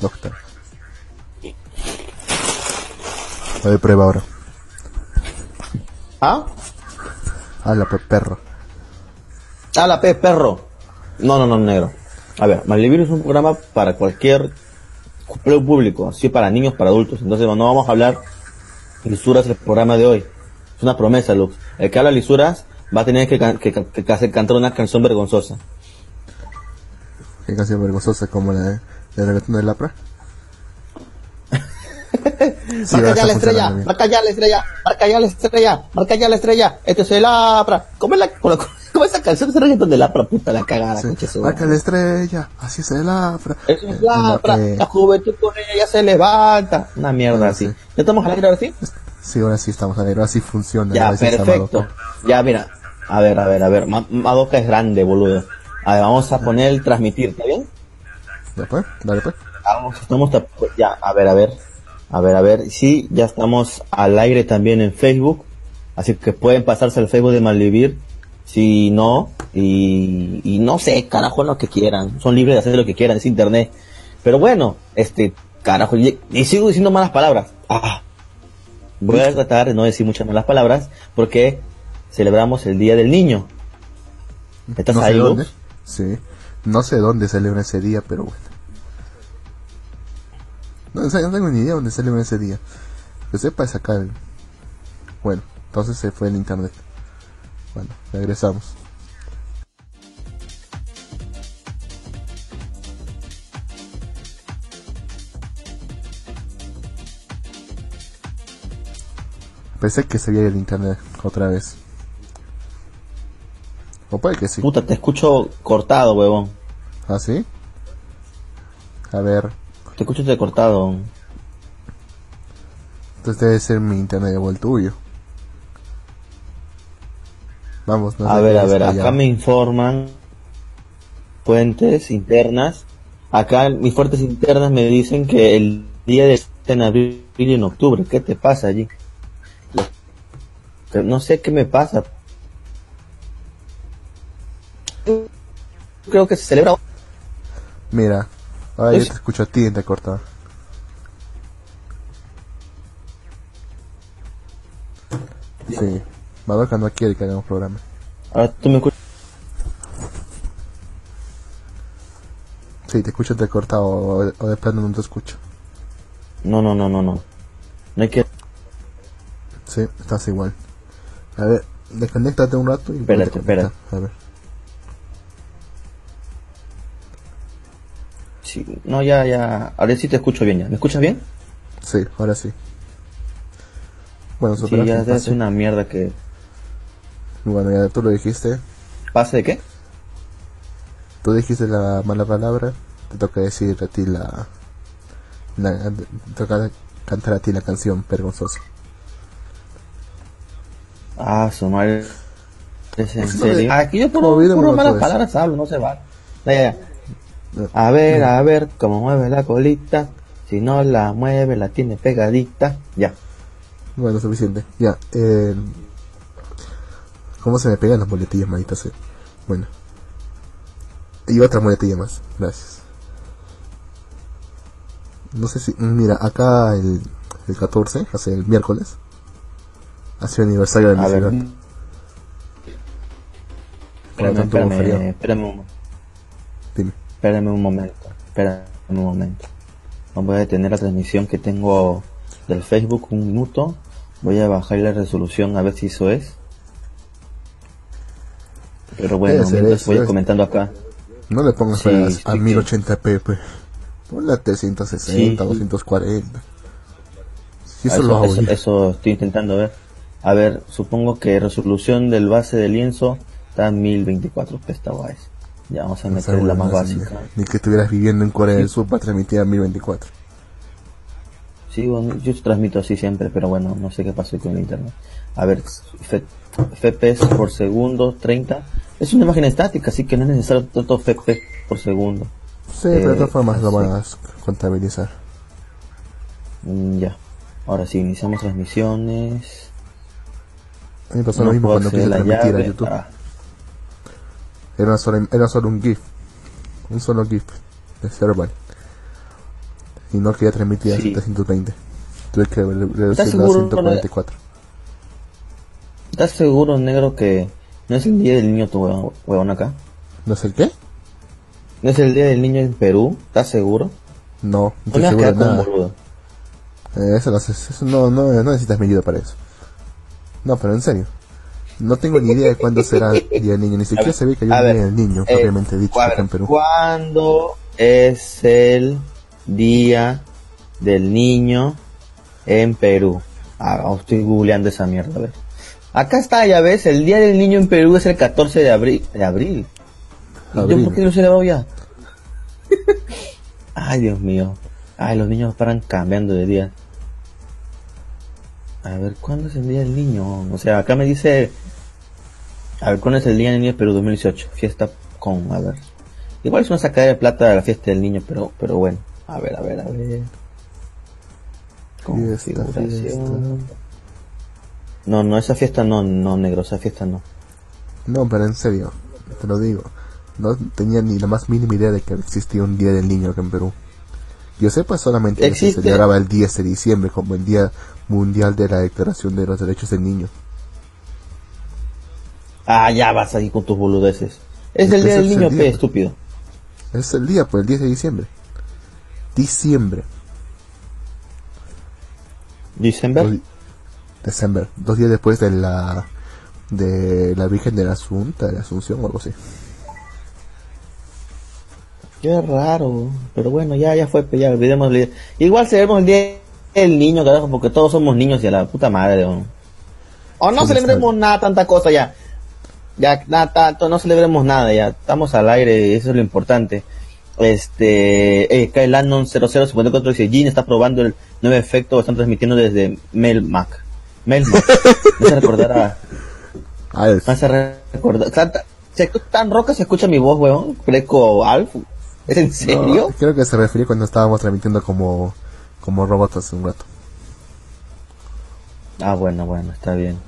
Doctor. Ver, prueba ahora. ¿Ah? Habla, pe perro. Ah, la P, perro. No, no, no, negro. A ver, Malvivir es un programa para cualquier público, así para niños, para adultos. Entonces no vamos a hablar lisuras el programa de hoy. Es una promesa, Lux. El que habla lisuras va a tener que, can- que, que- que hacer- cantar una canción vergonzosa. Qué canción vergonzosa como la de, de reggaetón de Lapra. Sí, marca ya la estrella, marca ya la estrella, marca ya la estrella, marca ya la estrella. Este es el Apra. ¿Cómo es, la, cómo, esa canción de reggaetón de Apra? Puta la cagada, Sí. concha Marca la estrella, así es el Lapra. Eso es Eh, la Apra. eh, La juventud con ella ya se levanta. Una mierda Ah, así. sí. ¿Ya estamos al aire ahora sí? Sí, ahora sí estamos alegres, ahora sí funciona. Ya, perfecto. Ya, mira. A ver, a ver, a ver. Ma- Madoka es grande, boludo. A ver, vamos a poner el transmitir, ¿está bien? ¿Ya pues? Dale pues. Vamos, estamos ya, a ver, a ver. A ver, a ver. Sí, ya estamos al aire también en Facebook. Así que pueden pasarse al Facebook de Malvivir. Si no, y, y no sé, carajo, lo que quieran. Son libres de hacer lo que quieran, es internet. Pero bueno, este, carajo, y, y sigo diciendo malas palabras. Ah. Voy a tratar de no decir muchas malas palabras porque celebramos el Día del Niño. ¿Estás no ahí, sé Lux? dónde. Sí. No sé dónde celebra ese día, pero bueno. No, no tengo ni idea dónde celebra ese día. Que sepa es acá. el- Bueno, entonces se fue el internet. Bueno, regresamos. Pensé que se veía el internet otra vez. O puede que sí. Puta, te escucho cortado, huevón. ¿Ah, sí? A ver, Te escucho de cortado. entonces debe ser mi internet o el tuyo. Vamos, no A sé ver, qué a ver, allá. acá me informan fuentes internas. Acá mis fuentes internas me dicen que el día de está en abril y en octubre. ¿Qué te pasa allí? No sé qué me pasa. Creo que se celebra. Mira, ahora yo te escucho a ti te corta. Sí, Madoka no quiere que hagamos programa. Ahora tú me escuchas. Sí, te escucho te corta o, o de plano no te escucho. No, no, no, no, no. No hay que. Sí, estás igual. A ver, desconéctate un rato y Espérate, conectar. A ver. Sí, no, ya, ya. Ahora sí te escucho bien ya. ¿Me escuchas bien? Sí, ahora sí. Bueno, Sí, ya es una mierda que. Bueno, ya tú lo dijiste. ¿Pase de qué? Tú dijiste la mala palabra, te toca decir a ti la, la- te toca cantar a ti la canción vergonzosa. Ah, su madre. ¿Es en Pues, serio? Aquí yo por, puro no malas palabras hablo, no se va. Ya, ya, ya. A ver, a ver, cómo mueve la colita. Si no la mueve, la tiene pegadita. Ya. Bueno, suficiente. Ya, eh, ¿cómo se me pegan las muletillas, maldita sea? Bueno. Y otra muletilla más, gracias. No sé si, mira, acá el, el 14, hace el miércoles, hace el aniversario de mi ciudad. Espérame, espérame, espérame un, Dime. Espérame un momento. Espérame un momento. Voy a detener la transmisión que tengo del Facebook un minuto. Voy a bajar la resolución a ver si eso es. Pero bueno, ser mientras eso, voy es. comentando acá. No le pongas Sí, a, a que- 1080p, pues. Ponle a 360, Sí, sí. 240. Si Ah, eso, lo hago eso, eso estoy intentando ver. A ver, supongo que resolución del base de lienzo está en 1024 petabytes. Ya vamos a meter la más básica. Ni que estuvieras viviendo en Corea del Sur para transmitir a 1024. Sí, bueno, yo transmito así siempre, pero bueno, no sé qué pasó con el internet. A ver, FPS por segundo, 30. Es una imagen estática, así que no es necesario tanto FPS por segundo. Sí, pero de Eh, todas formas lo van a contabilizar. Mm, ya. Ahora sí, iniciamos transmisiones. A mí me pasó No lo mismo cuando quise a la transmitir a llave. YouTube. Ah, Era, solo, era solo un GIF. Un solo GIF de Serval. y no quería transmitir a Sí. 720. Tuve que re- reducirlo a seguro, 144. ¿Estás seguro, negro, que no es el día del niño tu huevón, huevón acá? ¿No sé el qué? ¿No es el día del niño en Perú? ¿Estás seguro? No, no estoy a seguro de nada. Eh, eso, no, eso no, no, no necesitas mi ayuda para eso. No, pero en serio. No tengo ni idea de cuándo será el Día del Niño. Ni siquiera sabía que hay a un Día del Niño, eh, propiamente dicho, acá en Perú. ¿Cuándo es el día del niño en Perú? Ah, estoy googleando esa mierda, a ver. Acá está, ya ves, el día del niño en Perú es el 14 de abril. ¿De abril? ¿Y yo Abril. por qué no se le va ya? Ay, Dios mío. Ay, los niños paran cambiando de día. A ver, ¿cuándo es el día del niño? O sea, acá me dice... A ver, ¿cuándo es el día del niño Perú 2018? Fiesta con... A ver. Igual es una sacada de plata de la fiesta del niño, pero, pero bueno. A ver, a ver, a ver. Configuración. fiesta. No, no, esa fiesta no, no, negro, esa fiesta no. No, pero en serio, te lo digo. No tenía ni la más mínima idea de que existía un Día del Niño acá en Perú. Yo sepa solamente que se celebraba el 10 de diciembre como el Día Mundial de la Declaración de los Derechos del Niño. Ah, ya vas ahí con tus boludeces. Es el día del el niño, día, pe, pues. estúpido. Es el día, pues el 10 de diciembre. Diciembre. Diciembre. December. Dos días después de la de la Virgen de la Asunta, de la Asunción o algo así. Qué raro, pero bueno, ya, ya fue, ya olvidemos. olvide- Igual celebremos el día del niño, carajo, porque todos somos niños y a la puta madre, ¿o? O no Sí, celebremos nada, tanta cosa ya. Ya, nada, tanto, no celebremos nada, ya. Estamos al aire, eso es lo importante. Este, eh, Kyle Landon 0054 dice, Gene está probando el nuevo efecto, lo están transmitiendo desde Melmac. Melmac. Me hace recordar a, Alf. me hace recordar, tanta- se, tan roca se escucha mi voz, weón, Preco Alf. ¿Es en serio? No, creo que se refería cuando estábamos transmitiendo como como robots hace un rato. Ah, bueno, bueno, está bien.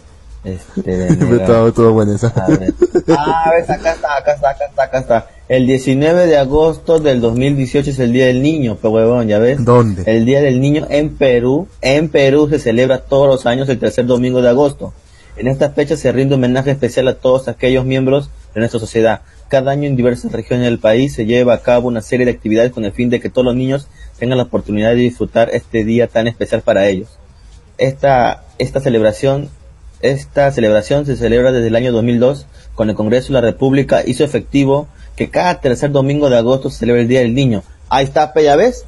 Este, todo, bueno eso. A ver. Ah, ves, acá está, acá está, acá está, acá está. El 19 de agosto del 2018 es el Día del Niño, pero huevón, ¿ya ves? ¿Dónde? El Día del Niño en Perú. En Perú se celebra todos los años el tercer domingo de agosto. En esta fecha se rinde homenaje especial a todos aquellos miembros de nuestra sociedad. Cada año en diversas regiones del país se lleva a cabo una serie de actividades con el fin de que todos los niños tengan la oportunidad de disfrutar este día tan especial para ellos. Esta, esta celebración esta celebración se celebra desde el año 2002, cuando el Congreso de la República hizo efectivo que cada tercer domingo de agosto se celebra el Día del Niño. Ahí está, pe, ¿ya ves?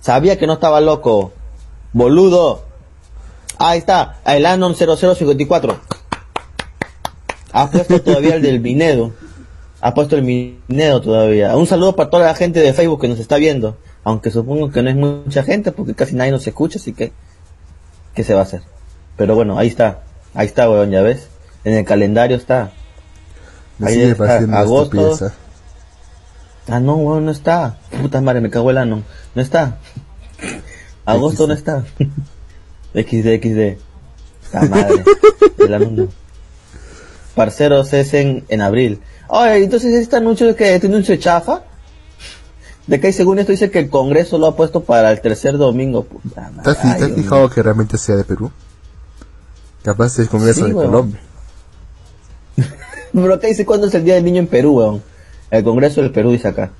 Sabía que no estaba loco. Boludo. Ahí está, el Anon 0054. Ha puesto todavía el del Vinedo. Ha puesto el Vinedo todavía. Un saludo para toda la gente de Facebook que nos está viendo. Aunque supongo que no es mucha gente porque casi nadie nos escucha, así que... ¿Qué se va a hacer? Pero bueno, ahí está. Ahí está, weón, ya ves. En el calendario está. Me ahí sigue está, agosto. Ah, no, weón, no está. Puta madre, me cago el ano. No está. Agosto no está. XD, XD. La madre. El ano no. Parceros es en, en abril. Oye, entonces este anuncio que este anuncio de chafa. De que según esto dice que el Congreso lo ha puesto para el tercer domingo. Puta ¿Te has, madre, te has ay, Dios fijado que realmente sea de Perú? Capaz es Congreso Sí, de weón. Colombia. Pero acá dice cuándo es el Día del Niño en Perú, weón. El Congreso del Perú dice acá.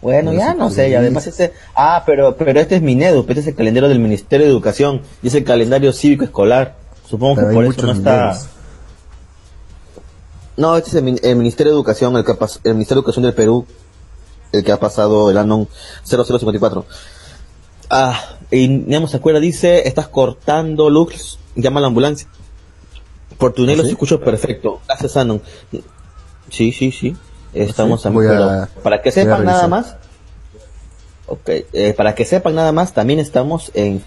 Bueno, No ya no sé, y además este... Ah, pero, pero este es Minedu, este es el calendario del Ministerio de Educación, y es el calendario cívico escolar. Supongo Pero que por eso no está... No, este es el, min- el Ministerio de Educación, el, que pas- el Ministerio de Educación del Perú, el que ha pasado el año 0054. Ah, y Nemo se acuerda, dice, estás cortando Lux, llama a la ambulancia. Por tu ¿Ah, negro sí? se escucho perfecto. Gracias, Anon. Sí, sí, sí. Estamos Sí, a para que sepan nada más. Ok, eh, para que sepan nada más, también estamos en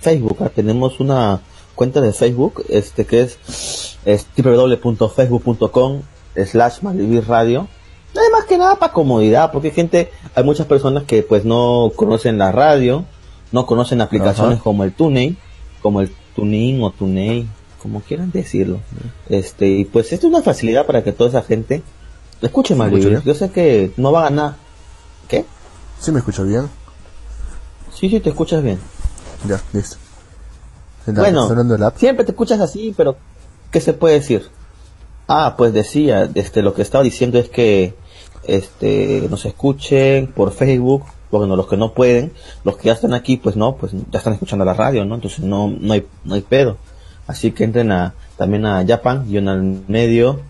Facebook. ah, Tenemos una cuenta de Facebook, este que es, es www.facebook.com slash radio. Eh, más que nada para comodidad, porque hay gente, hay muchas personas que pues no conocen la radio, no conocen aplicaciones Ajá. como el TuneIn, como el TuneIn o TuneIn, como quieran decirlo. Este, y pues esto es una facilidad para que toda esa gente escuche ¿Se Malvivir. escucha bien? Yo sé que no va a ganar. ¿Qué? Sí me escucho bien. Sí, sí, te escuchas bien. Ya, listo. ¿Estás Bueno, siempre te escuchas así, pero ¿qué se puede decir? Ah, pues decía, este, lo que estaba diciendo es que este, nos escuchen por Facebook, bueno, los que no pueden, los que ya están aquí, pues no, pues ya están escuchando la radio, ¿no? Entonces no, no hay, no hay pedo. Así que entren a, también a Japan, y al medio,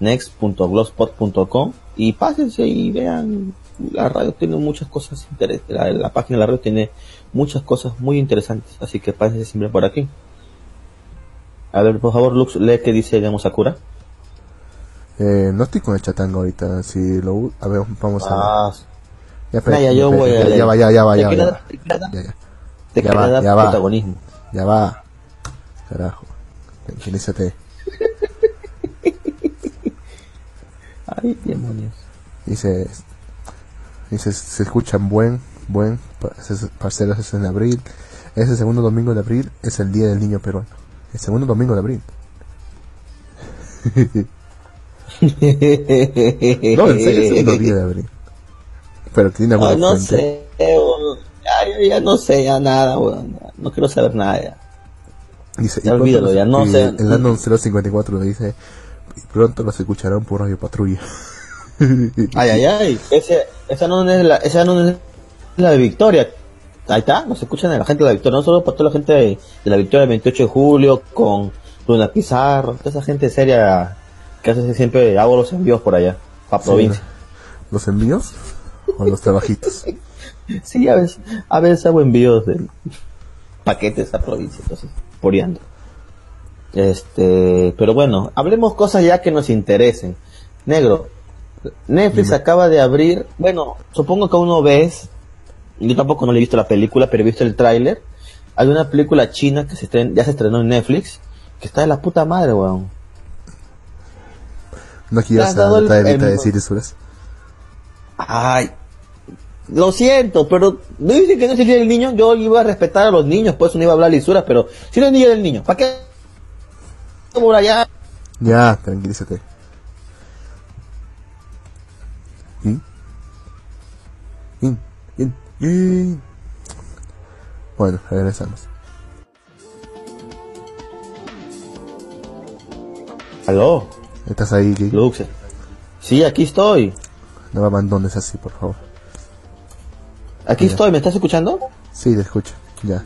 next.blogspot.com y pásense y vean, la radio tiene muchas cosas interesantes, la, la página de la radio tiene muchas cosas muy interesantes, así que pásense siempre por aquí. A ver, por favor, Lux, lee qué dice Yamo Sakura. Eh, no estoy con el chatango ahorita. Si lo, a ver, vamos a Ah, Ya, espera, ya, yo voy a ya, va, ya, ya va, ya va. Ya, va. ya, va, dar ya va. protagonismo. Ya va. Carajo. Tranquilízate. Ay, demonios. Dice, dice, se escuchan buen, buen, parceros es en abril. Ese segundo domingo de abril es el día del niño peruano. El segundo domingo de abril. No, en serio, el segundo día de abril. Pero tiene alguna Ay, no sé, weón. ya, no sé ya nada, weón. No quiero saber nada ya. Dice, Ya olvídalo, los- ya no y sé. El Anon 054 le dice, pronto los escucharán por Radio Patrulla. Ay, ay, ay. Ese, esa no es la, esa no es la de Victoria. Ahí está, nos escuchan a la gente de la Victoria, no solo para toda la gente de, de la Victoria el 28 de julio, con Luna Pizarro, toda esa gente seria que hace siempre hago los envíos por allá, para provincia. ¿Los envíos? ¿O los trabajitos? Sí, a veces, a veces hago envíos de paquetes a provincia, entonces, poreando. Este, pero bueno, hablemos cosas ya que nos interesen. Negro, Netflix acaba de abrir, bueno, supongo que aún no ves, yo tampoco no le he visto la película, pero he visto el tráiler. Hay una película china que se estren- ya se estrenó en Netflix, que está de la puta madre, weón. No has dado el- de decir. Ay, lo siento, pero no dicen que no es el día del niño. Yo iba a respetar a los niños, pues no iba a hablar lisuras, pero si no es el día del niño, ¿para qué? Por allá. Ya, tranquilízate. ¿Y? ¿Y? ¿Y? ¿Y? Bueno, regresamos. Aló, ¿Estás ahí, Gui? Lux. Sí, aquí estoy. No me abandones así, por favor. Aquí estoy, ¿me estás escuchando? Sí, te escucho. Ya.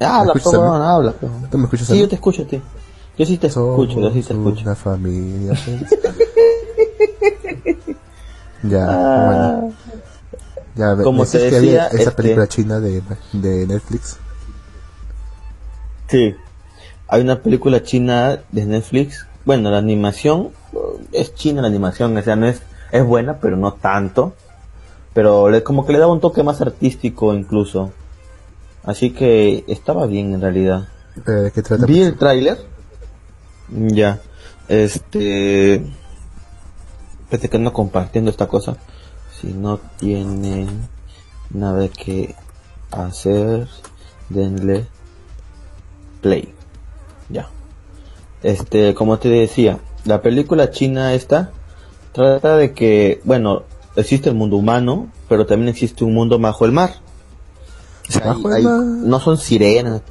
Habla, escuchas pues, a mí? weón, habla. pues. ¿Tú me escuchas Sí, yo te escucho a ti. Yo sí te escucho, yo sí te escucho. una familia. feliz. ya, Ah, bueno. Ya, Como te que había decía, esa este- película china de, de Netflix. Sí. Hay una película china de Netflix. Bueno, la animación eh, es china la animación, o sea, no es es buena, pero no tanto. Pero le, como que le daba un toque más artístico incluso. Así que estaba bien en realidad. ¿Pero ¿De qué trata? Vi el tráiler. Ya. Este Espérate que ando compartiendo esta cosa. Si no tienen nada que hacer, denle play. Ya. Este, como te decía, la película china esta trata de que, bueno, existe el mundo humano, pero también existe un mundo bajo el mar. O sea, Bajo el hay- mar. no son sirenas.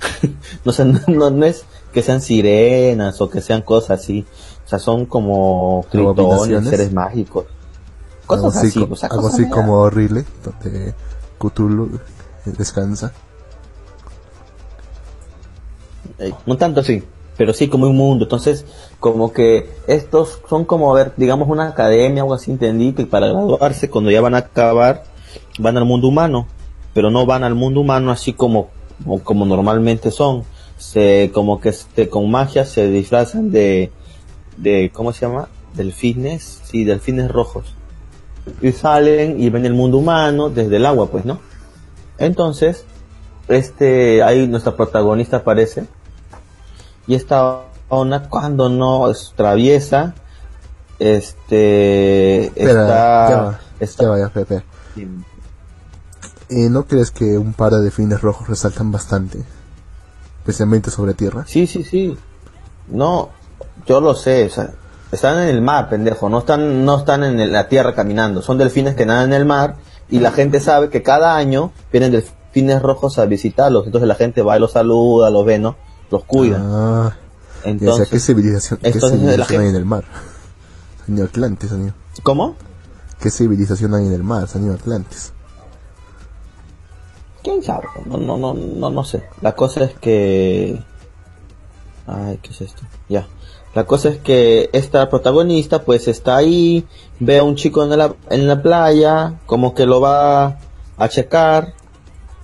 no, sé, no, no es que sean sirenas o que sean cosas así. O sea, son como tritones, Abominaciones. seres mágicos. algo Cosas así, así. o sea, algo cosas así como horrible, donde Cthulhu descansa. Eh, no tanto así, pero sí como un mundo. Entonces, como que estos son como, a ver, digamos una academia o algo así, entendí, que para graduarse, cuando ya van a acabar, van al mundo humano, pero no van al mundo humano así como, como, como normalmente son. Se, como que este, con magia se disfrazan de, de, ¿cómo se llama? Delfines, sí, delfines rojos. Y salen y ven el mundo humano desde el agua, pues, ¿no? Entonces, este, ahí nuestra protagonista aparece. Y esta ona, cuando no es traviesa, este, Espera, está, ya va, está- ya va, ya, espera, espera. ¿Y no crees que un par de delfines rojos resaltan bastante? Especialmente sobre tierra. Sí, sí, sí. No, yo lo sé, o sea, están en el mar, pendejo, no están, no están en la tierra caminando, son delfines que nadan en el mar y la gente sabe que cada año vienen delfines rojos a visitarlos, entonces la gente va y los saluda, los ve, ¿no? Los cuida. Ah, y, o sea, entonces, ¿qué civilización, qué la civilización gente- hay en el mar? Señor Atlantis, señor. ¿Cómo? ¿Qué civilización hay en el mar, señor Atlantis? ¿Quién sabe? No, no, no, no, no sé. La cosa es que... Ay, ¿qué es esto? Ya. La cosa es que esta protagonista pues está ahí, ve a un chico en la, en la playa, como que lo va a checar,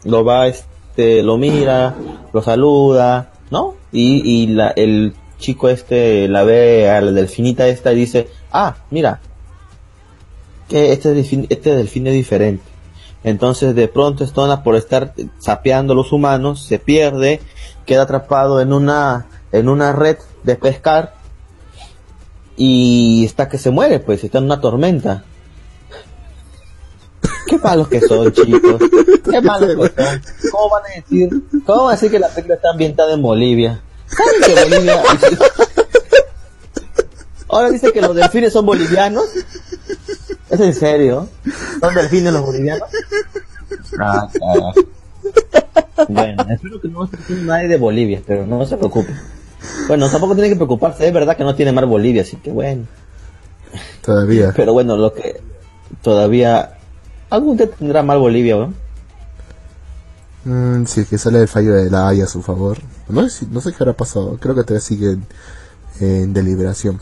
lo va, este, lo mira, lo saluda, ¿no? Y, y la, el chico este la ve a la delfinita esta y dice, ah, mira, que este delfín, este delfín es diferente. Entonces de pronto Stona por estar sapeando a los humanos se pierde, queda atrapado en una en una red de pescar y está que se muere, pues está en una tormenta. Qué malos que son, chicos. Qué malos que son. ¿Cómo van a decir? ¿Cómo van a decir que la película está ambientada en Bolivia? ¿Saben que Bolivia? Ahora dice que los delfines son bolivianos. ¿Es en serio? ¿Son delfines los bolivianos? Ah, carajo. Bueno, espero que no se nadie de Bolivia, pero no se preocupe. Bueno, tampoco tiene que preocuparse, es verdad que no tiene mar Bolivia, así que bueno. Todavía. Pero bueno, lo que todavía... Algún día tendrá mar Bolivia, ¿no? Mm, sí, que sale el fallo de la Haya a su favor. No sé, no sé qué habrá pasado. Creo que todavía siguen en deliberación.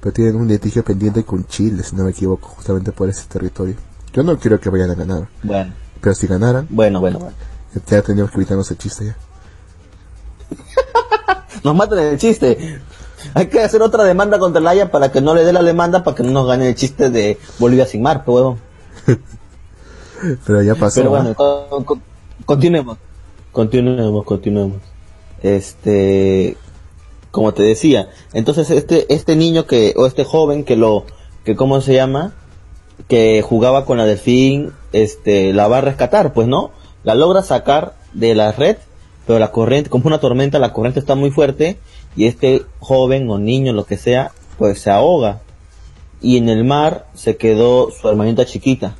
Pero tienen un litigio pendiente con Chile, si no me equivoco, justamente por ese territorio. Yo no quiero que vayan a ganar. Bueno, Pero si ganaran, bueno, bueno, bueno. ya tendríamos que evitarnos el chiste ya. Nos matan el chiste. Hay que hacer otra demanda contra el Haya para que no le dé la demanda para que no nos gane el chiste de Bolivia sin mar, pues huevón. Pero ya pasó. Pero bueno, con- con- continuemos. Continuemos, continuemos. Este, como te decía, entonces este este niño que o este joven que lo que cómo se llama, que jugaba con la delfín, este la va a rescatar, pues no, la logra sacar de la red, pero la corriente, como una tormenta, la corriente está muy fuerte y este joven o niño, lo que sea, pues se ahoga. Y en el mar se quedó su hermanita chiquita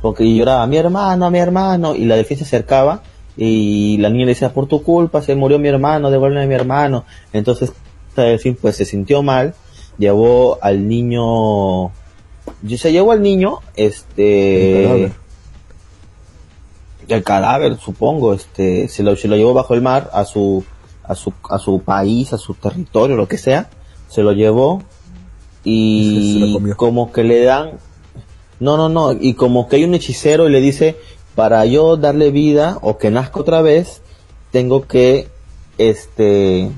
porque lloraba, mi hermano, mi hermano, y la delfín se acercaba y la niña le decía, por tu culpa se murió mi hermano, devuélveme a mi hermano. Entonces pues se sintió mal, llevó al niño, se llevó al niño, El este, cadáver. el cadáver, supongo, este, se lo, se lo llevó bajo el mar a su, a su, a su país, a su territorio, lo que sea, se lo llevó Se y lo como que le dan, no, no, no, y como que hay un hechicero y le dice, para yo darle vida o que nazca otra vez, tengo que, este,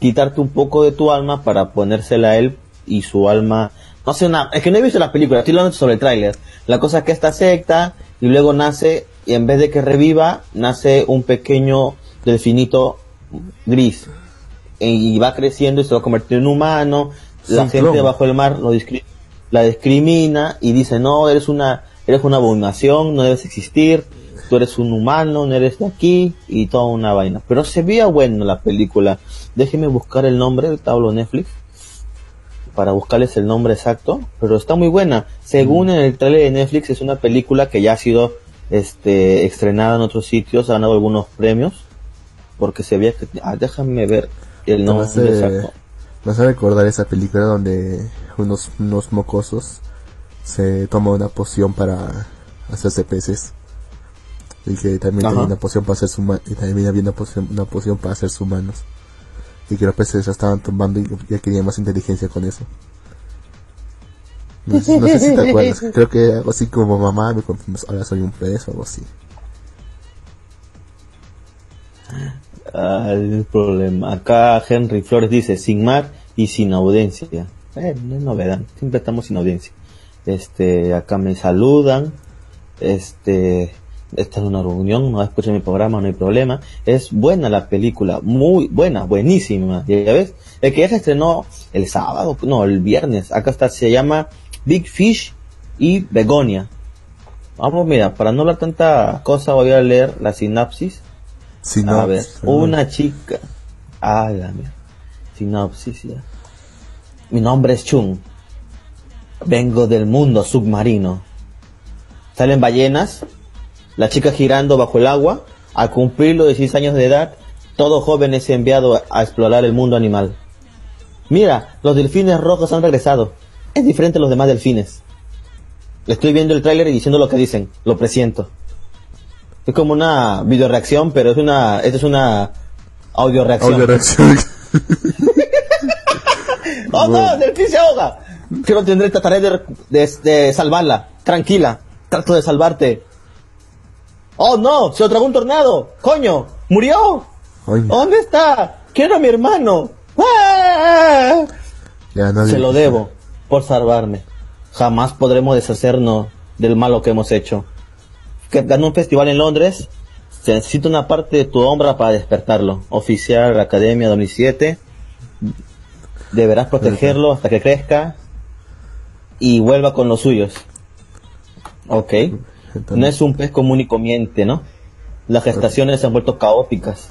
quitarte un poco de tu alma para ponérsela a él y su alma, no sé nada, es que no he visto la película, estoy hablando sobre el tráiler. La cosa es que esta secta y luego nace, y en vez de que reviva, nace un pequeño delfinito gris. Y va creciendo y se va a convertir en humano. La gente clon. bajo el mar lo discri- la discrimina y dice, no, eres una, eres una abominación, no debes existir, tú eres un humano, no eres de aquí, y toda una vaina. Pero se veía bueno la película. Déjeme buscar el nombre del tablo Netflix para buscarles el nombre exacto, pero está muy buena. Según en el trailer de Netflix es una película que ya ha sido este estrenada en otros sitios, ha ganado algunos premios, porque se veía que ah, déjame ver el nombre exacto. Me hace recordar esa película donde unos, unos mocosos se toman una poción para hacerse peces. Y que también Ajá. hay una poción para hacerse huma- y también había una poción, una poción para hacerse humanos. Y que los peces se estaban tomando y ya querían más inteligencia con eso. No sé, no sé si te acuerdas. Creo que algo así como mamá, me conf- ahora soy un pez o algo así. Ah, el problema. Acá Henry Flores dice, sin mar y sin audiencia. Eh, no es novedad, siempre estamos sin audiencia. Este, acá me saludan. Este, esta es una reunión, no escuchan mi programa, no hay problema. Es buena la película, muy buena, buenísima. Ya ves, el que ya se estrenó el sábado, no, el viernes. Acá está, se llama Big Fish y Begonia. Vamos, mira, para no hablar tanta cosa, voy a leer la sinapsis. Si A ver, una chica. Ah, la mierda. Sinopsis ya. Mi nombre es Chung. Vengo del mundo submarino. Salen ballenas, la chica girando bajo el agua, al cumplir los 16 años de edad, todo joven es enviado a explorar el mundo animal. Mira, los delfines rojos han regresado. Es diferente a los demás delfines. Estoy viendo el tráiler y diciendo lo que dicen, lo presiento. Es como una video reacción, pero es una, esta es una audio reacción. Audio reacción. ¡Oh no! ¡Delfín se ahoga! Que no tendré, trataré de, de, de salvarla. Tranquila, trato de salvarte. ¡Oh no! ¡Se lo tragó un tornado! ¡Coño! ¡Murió! Ay, ¿Dónde está? ¡Quiero a mi hermano! ¡Ah! ya nadie- Se lo debo por salvarme. Jamás podremos deshacernos del malo que hemos hecho. Que ganó un festival en Londres. Se necesita una parte de tu hombra para despertarlo. Oficial Academia 2007. Deberás protegerlo hasta que crezca y vuelva con los suyos. Ok. No es un pez común y comiente, ¿no? Las gestaciones se han vuelto caóticas.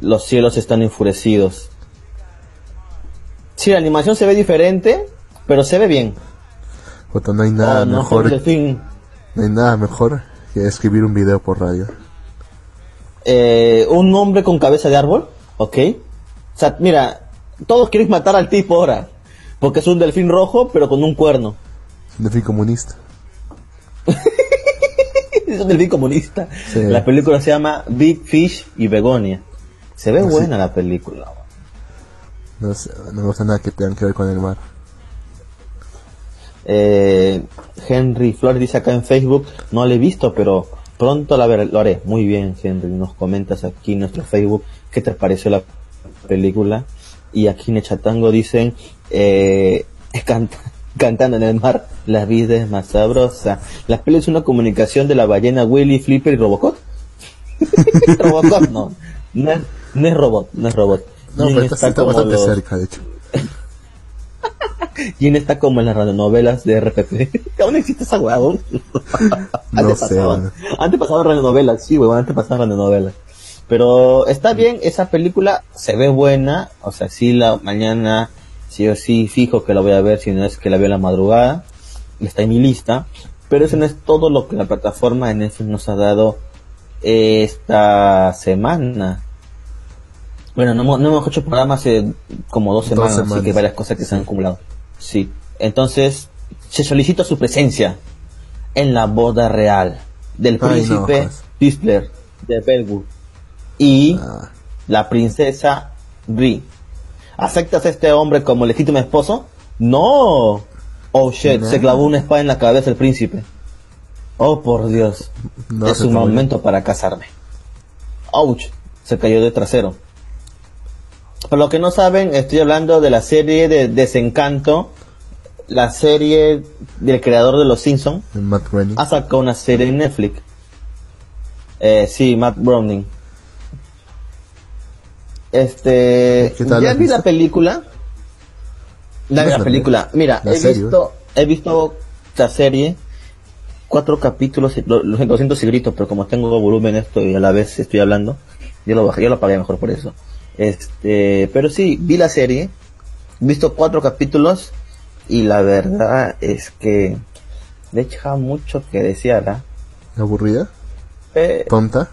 Los cielos están enfurecidos. Sí, la animación se ve diferente, pero se ve bien. Puta, no hay nada Oh, no, mejor. No hay nada mejor que escribir un video por radio. Eh, un hombre con cabeza de árbol, ¿ok? O sea, mira, todos quieren matar al tipo ahora. Porque es un delfín rojo, pero con un cuerno. Es un delfín comunista. es un delfín comunista. Sí. La película se llama Big Fish y Begonia. Se ve Sí. buena la película. No, sé, no me gusta nada que tengan que ver con el mar. Eh, Henry Flores dice acá en Facebook, no lo he visto, pero pronto la ver- lo haré. Muy bien, Henry, nos comentas aquí en nuestro Facebook qué te pareció la película. Y aquí en Echatango dicen, eh, can- cantando en el mar, la vida es más sabrosa. La peli es una comunicación de la ballena Willy, Flipper y Robocop. Robocop no, no es, no es robot, no es robot. No, pero está, bastante los- cerca, de hecho. Jin está como en las radionovelas de RPP. Aún existe esa hueá, aún. No antes sé, pasaban. Antes pasaban radionovelas, sí, weón, antes pasaban radionovelas. Pero está bien, esa película se ve buena. O sea, sí, la mañana, sí o sí, fijo que la voy a ver, si no es que la veo en la madrugada. Está en mi lista. Pero eso no es todo lo que la plataforma en Netflix nos ha dado esta semana. Bueno, no, hemos- no hemos hecho programa hace como dos Dos semanas, así que varias cosas que se han acumulado. Sí. Entonces, se solicita su presencia en la boda real del Ay, no, príncipe jodas. Whistler de Belwood y Ah, la princesa Bri. ¿Aceptas a este hombre como legítimo esposo? No. Oh shit, No. se clavó una espada en la cabeza el príncipe. Oh por Dios. No es un momento para casarme. Ouch, se cayó de trasero. Por lo que no saben, estoy hablando de la serie de Desencanto, la serie del creador de Los Simpsons. Matt Groening. Ha sacado una serie en Netflix. Eh, sí, Matt Browning. Este, ¿Qué tal ya vi visto? la película. La, ¿Ves la la película. Mira, la he serie, visto, he visto la serie, cuatro capítulos, y- lo, lo siento si grito, pero como tengo volumen esto y a la vez estoy hablando, yo lo bajé, yo lo apagué mejor por eso. Este, pero sí, vi la serie, visto cuatro capítulos y la verdad es que deja mucho que desear, ¿ah? ¿Aburrida? Eh, ¿Tonta?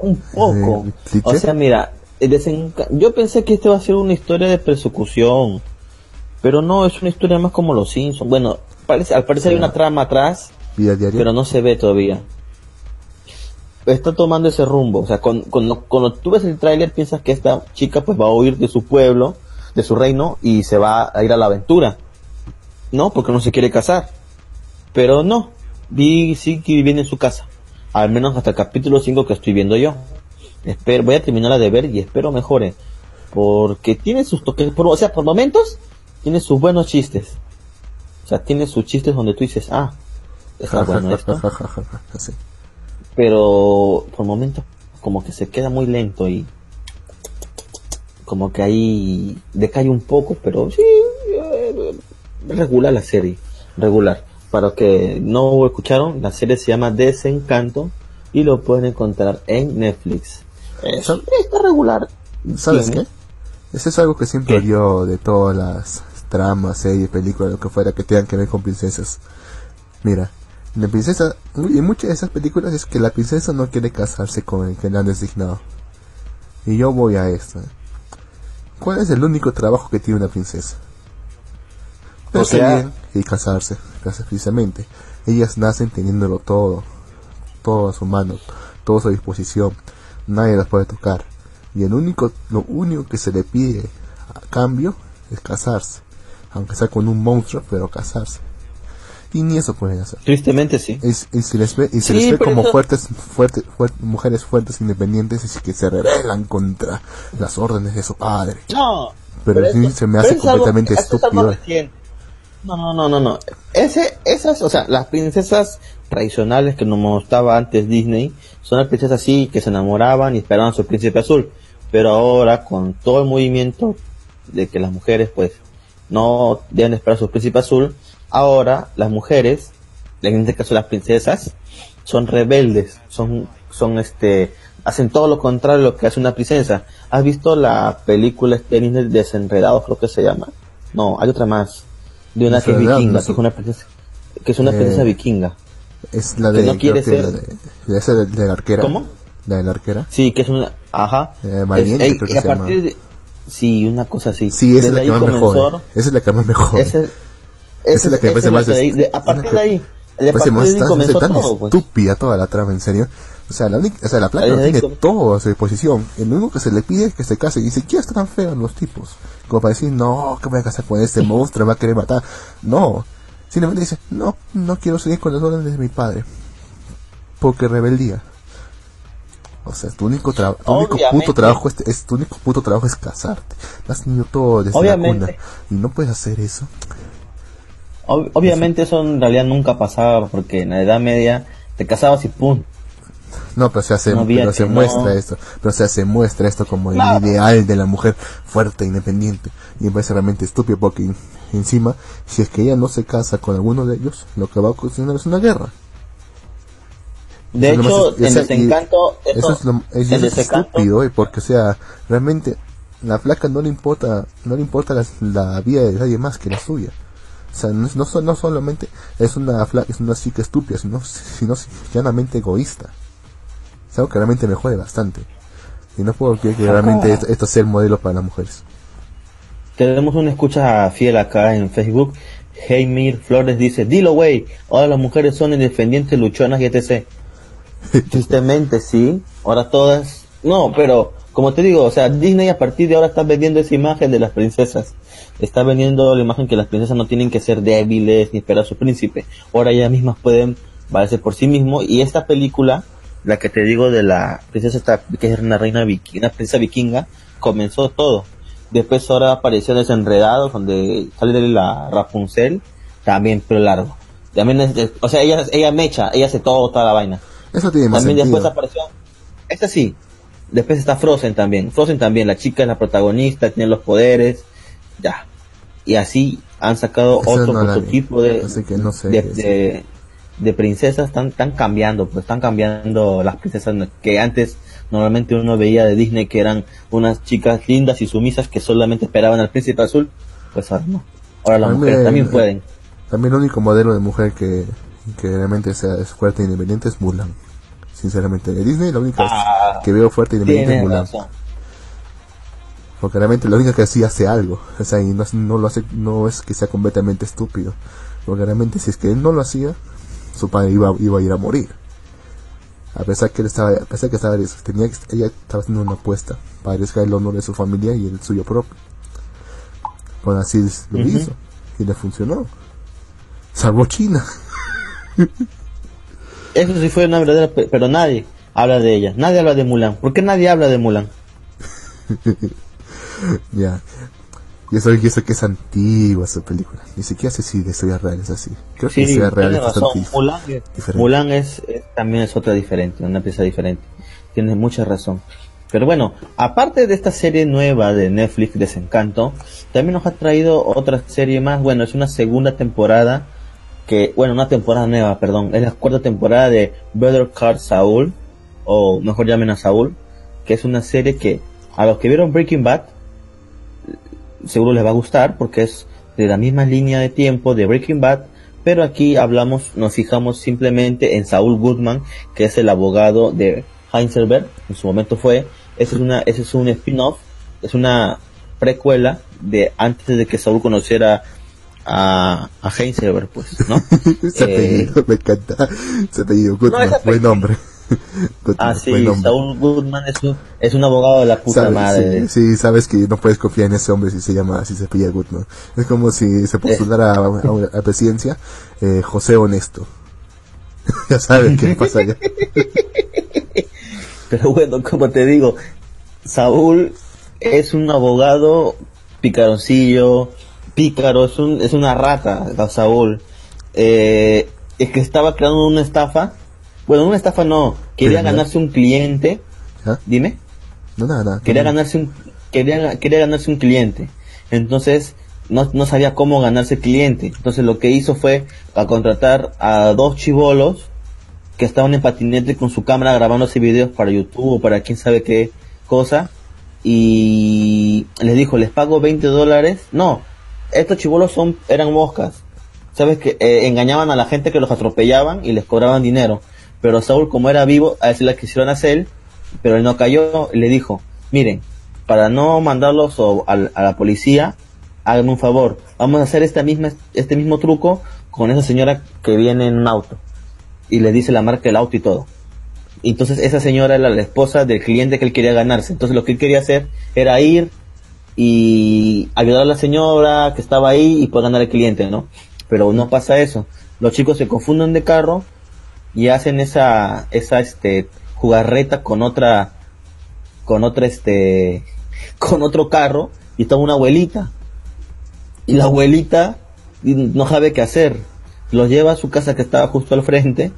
un poco. Eh, o sea, mira, yo pensé que este va a ser una historia de persecución, pero no, es una historia más como los Simpsons. Bueno, parece, al parecer hay una trama atrás, pero no se ve todavía. Está tomando ese rumbo, o sea, con- cuando, cuando tú ves el tráiler piensas que esta chica pues va a huir de su pueblo, de su reino, y se va a ir a la aventura. No, porque no se quiere casar. Pero no, vi, sí que viene en su casa. Al menos hasta el capítulo 5 que estoy viendo yo. Espero, voy a terminarla de ver y espero mejore. Porque tiene sus toques, por- o sea, por momentos, tiene sus buenos chistes. O sea, tiene sus chistes donde tú dices, ah, está bueno esto. ja, Pero por momentos, como que se queda muy lento y como que ahí decae un poco, pero sí, eh, regular la serie, regular. Para los que no escucharon, la serie se llama Desencanto y lo pueden encontrar en Netflix. ¿Sab- está regular. ¿Sabes qué? Eso es algo que siempre ¿Qué? odió de todas las tramas, series, películas, lo que fuera que tengan que ver con princesas. Mira, La princesa, y muchas de esas películas es que la princesa no quiere casarse con el que le han designado. Y yo voy a esto. ¿Cuál es el único trabajo que tiene una princesa? O sea- y casarse, casarse precisamente. Ellas nacen teniéndolo todo, todo a su mano, todo a su disposición. Nadie las puede tocar. Y el único, lo único que se le pide a cambio es casarse. Aunque sea con un monstruo, pero casarse. Y ni eso pueden hacer. Tristemente sí. Y, y se les ve, y se Sí, les ve pero como eso- fuertes, fuertes, fuer- mujeres fuertes, independientes, y que se rebelan contra las órdenes de su padre. No. Pero eso- se me pero hace es completamente es algo estúpido. No, no, no, no, no. Ese, esas, o sea, las princesas tradicionales que nos mostraba antes Disney, son las princesas así que se enamoraban y esperaban a su príncipe azul. Pero ahora, con todo el movimiento de que las mujeres, pues, no deben esperar a su príncipe azul, ahora las mujeres, en este caso las princesas, son rebeldes, son, son este, hacen todo lo contrario de lo que hace una princesa. ¿Has visto la película este Disney Desenredados, creo que se llama? No, hay otra más, de una que es vikinga, que es una princesa, que es una Eh, princesa vikinga. Es la que de, no quiere ser- la de, de esa de, de la arquera. ¿Cómo? La de la arquera. Sí, que es una, ajá. Eh, valiente, Es- creo que y a se llama. partir de, sí, una cosa así. Sí, esa es la que más me comenzó- jode. Esa es la que más me jode. Ese- Esa es la que ese más de ahí- de- a partir de ahí, de partir más de ahí tan, comenzó tan todo, pues. estúpida toda la trama, en serio. O sea, la, única- o sea, la placa Ahí- no tiene todo a su disposición. El único que se le pide es que se case. Y ¿qué están feos los tipos? Como para decir, no, que voy a casar con este monstruo, me va a querer matar. No. Simplemente dice, no, no quiero seguir con las órdenes de mi padre. Porque rebeldía. O sea, tu único, tu único puto trabajo es, es- tu único puto trabajo es casarte. Has tenido todo desde Obviamente. la cuna. Y no puedes hacer eso. Ob- obviamente eso en realidad nunca pasaba porque en la Edad Media te casabas y pum. No, pero se hace, No pero se no. muestra esto, pero se se muestra esto como el ideal de la mujer fuerte, independiente, y me parece realmente estúpido porque en- encima, si es que ella no se casa con alguno de ellos, lo que va a ocasionar es una guerra. De Eso es hecho, más- en y Desencanto, eso eso, es, lo, es- en es Desencanto- estúpido, eh, porque o sea, realmente la flaca no le importa, no le importa la, la vida de nadie más que la suya. O sea, no, no, no solamente es una es una chica estúpida, sino, sino llanamente egoísta. Es algo que realmente me jode bastante. Y no puedo creer que realmente esto, esto sea el modelo para las mujeres. Tenemos una escucha fiel acá en Facebook. Heimir Flores dice, dilo wey, ahora las mujeres son independientes, luchonas y etc. Tristemente sí, ahora todas, no, pero como te digo, o sea, Disney a partir de ahora está vendiendo esa imagen de las princesas. Está vendiendo la imagen que las princesas no tienen que ser débiles ni esperar a su príncipe. Ahora ellas mismas pueden valerse por sí mismos y esta película, la que te digo de la princesa esta, que es una reina vikinga, una princesa vikinga, comenzó todo. Después ahora apareció Desenredados, donde sale la Rapunzel, también pelo largo. También es, es- o sea, ella, ella mecha, ella hace todo, toda la vaina. Eso tiene más También sentido. después apareció, esta sí, después está Frozen también. Frozen también, la chica es la protagonista, tiene los poderes, ya. Y así han sacado otro no prototipo de, no sé de, qué de, de princesas, están, están cambiando, pues están cambiando las princesas que antes normalmente uno veía de Disney que eran unas chicas lindas y sumisas que solamente esperaban al príncipe azul, pues ahora no. Ahora las mujeres me- también pueden. También el único modelo de mujer que, que realmente sea es fuerte e independiente es Mulan. Sinceramente, de Disney la única Ah, que veo fuerte e independiente es Mulan. razón. Porque realmente la única que sí hace algo. O sea, y no, no lo hace, no es que sea completamente estúpido. Porque realmente si es que él no lo hacía, su padre iba, iba a ir a morir. A pesar que él estaba, a pesar que estaba, tenía, ella estaba haciendo una apuesta para arriesgar el honor de su familia y el suyo propio. Con así lo hizo. Y le funcionó. Salvó China. Eso sí fue una verdadera, pe- pero nadie habla de ella, nadie habla de Mulan. ¿Por qué nadie habla de Mulan? Ya. Y eso, y eso que es antigua esa película. Ni siquiera sé si de historia real es así. Creo que Sí, historia real tienes es Mulan. Mulan es, es- también es otra diferente, una pieza diferente. Tienes mucha razón. Pero bueno, aparte de esta serie nueva de Netflix, Desencanto, también nos ha traído otra serie más. Bueno, es una segunda temporada que, bueno, una temporada nueva, perdón, es la cuarta temporada de Better Call Saul, o mejor llamen a Saúl, que es una serie que a los que vieron Breaking Bad seguro les va a gustar porque es de la misma línea de tiempo de Breaking Bad, Pero aquí hablamos, nos fijamos simplemente en Saúl Goodman, que es el abogado de Heinzelberg, en su momento fue, ese es una, ese es un spin-off, es una precuela de antes de que Saúl conociera a, a Heinzelberg, pues, ¿no? ese apellido, me encanta. Ese apellido, Goodman, buen nombre. ah, sí, Saúl Goodman es un, es un abogado de la puta madre. Sí, sabes que no puedes confiar en ese hombre si se llama, si se pilla Goodman. Es como si se postulara a, a, a, presidencia eh, José Honesto. ya sabes qué pasa allá. Pero bueno, como te digo, Saúl es un abogado picaroncillo, pícaro, es, un, es una rata, Saúl. Eh, es que estaba creando una estafa. Bueno, una estafa no, quería ganarse un cliente. ¿Ah? Dime. No, nada, nada. Quería ganarse un, quería, quería ganarse un cliente. Entonces, no, no sabía cómo ganarse cliente. Entonces lo que hizo fue a contratar a dos chivolos que estaban en patinete con su cámara grabándose videos para YouTube o para quién sabe qué cosa. Y les dijo, les pago 20 dólares. No, estos chivolos son, eran moscas. Sabes que eh, engañaban a la gente que los atropellaban y les cobraban dinero. Pero Saúl, como era vivo, a veces la quisieron hacer, pero él no cayó y le dijo, miren, para no mandarlos a, la policía, háganme un favor, vamos a hacer esta misma, este mismo truco con esa señora que viene en un auto y le dice la marca del auto y todo. Entonces esa señora era la esposa del cliente que él quería ganarse. Entonces lo que él quería hacer era ir y ayudar a la señora que estaba ahí y poder ganar al cliente, ¿no? Pero no pasa eso. Los chicos se confunden de carro y hacen esa, esa, este, jugarreta con otra, con otra, este, con otro carro y está una abuelita. Y la abuelita no sabe qué hacer. Los lleva a su casa que estaba justo al frente,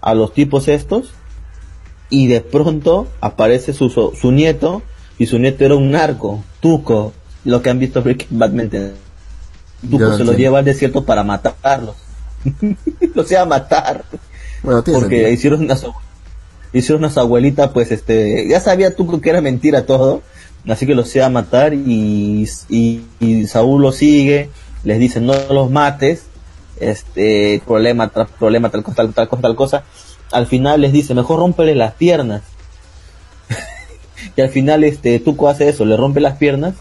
a los tipos estos, y de pronto aparece su, su nieto, y su nieto era un narco, Tuco, lo que han visto Breaking Bad, Tuco se lo lleva al desierto para matarlos. lo sea matar. Bueno, porque hicieron una hicieron una abuelita pues este ya sabía Tuco que era mentira todo así que los sea matar y, y, y Saúl lo sigue les dice no los mates este problema tras problema tal cosa tal, tal cosa tal cosa al final les dice mejor rómpele las piernas y al final este Tuco hace eso le rompe las piernas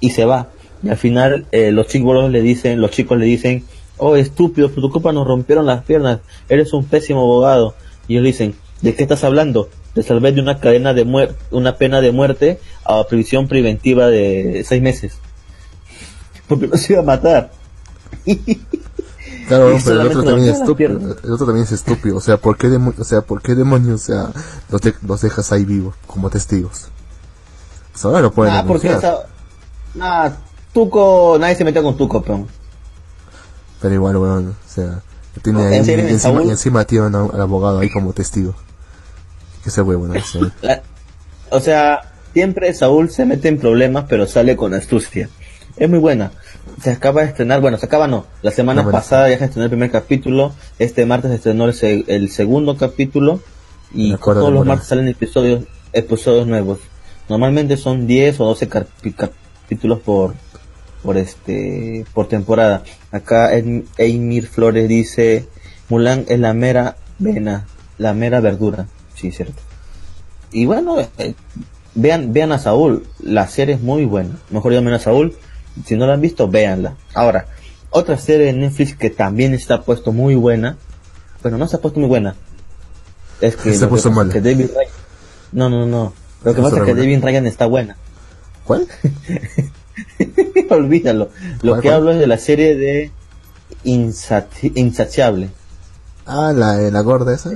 y se va. Y al final eh, los chicos le dicen los chicos le dicen oh estúpido por tu culpa nos rompieron las piernas. Eres un pésimo abogado. Y ellos dicen de qué estás hablando te salvé de una cadena de muerte una pena de muerte a prisión preventiva de seis meses porque nos iba a matar Claro, pero el otro también es estúpido. El otro también es estúpido. O sea, ¿por qué, o sea, ¿por qué demonios o sea, los, de los dejas ahí vivos como testigos? Pues ahora lo pueden nah, porque esa... nah, Tuco, nadie se metió con Tuco, pero... Pero igual, bueno, o sea, tiene ahí, ¿En serio, en encima, y encima tiene al abogado ahí como testigo. Que ese huevo, ¿no? Sí. La- o sea, siempre Saúl se mete en problemas, pero sale con astucia. Es muy buena. Se acaba de estrenar, bueno, se acaba no. La semana No, bueno. pasada ya se estrenó el primer capítulo. Este martes se estrenó el, se- el segundo capítulo. Y todos los martes salen episodios, episodios nuevos. Normalmente son 10 o 12 capi- capítulos por, por este, por temporada. Acá Eimir Flores dice, Mulan es la mera vena, la mera verdura. Sí, cierto. Y bueno, eh, vean, vean a Saúl, la serie es muy buena. Mejor llamen a Saúl, si no la han visto, véanla. Ahora, otra serie de Netflix que también está puesto muy buena, bueno, no se ha puesto muy buena. Es que, Se puso que David Ryan, no, no, no. Lo que pasa es que regular. David Ryan está buena. ¿Cuál? Olvídalo. Lo ¿Cuál, que cuál? hablo es de la serie de Insati- Insaciable. Ah, la, la gorda esa.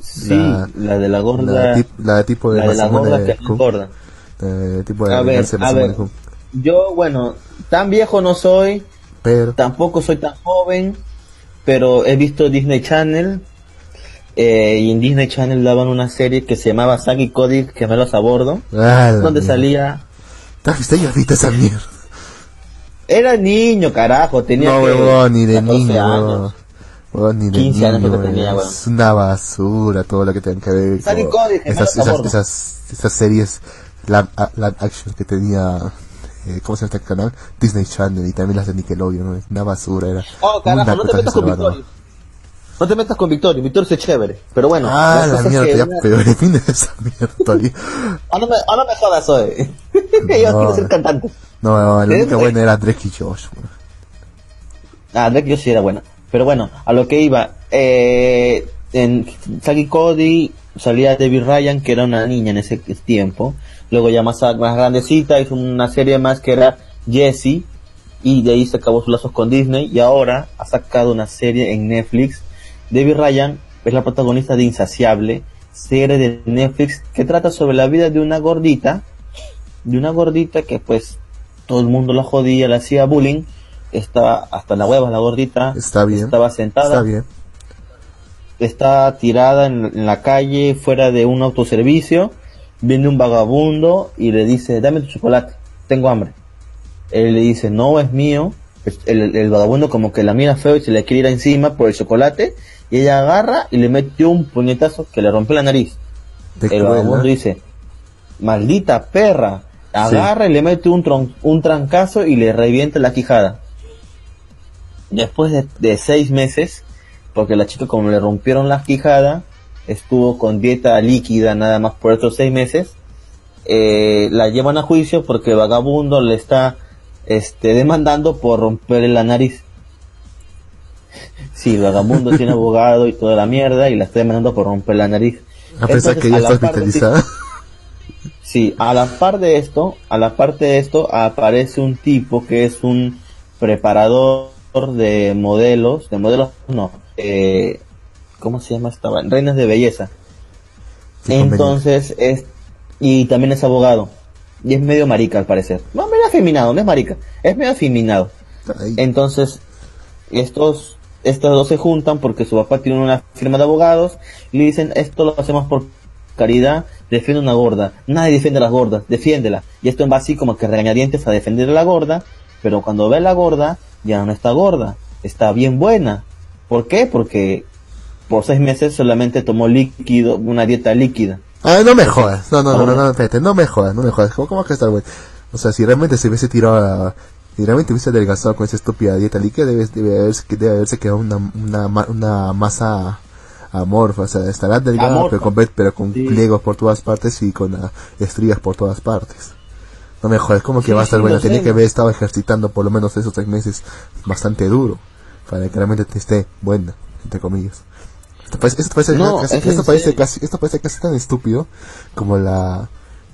Sí, La- la, de la gorda. La, la tipo de la de la gorda que no Cook. engorda. Eh, tipo de A ver, de a ver. Yo, bueno, tan viejo no soy, Pero, tampoco soy tan joven, pero he visto Disney Channel. eh, y en Disney Channel daban una serie que se llamaba Sagi Cody Gemelos a Bordo, ah, la donde mierda. salía. ¿Te viste ya viste esa mierda? Era niño, carajo, tenía No, huevón, ni de 14 niño, años. huevón. Huevón, ni de 15 años niño, creo que tenía, huevón. Es una basura todo lo que tenga que ver Cody, esas, esas, esas, esas series live, a- live action que tenía eh, ¿cómo se llama este canal? Disney Channel y también las de Nickelodeon, ¿no? Una basura, era. Oh, carajo, no te metas con Victorio. No te metas con Victorio, Victorio es chévere, pero bueno. Ah, la mierda, ya peor esa mierda, ah, no me, ah, no me jodas hoy. Yo quiero ser cantante. No, no, la única buena era Drake y Josh. Ah, Drake y Josh sí era buena. Pero bueno, a lo que iba, eh, en Saki Cody salía Debbie Ryan, que era una niña en ese tiempo. Luego ya más, más grandecita hizo una serie más que era Jessie. Y de ahí se acabó sus lazos con Disney. Y ahora ha sacado una serie en Netflix. Debbie Ryan es la protagonista de Insaciable, serie de Netflix que trata sobre la vida de una gordita. De una gordita que pues todo el mundo la jodía, la hacía bullying. Estaba hasta la hueva la gordita. Está bien. Estaba sentada. Está bien está tirada en, la calle fuera de un autoservicio, viene un vagabundo y le dice, dame tu chocolate, tengo hambre. Él le dice, no es mío. Pues, el, vagabundo como que la mira feo y se le quiere ir encima por el chocolate y ella agarra y le mete un puñetazo que le rompe la nariz. el vagabundo dice, maldita perra, agarra y le mete un, un trancazo y le revienta la quijada. Después de seis meses, porque la chica como le rompieron la quijada, estuvo con dieta líquida nada más por estos seis meses, eh, la llevan a juicio porque el vagabundo le está este, demandando por romperle la nariz. Sí, el vagabundo tiene abogado y toda la mierda y la está demandando por romper la nariz. A pesar que ya está hospitalizada. Sí, a la par de esto, a la parte de esto aparece un tipo que es un preparador de modelos, de modelos no, eh, ¿cómo se llama esta? Reinas de belleza. Entonces es y también es abogado y es medio marica al parecer. No, medio afeminado, no es marica, es medio afeminado. Entonces estos estos dos se juntan porque su papá tiene una firma de abogados y le dicen esto lo hacemos por caridad, defiende una gorda. Nadie defiende a las gordas, defiéndela. Y esto va así como que regañadientes a defender a la gorda, pero cuando ve a la gorda ya no está gorda, está bien buena. ¿Por qué? Porque por seis meses solamente tomó líquido, una dieta líquida. Ah, no me jodas. No, no, no, no, no, espérate, no me jodas, no me jodas. ¿Cómo, cómo que estar bueno? O sea, si realmente se hubiese tirado a, si realmente hubiese adelgazado con esa estúpida dieta líquida, debe, debe, haberse, debe haberse quedado una, una, una masa amorfa, o sea, estará delgada, pero con, pero con pliegos por todas partes y con uh, estrías por todas partes. No me jodas, ¿cómo que va a estar bueno? Tenía que haber estado ejercitando por lo menos esos tres meses bastante duro para que realmente te esté buena, entre comillas. Esto parece, esto parece, casi, esto parece casi, esto parece casi tan estúpido como la,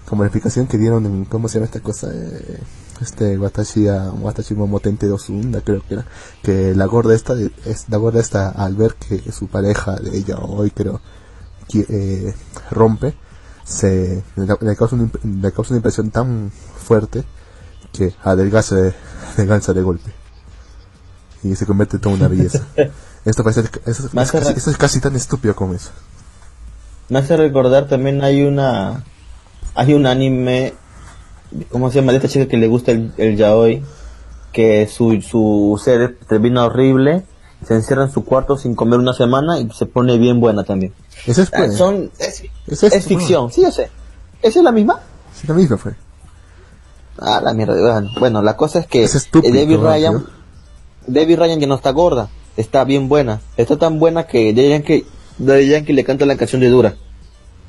como la explicación que dieron en, ¿cómo se llama esta cosa? Eh, este, Watashi, Watashi Momotente Dosunda, creo que era, que la gorda esta, es, la gorda esta, al ver que su pareja, de ella hoy creo, que, eh, rompe, se, le, causa una, le causa una impresión tan fuerte que adelgaza de, adelgaza de golpe y se convierte en toda una belleza. Esto, parece, eso, es, casi, es casi tan estúpido como eso. Me hace recordar también hay una hay un anime ¿cómo se llama? de esta chica que le gusta el, el yaoi que su, su ser termina horrible se encierra en su cuarto sin comer una semana y se pone bien buena también. Es, ah, son, es, es, ficción, sí, yo sé. ¿Esa es la misma? Sí, la misma fue. Ah, la mierda. Bueno, la cosa es que es David Ryan, Debbie Ryan ya no está gorda, está bien buena. Está tan buena que Daddy Yankee, Daddy Yankee le canta la canción de Dura.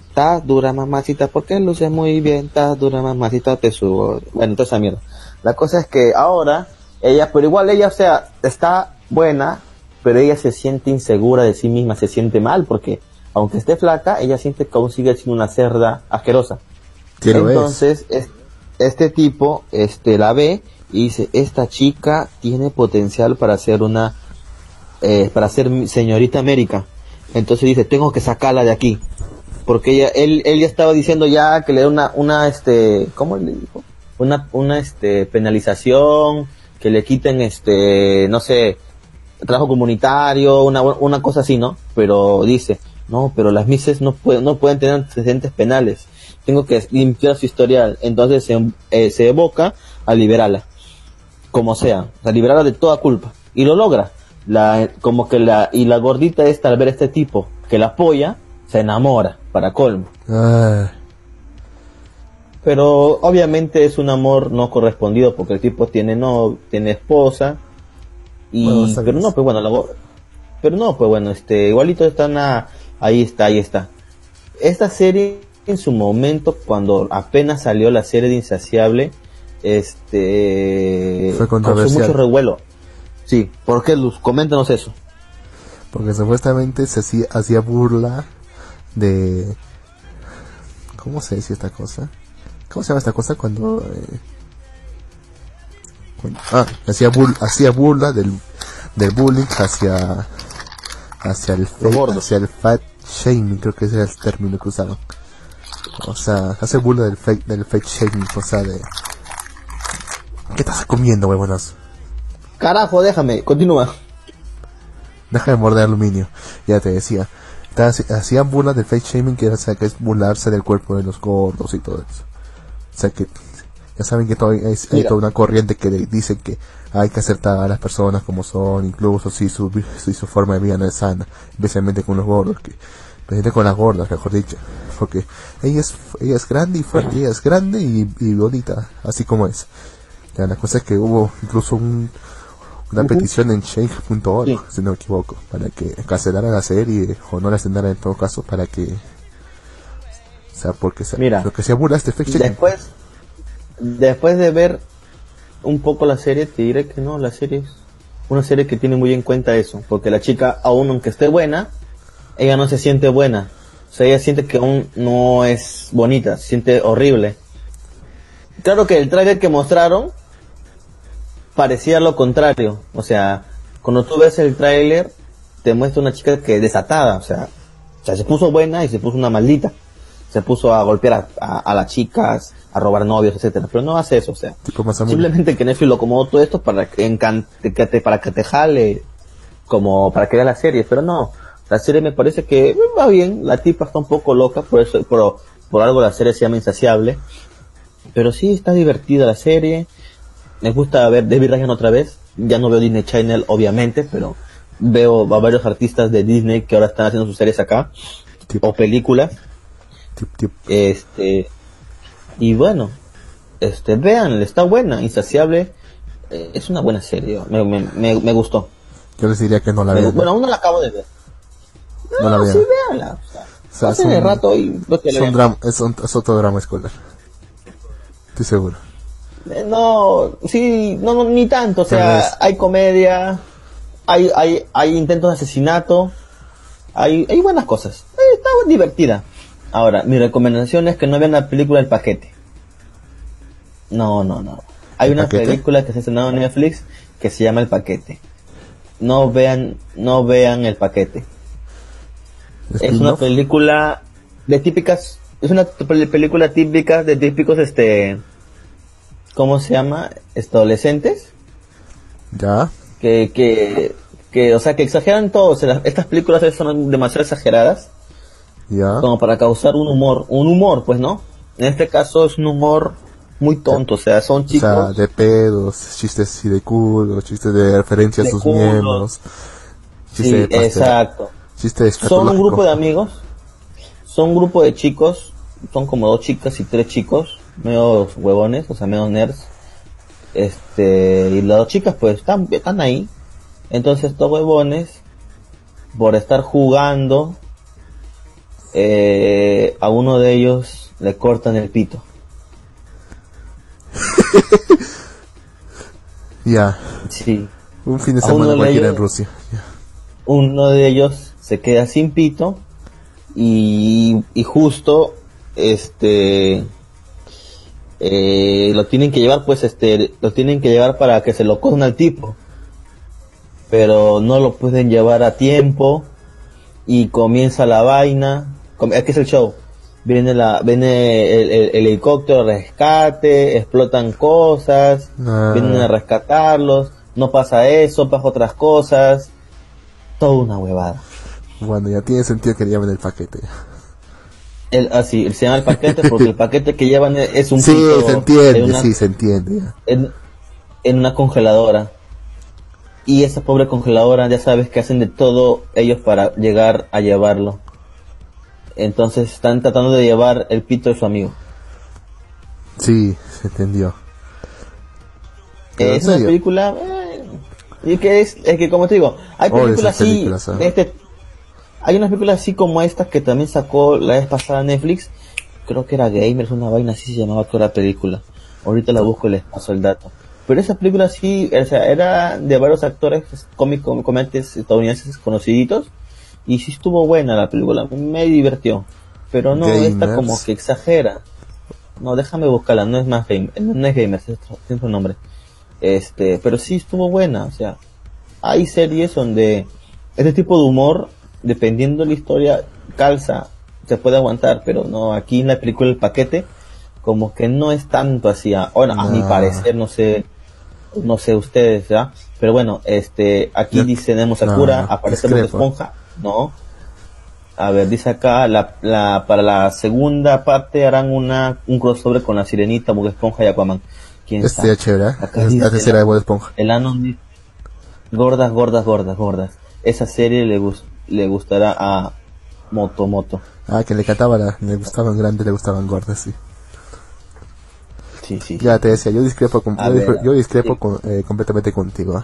Está dura mamacita, porque luce muy bien, está dura mamacita, te subo. Bueno, toda esa mierda. La cosa es que ahora, ella, pero igual ella, o sea, está buena, pero ella se siente insegura de sí misma, se siente mal, porque aunque esté flaca, ella siente que aún sigue siendo una cerda asquerosa. Entonces, este tipo, este, la ve y dice, esta chica tiene potencial para ser una, eh, para ser señorita América. Entonces dice, tengo que sacarla de aquí. Porque ella, él, él ya estaba diciendo ya que le da una, una, este, ¿cómo le dijo? Una, una, este, penalización, que le quiten, este, no sé, trabajo comunitario, una, una cosa así, ¿no? Pero dice, no, pero las mises no pueden, no pueden tener antecedentes penales. Tengo que limpiar su historial. Entonces se, eh, se evoca a liberarla como sea, o liberarla de toda culpa. Y lo logra. La, como que la, y la gordita esta al ver a este tipo que la apoya, se enamora, para colmo. Pero obviamente es un amor no correspondido porque el tipo tiene no tiene esposa y Bueno, pero no pues bueno la pero no pues bueno este igualito están a, ahí está ahí está esta serie en su momento cuando apenas salió la serie de Insaciable este Fue controversial. mucho revuelo sí ¿por qué Luz? coméntanos eso Porque supuestamente se hacía, hacía burla de... ¿Cómo se decía esta cosa? ¿Cómo se llama esta cosa cuando... eh, cuando- ah, hacía, bur- hacía burla del, del bullying hacia... Hacia el, fat, gordos. hacia el fat shaming, creo que ese era el término que usaban. O sea, hace burla del fake, del fake shaming, o sea, de... ¿Qué estás comiendo, huevonas? Carajo déjame continúa Deja de morder aluminio. Ya te decía. Hacían burlas del fake shaming, que, era, o sea, que es burlarse del cuerpo de los gordos y todo eso. O sea que ya saben que todavía hay, toda una corriente que dice que hay que aceptar a las personas como son, incluso si su, vi- si su forma de vida no es sana, especialmente con los gordos, que, especialmente con las gordas, mejor dicho. Porque ella es, ella es grande y fuerte, ella es grande y, y bonita, así como es. Ya, la cosa es que hubo incluso un, una petición en change.org, Sí. si no me equivoco, para que cancelaran la serie o no la estrenaran en todo caso, para que. O sea, porque se, Mira. lo que se burla este fake shaming. Después, después de ver un poco la serie, te diré que no, la serie es una serie que tiene muy en cuenta eso, porque la chica, aún aunque esté buena, ella no se siente buena. O sea, ella siente que aún no es bonita, se siente horrible. Claro que el trailer que mostraron parecía lo contrario. O sea, cuando tú ves el tráiler, te muestra una chica que desatada, o sea, o sea, se puso buena y se puso una maldita. Se puso a golpear a, a- a las chicas, a robar novios, etcétera. Pero no hace eso, o sea. Simplemente que Netflix lo acomodó todo esto para que, encan- que te, para que te jale, como para que veas la serie. Pero no, la serie me parece que va bien. La tipa está un poco loca, por eso, por, por algo la serie se llama Insaciable. Pero sí está divertida la serie. Me gusta ver David Ryan otra vez. Ya no veo Disney Channel, obviamente, pero veo a varios artistas de Disney que ahora están haciendo sus series acá, o películas. tip, tip. Este, y bueno, este, vean, está buena, Insaciable. eh, es una buena serie, me, me, me, me gustó. Yo les diría que no la vean. bueno, aún no la acabo de ver. no la sí, véanla. O sea, O sea, pasen el son- rato y Es, un drama, es, un- es otro drama escolar. Estoy seguro. No, sí, no, no, ni tanto, o sea, hay comedia, hay, hay, hay intentos de asesinato, hay, hay buenas cosas, Eh, está divertida. Ahora, mi recomendación es que no vean la película El Paquete. No, no, no. Hay ¿El una Paquete? película que se ha estrenado en Netflix que se llama El Paquete. No vean, no vean El Paquete. Es una Spin-off. película de típicas, es una pel- película típica de típicos, este, ¿cómo se llama? Adolescentes Ya. que, que, que, o sea, que exageran todo. O sea, estas películas son demasiado exageradas Ya. como para causar un humor, un humor, pues, ¿no? En este caso es un humor muy tonto, o sea, son O chicos. sea, de pedos, chistes así de culo, chistes de referencia a sus culos. miembros. sí, de exacto. Chiste Son un grupo de amigos, son un grupo de chicos, son como dos chicas y tres chicos, medio huevones, o sea, medio nerds. Este, y las dos chicas pues están, están ahí. Entonces estos huevones, por estar jugando, eh, a uno de ellos le cortan el pito. Ya. Sí. Un fin de semana cualquiera en Rusia. Uno de ellos se queda sin pito y, y justo este eh, lo tienen que llevar pues este lo tienen que llevar para que se lo cojan al tipo. Pero no lo pueden llevar a tiempo y comienza la vaina. Aquí es el show. Viene la viene el, el- el helicóptero de rescate explotan cosas Ah. vienen a rescatarlos no pasa eso pasa otras cosas. Toda una huevada. Bueno, ya tiene sentido que le llamen el paquete. El así se llama el paquete porque el paquete que llevan es es un Sí, pito se entiende, en una, sí, se entiende. en, en una congeladora y esa pobre congeladora ya sabes que hacen de todo ellos para llegar a llevarlo entonces están tratando de llevar el pito de su amigo Sí, se entendió. Es una película... eh, y que es, es que como te digo, hay películas esas así... películas, ¿ah? este, hay unas películas así como esta que también sacó la vez pasada Netflix. Creo que era Gamers, una vaina así se llamaba toda la película. Ahorita la busco y les paso el dato. Pero esa película sí, o sea, era de varios actores cómicos, comediantes estadounidenses conociditos. Y sí estuvo buena la película, me divirtió. Pero no, esta Gamers. como que exagera. No, déjame buscarla, no es más game, no es Gamers, es otro nombre. Este, pero sí estuvo buena, o sea, hay series donde este tipo de humor, dependiendo de la historia, calza, se puede aguantar, pero no, aquí en la película El Paquete, como que no es tanto así, a, bueno, a mi No. parecer, no sé, no sé ustedes, ¿ya? Pero bueno, este, aquí Yo- dice tenemos a no, Cura, no, aparece Bob. Esponja, ¿no? A ver, dice acá, la, la, para la segunda parte harán una, un crossover con la Sirenita, Bob Esponja y Aquaman. ¿Quién Este chévere, ¿eh? Acá Es dice la tercera la- de Bob Esponja. El Anon dice, gordas, gordas, gordas, gordas. Esa serie le, gus- le gustará a Moto Moto. Ah, que le cantaba, la- le gustaban grandes, le gustaban gordas, sí. Sí, sí. Ya te decía, yo discrepo, con, yo, ver, discre- yo discrepo sí. con- eh, completamente contigo. ¿eh?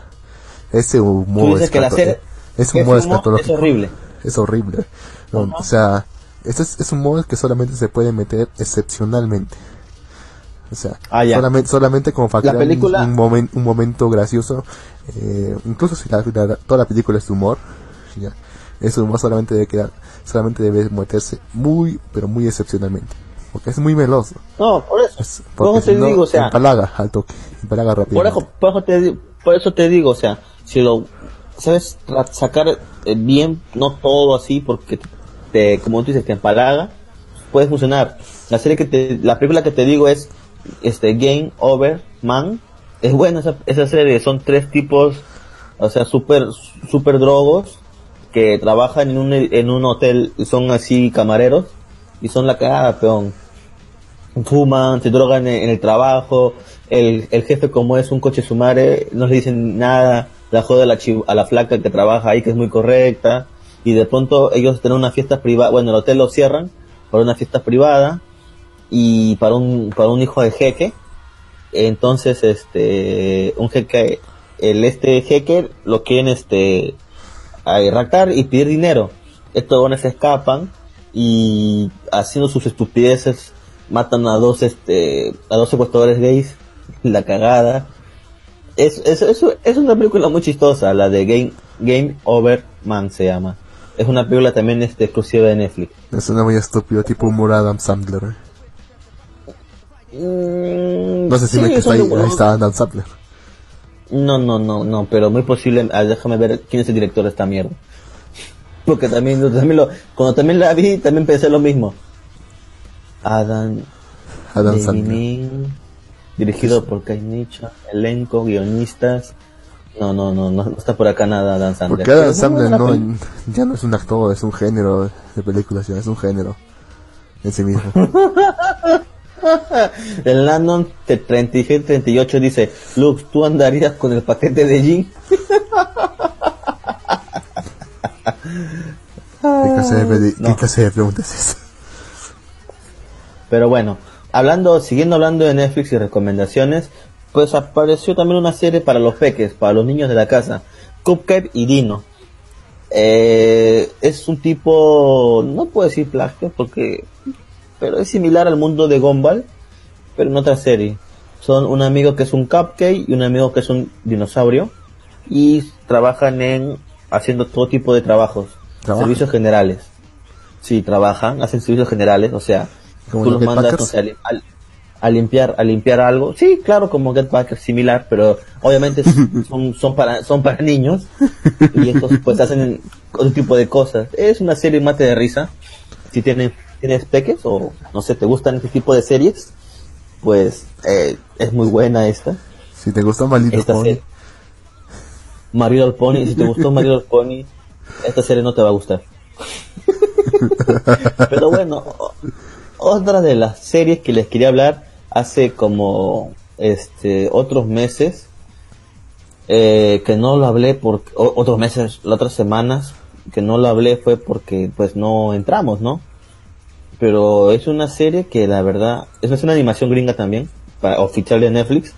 Ese humor que la eh, ese humor humor es horrible. es horrible. No. O sea, este es, es un humor que solamente se puede meter excepcionalmente. O sea, Ah, solamente, solamente como para un- un, momen- un momento gracioso. eh, incluso si la- la- toda la película es de humor, ya, ese humor solamente debe quedar, solamente debe meterse muy, pero muy excepcionalmente. Porque es muy meloso. No, por eso. Es- Por porque eso te si no, digo, o sea, empalaga al toque, empalaga rápido. por eso, por, eso te, di- por eso te digo, o sea, si lo sabes sacar eh, bien, no todo así, porque te, como tú dices, te empalaga, puede funcionar. La serie que te, la película que te digo es este Game Over Man. Es buena esa, esa serie, son tres tipos, o sea, super, super drogos que trabajan en un, en un hotel son así camareros y son la cagada, peón. Fuman, se drogan en, el trabajo, el, el jefe como es un coche sumare, no le dicen nada, la jode a la, a la flaca que trabaja ahí que es muy correcta y de pronto ellos tienen una fiesta privada, bueno el hotel lo cierran para una fiesta privada y para un, para un hijo de jeque, entonces este un jeque el este jeque lo quieren este a raptar y pedir dinero estos dones se escapan y haciendo sus estupideces matan a dos este a dos secuestradores gays la cagada es, es, es, es una película muy chistosa la de Game Game Over Man se llama es una película también este exclusiva de Netflix Es una muy estúpido, tipo humor Adam Sandler. ¿eh? Mm, No sé si sí, me que está ahí, ahí está Adam Sandler. No, no, no, no, pero muy posible. ah, déjame ver quién es el director de esta mierda. Porque también, también lo, cuando también la vi, también pensé lo mismo. Adam, Adam Sandler. Dirigido por Kai Nicha, elenco, guionistas. No, no, no, no, no está por acá nada Adam Sandler. Porque Adam Sandler no, ya no es un actor, es un género de películas, ya es un género en sí mismo. El Landon de 3738 dice, Lux, ¿tú andarías con el paquete de Jin? ¿Qué clase de, peli- No. ¿qué clase de pregunta es esa? Pero bueno, hablando, siguiendo hablando de Netflix y recomendaciones, pues apareció también una serie para los peques, para los niños de la casa, Cupcake y Dino. Eh, es un tipo, no puedo decir plagio porque, pero es similar al mundo de Gumball, pero en otra serie. Son un amigo que es un cupcake y un amigo que es un dinosaurio y trabajan en haciendo todo tipo de trabajos, ¿Trabajan? servicios generales. Sí, trabajan, hacen servicios generales, o sea, ¿Como tú los mandas no sé, a, a limpiar a limpiar algo. Sí, claro, como Get Back es similar, pero obviamente son, son para son para niños y estos pues hacen otro tipo de cosas. Es una serie mate de risa. Si tienes tienes peques o no sé, te gustan este tipo de series, pues eh, es muy buena esta. Si te gustó Maldito Esta Pony. My Little Pony, si te gustó My Little Pony, esta serie no te va a gustar. Pero bueno, otra de las series que les quería hablar hace como este otros meses eh, que no lo hablé por o- otros meses, las otras semanas que no lo hablé fue porque pues no entramos, ¿no? Pero es una serie que la verdad, es una animación gringa también, para, oficial de Netflix,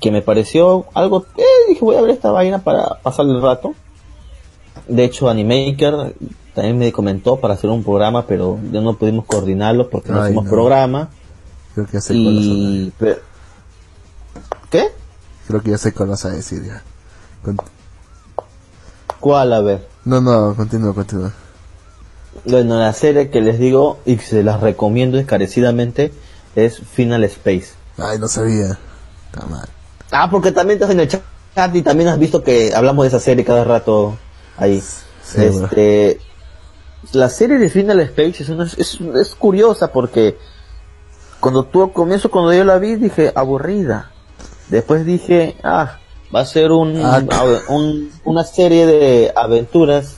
que me pareció algo, eh, dije voy a ver esta vaina para pasar el rato. De hecho, Animaker también me comentó para hacer un programa, pero ya no pudimos coordinarlo porque no hicimos no. programa. Creo que ya sé Y... pe- ¿Qué? Creo que ya sé cuál vas a decir ya. Con- ¿Cuál? A ver. No, no, continúa, continúa. Bueno, la serie que les digo y que se las recomiendo encarecidamente es Final Space. Ay, no sabía. Está mal. Ah, porque también estás en el chat y también has visto que hablamos de esa serie cada rato ahí. Sí, este, la serie de Final Space es, una- es, es curiosa porque cuando tú al comienzo cuando yo la vi dije aburrida. Después dije, ah, va a ser un, Ah. un- una serie de aventuras.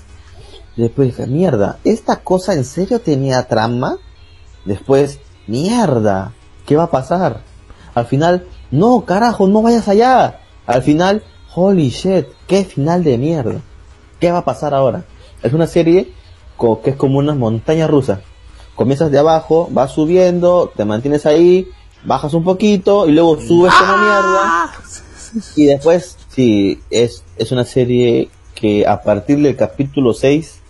Después dije, mierda, ¿esta cosa en serio tenía trama? Después, mierda, ¿qué va a pasar? Al final, no, carajo, no vayas allá. Al final, holy shit, qué final de mierda. ¿Qué va a pasar ahora? Es una serie co- que es como una montaña rusa. Comienzas de abajo, vas subiendo, te mantienes ahí, bajas un poquito y luego subes como mierda. Y después, sí, es, es una serie que a partir del capítulo 6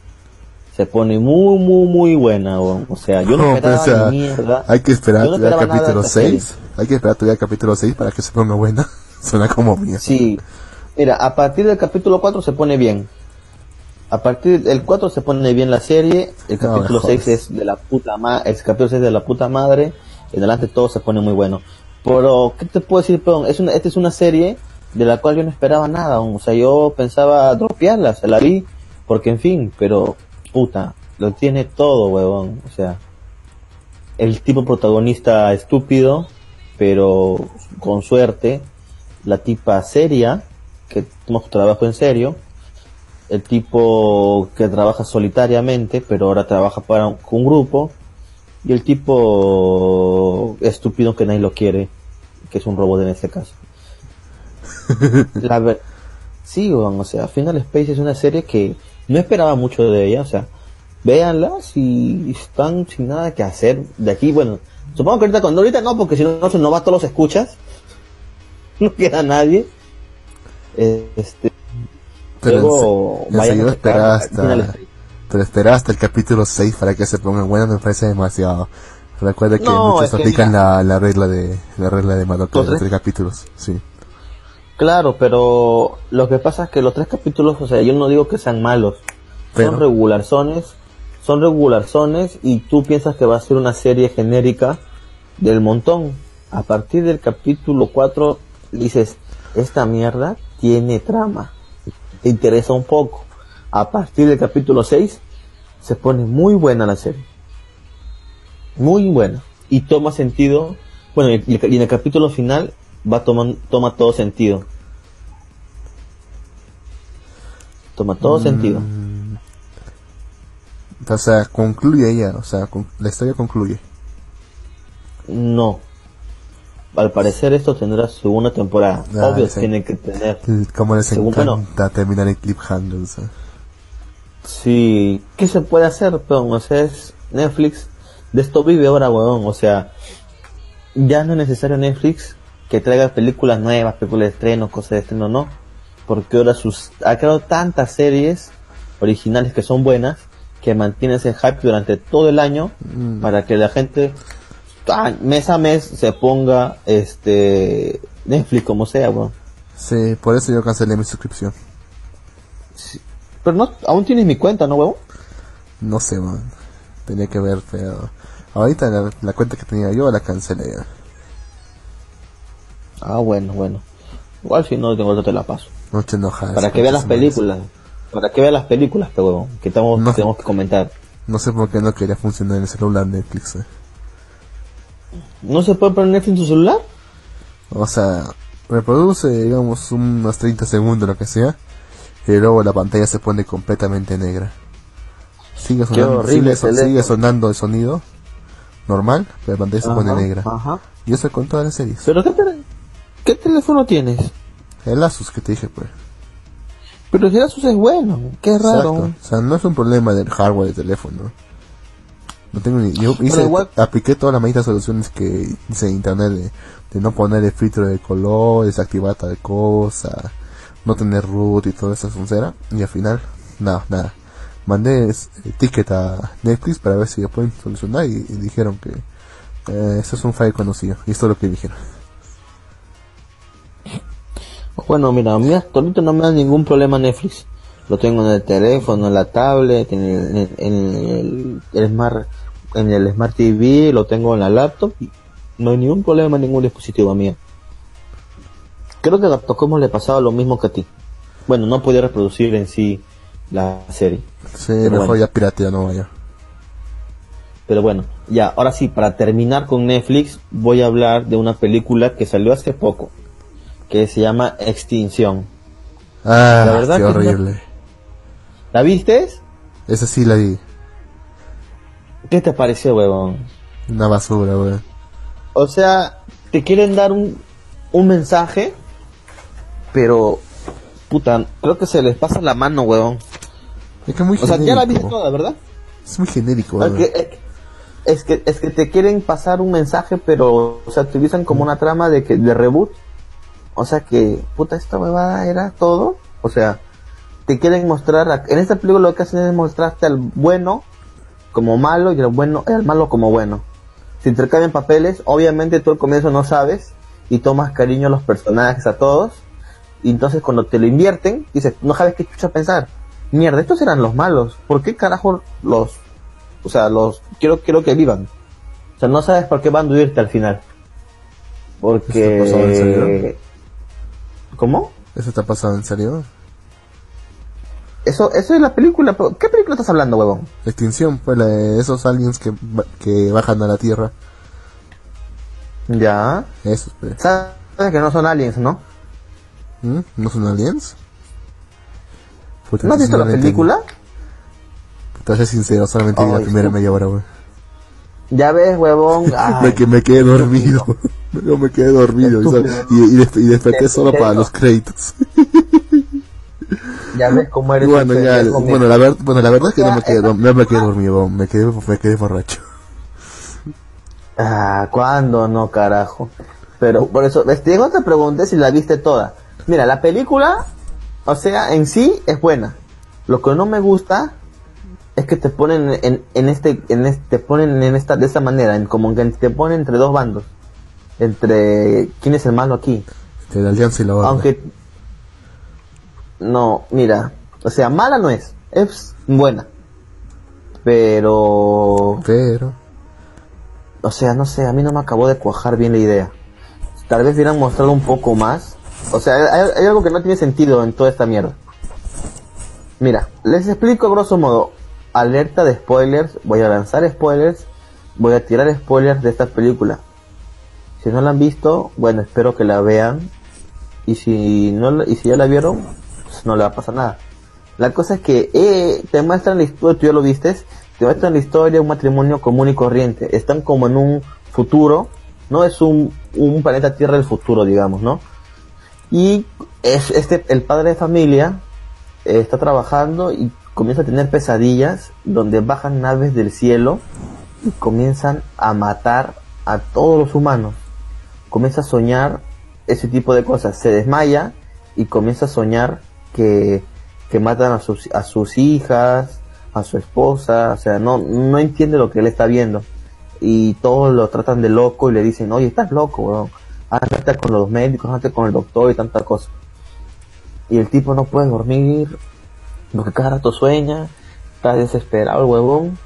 se pone muy, muy, muy buena. O, o sea, yo no No, esperaba pero, o sea, ni mierda. Hay que esperar no todavía capítulo esta serie. 6. Hay que esperar todavía el capítulo 6 para que se ponga buena. Suena como mía. Sí. Mira, a partir del capítulo 4 se pone bien. A partir del 4 se pone bien la serie. El No, capítulo jodas. 6 es de la puta ma el capítulo 6 de la puta madre. En adelante todo se pone muy bueno. Pero, ¿qué te puedo decir? Es una, esta es una serie de la cual yo no esperaba nada. O sea, yo pensaba dropearla, se la vi. Porque, en fin, pero, puta, lo tiene todo, huevón. O sea, el tipo protagonista estúpido, pero con suerte. La tipa seria, que toma su trabajo en serio. El tipo que trabaja solitariamente, pero ahora trabaja para un, con un grupo. Y el tipo estúpido que nadie lo quiere, que es un robot en este caso. La ver- sí, weón, o sea, Final Space es una serie que no esperaba mucho de ella, o sea, véanla si están sin nada que hacer de aquí, bueno, supongo que ahorita cuando ahorita no, porque si no se nos va todos los escuchas, no queda nadie. Eh, Este, Pero luego en, vayan a esperar hasta, pero esperar hasta el capítulo 6 para que se ponga buena me parece demasiado. Recuerda que No, muchos que aplican la, la regla de la regla de Madoka de tres capítulos. Sí. Claro, pero lo que pasa es que los tres capítulos, o sea, yo no digo que sean malos, Pero- son regularzones, son regularzones y tú piensas que va a ser una serie genérica del montón. A partir del capítulo 4 dices, esta mierda tiene trama, te interesa un poco. A partir del capítulo 6 se pone muy buena la serie. Muy buena. Y toma sentido, bueno, y, y en el capítulo final va tomando, toma todo sentido. Toma todo sentido. O sea, concluye ella, o sea, con- la historia concluye. No. Al parecer esto tendrá segunda temporada. Ah, Obvio tiene que tener. Como les encanta terminar en cliffhanger, o sea. Sí. ¿Qué se puede hacer, peón? O sea, es Netflix. De esto vive ahora, weón. O sea, ya no es necesario Netflix que traiga películas nuevas, películas de estreno, cosas de estreno, no. Porque ahora sus, ha creado tantas series originales que son buenas que mantienen ese hype durante todo el año Mm. para que la gente ah, mes a mes se ponga este Netflix como sea, weón. Sí, por eso yo cancelé mi suscripción. Pero no, aún tienes mi cuenta, ¿no, huevón? No sé, man. Tenía que ver, pero... Ahorita la, la cuenta que tenía yo la cancelé. Ah, bueno, bueno. Igual si no, tengo te la paso. No te enojas. Para que veas las películas. Para que veas las películas, pe huevón. Que estamos, No. tenemos que comentar. No sé por qué no quería funcionar en el celular Netflix. eh. ¿No se puede poner Netflix en tu celular? O sea, reproduce, digamos, unos 30 segundos, lo que sea. Y luego la pantalla se pone completamente negra. Sigue sonando, sigue, sonando el sonido normal, pero la pantalla se pone negra. Ajá. Y eso con todas las series. ¿Pero qué, qué teléfono tienes? El Asus que te dije, pues. Pero si Asus es bueno. Qué raro. Exacto. O sea, no es un problema del hardware del teléfono. No tengo ni, yo hice, apliqué todas las medidas soluciones que hice en internet de, de no poner el filtro de color, desactivar tal cosa, no tener root y toda esa soncera. Y al final, nada, nada. Mandé ticket a Netflix para ver si lo pueden solucionar y, dijeron que eh, eso es un file conocido. Y esto es lo que dijeron. Bueno, mira, a mí hasta no me da ningún problema Netflix. Lo tengo en el teléfono, en la tablet, en el, en el, smart, en el smart TV, lo tengo en la laptop. Y no hay ningún problema en ningún dispositivo mío. Creo que a como le pasaba lo mismo que a ti. Bueno, no podía reproducir en sí la serie. Sí, mejor ya piratea no vaya. Pero bueno, ya, ahora sí, para terminar con Netflix, voy a hablar de una película que salió hace poco que se llama Extinción. Ah, la verdad qué horrible. ¿La viste? Esa sí la vi. ¿Qué te pareció, huevón? Una basura, huevón. O sea, te quieren dar un, un mensaje, pero, puta, creo que se les pasa la mano, huevón. Es que muy o sea, ya la viste toda, ¿verdad? Es muy genérico, huevón. Es que, es que, te quieren pasar un mensaje, pero, o sea, te utilizan como una trama de que de reboot o sea que, puta, esta huevada era todo. O sea, te quieren mostrar, en esta película lo que hacen es mostrarte al bueno como malo y al bueno, al malo como bueno. Se intercambian papeles, obviamente tú al comienzo no sabes y tomas cariño a los personajes, a todos. Y entonces cuando te lo invierten, dices, no sabes qué chucha pensar. Mierda, estos eran los malos. ¿Por qué carajo los, o sea, los, quiero, quiero que vivan? O sea, no sabes por qué van a huirte al final. Porque ¿Cómo? ¿Eso está pasando en serio? Eso, eso es la película. ¿Qué película estás hablando, huevón? Extinción, pues la de esos aliens que, que bajan a la Tierra. Ya. Eso, pues. Sabes que no son aliens, ¿no? ¿Mm? ¿No son aliens? ¿No has visto la película? Te ser sincero, solamente vi la primera media hora, huevón. Ya ves, huevón. me, que me quedé dormido. Yo me quedé dormido y, y, desperté solo para los créditos. ya ves cómo eres. Bueno, ya, bueno, la, ver, bueno, la verdad es que no me quedé, no me quedé dormido, me quedé, me quedé borracho. Ah, ¿cuándo no, carajo? Pero por eso, te pregunté si la viste toda. Mira, la película, o sea, en sí es buena. Lo que no me gusta es que te ponen en, en este, en este, te ponen en esta, de esta manera, en, como que te ponen entre dos bandos entre quién es el malo aquí. Entre la Alianza y la Horda. Aunque no, mira, o sea, mala no es, es buena. Pero pero o sea, no sé, a mí no me acabó de cuajar bien la idea. Tal vez hubieran mostrado un poco más. O sea, hay, hay algo que no tiene sentido en toda esta mierda. Mira, les explico grosso modo. Alerta de spoilers. Voy a lanzar spoilers. Voy a tirar spoilers de esta película. Si no la han visto, bueno, espero que la vean. Y si no y si ya la vieron, pues no le va a pasar nada. La cosa es que eh, te muestran la historia, tú ya lo viste, te muestran la historia de un matrimonio común y corriente. Están como en un futuro, no es un, un planeta Tierra del futuro, digamos, ¿no? Y es este el padre de familia eh, está trabajando y comienza a tener pesadillas donde bajan naves del cielo y comienzan a matar a todos los humanos comienza a soñar ese tipo de cosas. Se desmaya y comienza a soñar que, que matan a sus, a sus hijas, a su esposa, o sea, no, no entiende lo que él está viendo. Y todos lo tratan de loco y le dicen, oye, estás loco, weón. Con los médicos, ándate con el doctor y tanta cosa. Y el tipo no puede dormir, porque cada rato sueña, está desesperado el huevón,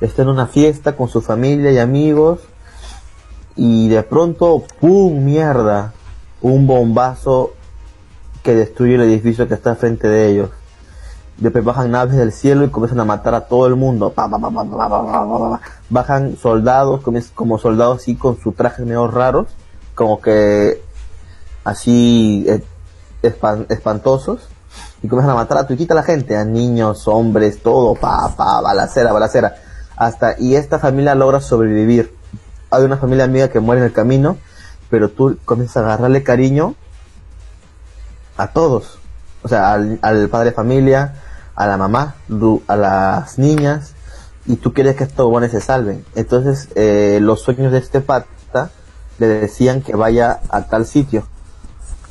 está en una fiesta con su familia y amigos, y de pronto, ¡pum! mierda, un bombazo que destruye el edificio que está frente de ellos. Después bajan naves del cielo y comienzan a matar a todo el mundo. bajan soldados, como soldados así con sus trajes medio raros, como que así eh, espantosos, y comienzan a matar a tu a la gente, a niños, hombres, todo, pa, pa, balacera, balacera. Hasta, y esta familia logra sobrevivir hay una familia amiga que muere en el camino, pero tú comienzas a agarrarle cariño a todos. O sea, al, padre de familia, a la mamá, a las niñas, y tú quieres que estos huevones se salven. Entonces, eh, los sueños de este pata le decían que vaya a tal sitio,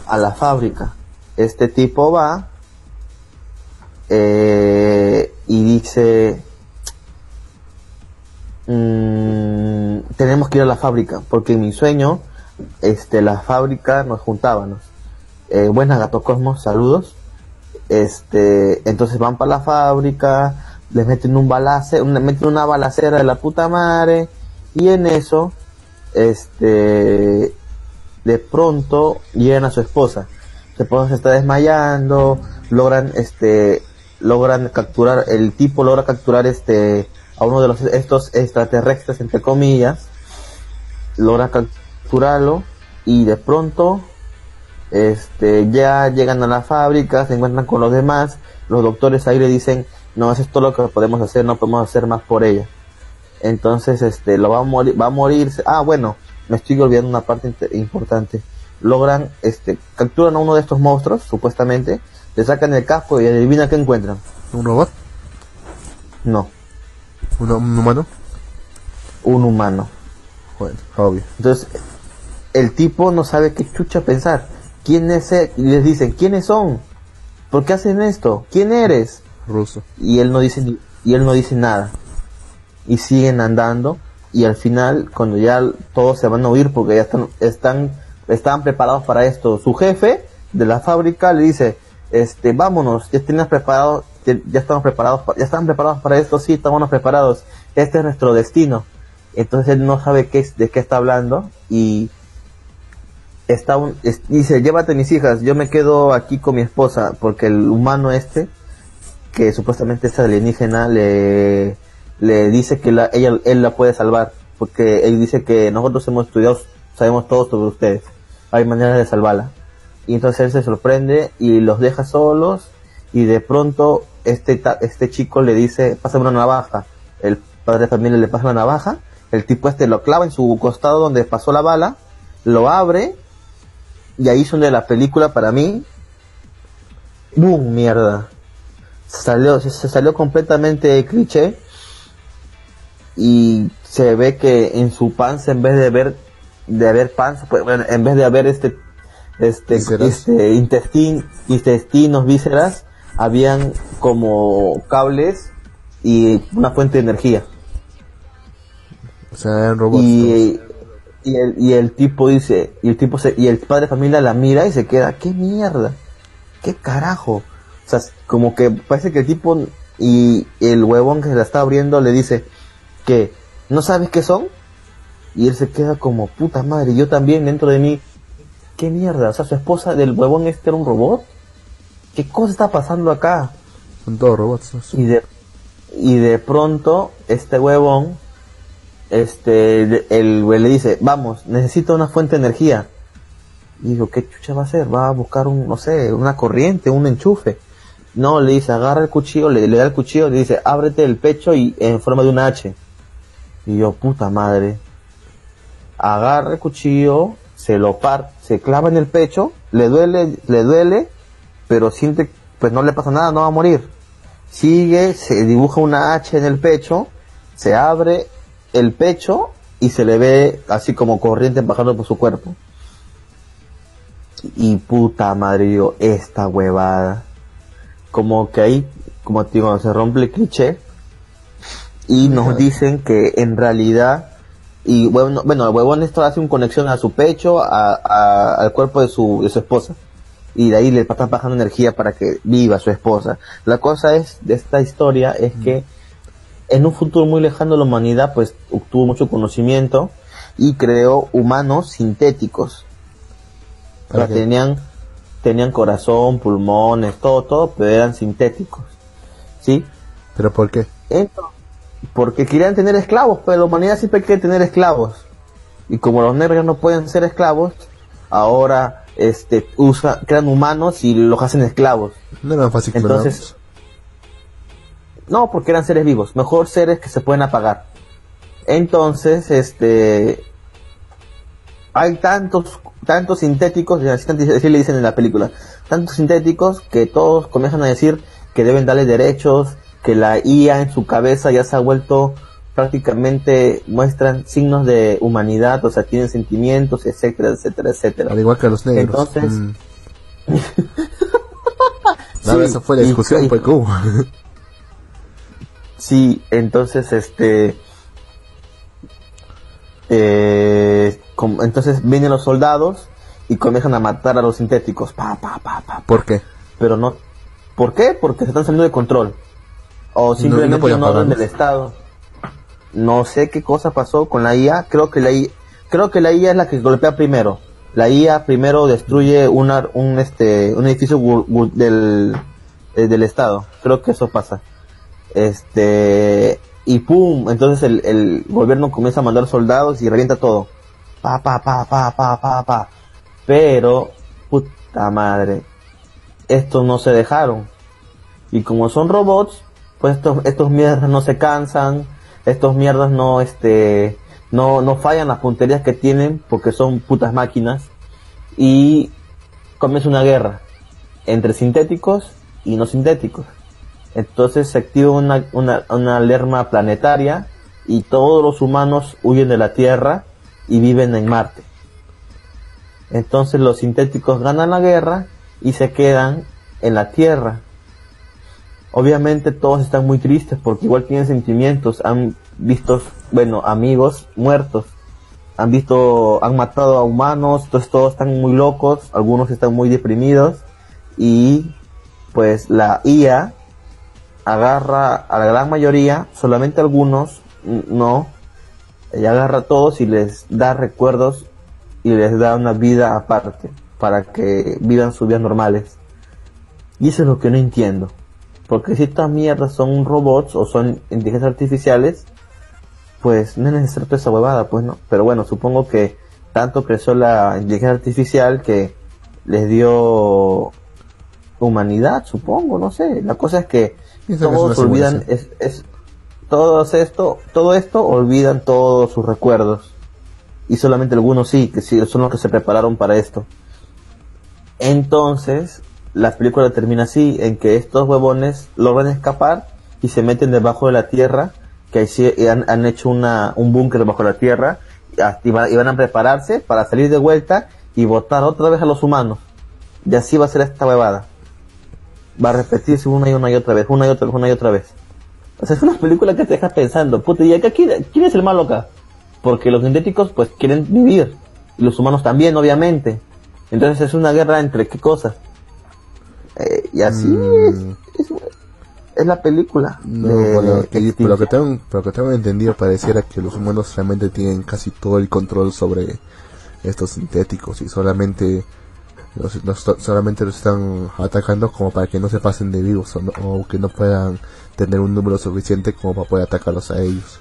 a la fábrica. Este tipo va eh, y dice, mm, tenemos que ir a la fábrica, porque en mi sueño, este, la fábrica nos juntábamos. Eh, buenas Gato Cosmos, saludos. Este, entonces van para la fábrica, les meten un balace, una, meten una balacera de la puta madre, y en eso, este, de pronto llegan a su esposa. Su esposa se está desmayando, logran, este, logran capturar, el tipo logra capturar este, a uno de los, estos extraterrestres, entre comillas, logra capturarlo, y de pronto, este, ya llegan a la fábrica, se encuentran con los demás, los doctores ahí le dicen, no, es todo lo que podemos hacer, no podemos hacer más por ella. Entonces, este, lo va a morir, va a morirse. Ah, bueno, me estoy olvidando una parte importante. Logran, este, capturan a uno de estos monstruos, supuestamente, le sacan el casco y adivina qué encuentran. ¿Un robot? No, ¿Un, un humano? un humano. Bueno, obvio. Entonces, el tipo no sabe qué chucha pensar. ¿Quién es él? Y les dicen, ¿quiénes son? ¿Por qué hacen esto? ¿Quién eres? Ruso. y él no dice ni- y él no dice nada y siguen andando y al final cuando ya todos se van a huir porque ya están están estaban preparados para esto su jefe de la fábrica le dice este vámonos ya tienes preparado ya estamos preparados pa- ya están preparados para esto sí estamos preparados. Este es nuestro destino. Entonces él no sabe qué es, de qué está hablando y está un, es- dice llévate mis hijas yo me quedo aquí con mi esposa porque el humano este que supuestamente es alienígena le, le dice que la, ella, él la puede salvar, porque él dice que nosotros hemos estudiado, sabemos todo sobre ustedes, hay maneras de salvarla. Y entonces él se sorprende y los deja solos y de pronto este, este chico le dice, pásame una navaja. El padre de familia le pasa la navaja, el tipo este lo clava en su costado donde pasó la bala, lo abre y ahí son de la película para mí. ¡Bum! Mierda salió se, salió completamente cliché y se ve que en su panza en vez de haber de haber panza pues, en vez de haber este este, este intestin, intestinos vísceras habían como cables y una fuente de energía. O sea, eran robots. y, y el, y el tipo dice y el tipo se, y el padre de familia la mira y se queda qué mierda qué carajo o sea como que parece que el tipo y el huevón que se la está abriendo le dice que no sabes qué son y él se queda como puta madre yo también dentro de mí qué mierda o sea su esposa del huevón este era un robot. Qué cosa está pasando acá Son todos robots. ¿no? y de y de pronto este huevón este el güey le dice vamos necesito una fuente de energía y digo qué chucha va a hacer va a buscar un no sé una corriente un enchufe no le dice agarra el cuchillo le, le da el cuchillo le dice ábrete el pecho y en forma de una H y yo puta madre agarra el cuchillo se lo par se clava en el pecho le duele le duele pero siente pues no le pasa nada no va a morir sigue, se dibuja una H en el pecho, se abre el pecho y se le ve así como corriente bajando por su cuerpo. Y puta madre, digo, esta huevada. Como que ahí, como te digo, se rompe el cliché y nos dicen que en realidad, y bueno, bueno el huevón esto hace una conexión a su pecho, a, a- al cuerpo de su, de su esposa y de ahí le están bajando energía para que viva su esposa. La cosa es de esta historia es que en un futuro muy lejano la humanidad pues obtuvo mucho conocimiento y creó humanos sintéticos. Tenían tenían corazón, pulmones, todo todo, pero eran sintéticos. ¿Sí? ¿Pero por qué? Entonces, porque querían tener esclavos, pero la humanidad siempre quiere tener esclavos. Y como los negros no pueden ser esclavos, ahora este usa, crean humanos y los hacen esclavos. No era fácil Entonces-. No, porque eran seres vivos, mejor seres que se pueden apagar. Entonces, este hay tantos tantos sintéticos, así así le dicen en la película, tantos sintéticos que todos comienzan a decir que deben darle derechos, que la IA en su cabeza ya se ha vuelto prácticamente muestran signos de humanidad, o sea, tienen sentimientos, etcétera, etcétera, etcétera. Al igual que los negros. Entonces, Mm. No, esa fue la discusión, y- pues, ¿cómo? Sí, entonces este eh, entonces vienen los soldados y comienzan a matar a los sintéticos, pa pa pa pa, ¿Por qué? pero no ¿Por qué? Porque se están saliendo de control. O simplemente podían un orden del Estado. No sé qué cosa pasó con la IA, creo que la IA, creo que la IA es la que golpea primero. La IA primero destruye una, un este un edificio del eh, del Estado. Creo que eso pasa este y pum entonces el, el gobierno comienza a mandar soldados y revienta todo pa pa pa pa pa pa pa pero puta madre estos no se dejaron y como son robots pues estos estos mierdas no se cansan estos mierdas no este no no fallan las punterías que tienen porque son putas máquinas y comienza una guerra entre sintéticos y no sintéticos entonces se activa una, una, una alarma planetaria y todos los humanos huyen de la Tierra y viven en Marte. Entonces los sintéticos ganan la guerra y se quedan en la Tierra. Obviamente todos están muy tristes porque igual tienen sentimientos, han visto, bueno, amigos muertos, han visto, han matado a humanos, entonces todos están muy locos, algunos están muy deprimidos y pues la IA agarra a la gran mayoría, solamente algunos no, ella agarra a todos y les da recuerdos y les da una vida aparte para que vivan sus vidas normales. Y eso es lo que no entiendo. Porque si estas mierdas son robots o son inteligencias artificiales, pues no es necesario toda esa huevada, pues no. Pero bueno, supongo que tanto creció la inteligencia artificial que les dio humanidad, supongo, no sé. La cosa es que Pienso que es todos olvidan, es, es, todos esto, todo esto olvidan todos sus recuerdos. Y solamente algunos sí, que sí, son los que se prepararon para esto. Entonces, la película termina así, en que estos huevones logran escapar y se meten debajo de la tierra, que ahí han, hecho una, un búnker debajo de la tierra, y van a prepararse para salir de vuelta y votar otra vez a los humanos. Y así va a ser esta huevada. Va a repetirse una y una y otra vez, una y otra vez, una y otra vez. O sea, es una película que te deja pensando, puta, ¿y acá quién, quién es el malo acá? Porque los sintéticos pues quieren vivir, y los humanos también, obviamente. Entonces es una guerra entre qué cosas. Eh, y así Mm. es, es, es la película. No, de que, por lo que tengo, por lo que tengo entendido, pareciera que los humanos realmente tienen casi todo el control sobre estos sintéticos y solamente los, los- solamente los están atacando como para que no se pasen de vivos o, no- o que no puedan tener un número suficiente como para poder atacarlos a ellos.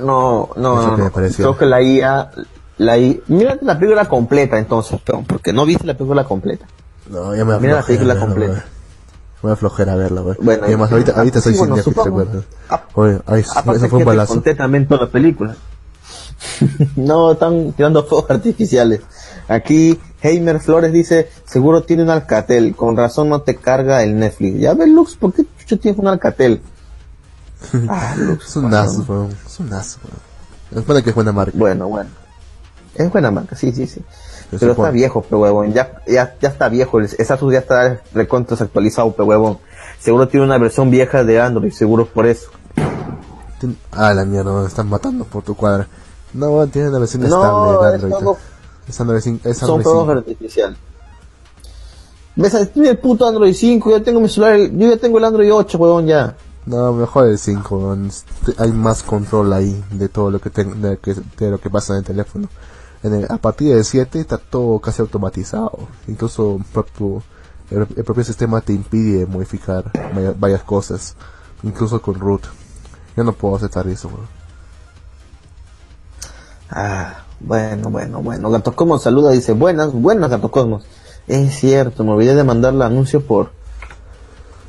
No, no, Eso no, que. Creo que la IA, la IA, mira la película completa entonces, peón, porque no viste la película completa. No, ya me Mira la película verla, completa. güey. Me da flojera verla, güey. Bueno, y además ahorita, ah, ahorita sí, estoy sin bueno, Netflix, supongo. recuerda. Ah, Oye, ay, eso fue un que te balazo. conté también toda la película. no, están tirando fuegos artificiales. Aquí Heimer Flores dice, seguro tiene un Alcatel, con razón no te carga el Netflix. Ya ves Lux, ¿por qué chucho tienes un Alcatel? ah, Lux. Es un nazo, weón. Es un nazo, weón. Es para que es buena marca. Bueno, bueno. Es buena marca, sí, sí, sí. Pero supone. está viejo, pe huevón. Ya, ya, ya está viejo. el- Esa ya está recontra actualizado, pe huevón. Seguro tiene una versión vieja de Android, seguro por eso. Ah, la mierda, me están matando por tu cuadra. No, tiene una versión No, estable de es Android. todo- Es Android 5. Es Son Android fuegos 5. artificiales. ¿Ves? Tiene el puto Android 5, yo tengo mi celular, yo ya tengo el Android 8, huevón, ya. No, mejor el 5, weón. Hay más control ahí de todo lo que, ten- de, que- de lo que pasa en el teléfono. En el- a partir del 7 está todo casi automatizado. Incluso el, el propio sistema te impide modificar varias cosas. Incluso con root. Yo no puedo aceptar eso, weón. Ah, bueno, bueno, bueno. Gato Cosmos saluda, dice, buenas, buenas Gato Cosmos. Es cierto, me olvidé de mandarle anuncio por,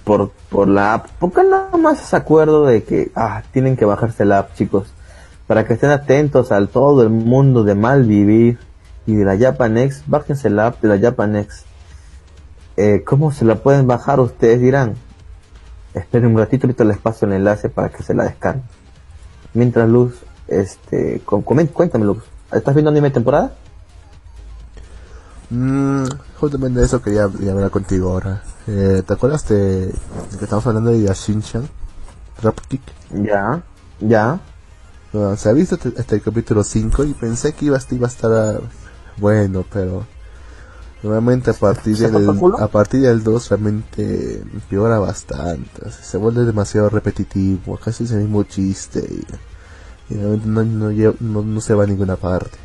por, por la app. ¿Por qué nada más se acuerdo de que, ah, tienen que bajarse la app, chicos? Para que estén atentos al todo el mundo de Malvivir y de la Japanex, bájense la app de la Japanex. Eh, ¿Cómo se la pueden bajar ustedes dirán? Esperen un ratito, ahorita les paso el enlace para que se la descarguen. Mientras Luz, este, com- cuéntame Luz, ¿estás viendo anime temporada? Mm, justamente de eso quería, quería hablar contigo ahora. Eh, ¿Te acuerdas de, de que estamos hablando de Yashin-chan? Ya, ya. Bueno, se ha visto este, este capítulo 5 y pensé que iba, a- iba a estar ah, bueno, pero realmente a partir ¿Se fue del a partir del 2 realmente empeora bastante, se vuelve demasiado repetitivo, casi es el mismo chiste y, y realmente no, no, lle- no, no se va a ninguna parte.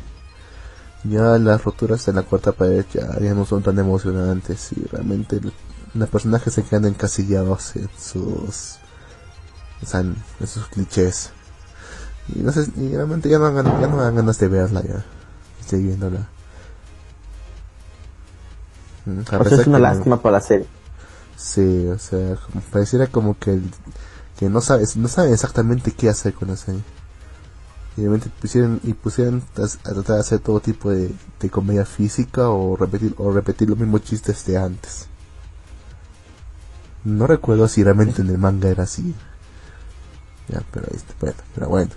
Ya las roturas en la cuarta pared ya, ya no son tan emocionantes y realmente el- los personajes se quedan encasillados en sus en sus clichés. Y no sé, y realmente ya no, dan ganas- ya no dan ganas de verla ya. Estoy viéndola. Mm, O sea, es una no- lástima para la serie. Sí, o sea, como- pareciera como que el- que no sabes, no saben exactamente qué hacer con la serie. Y realmente pusieron, y pusieron a tratar de hacer todo tipo de, de comedia física o repetir, o repetir los mismos chistes de antes. No recuerdo si realmente en el manga era así. Ya, pero está, bueno, pero bueno.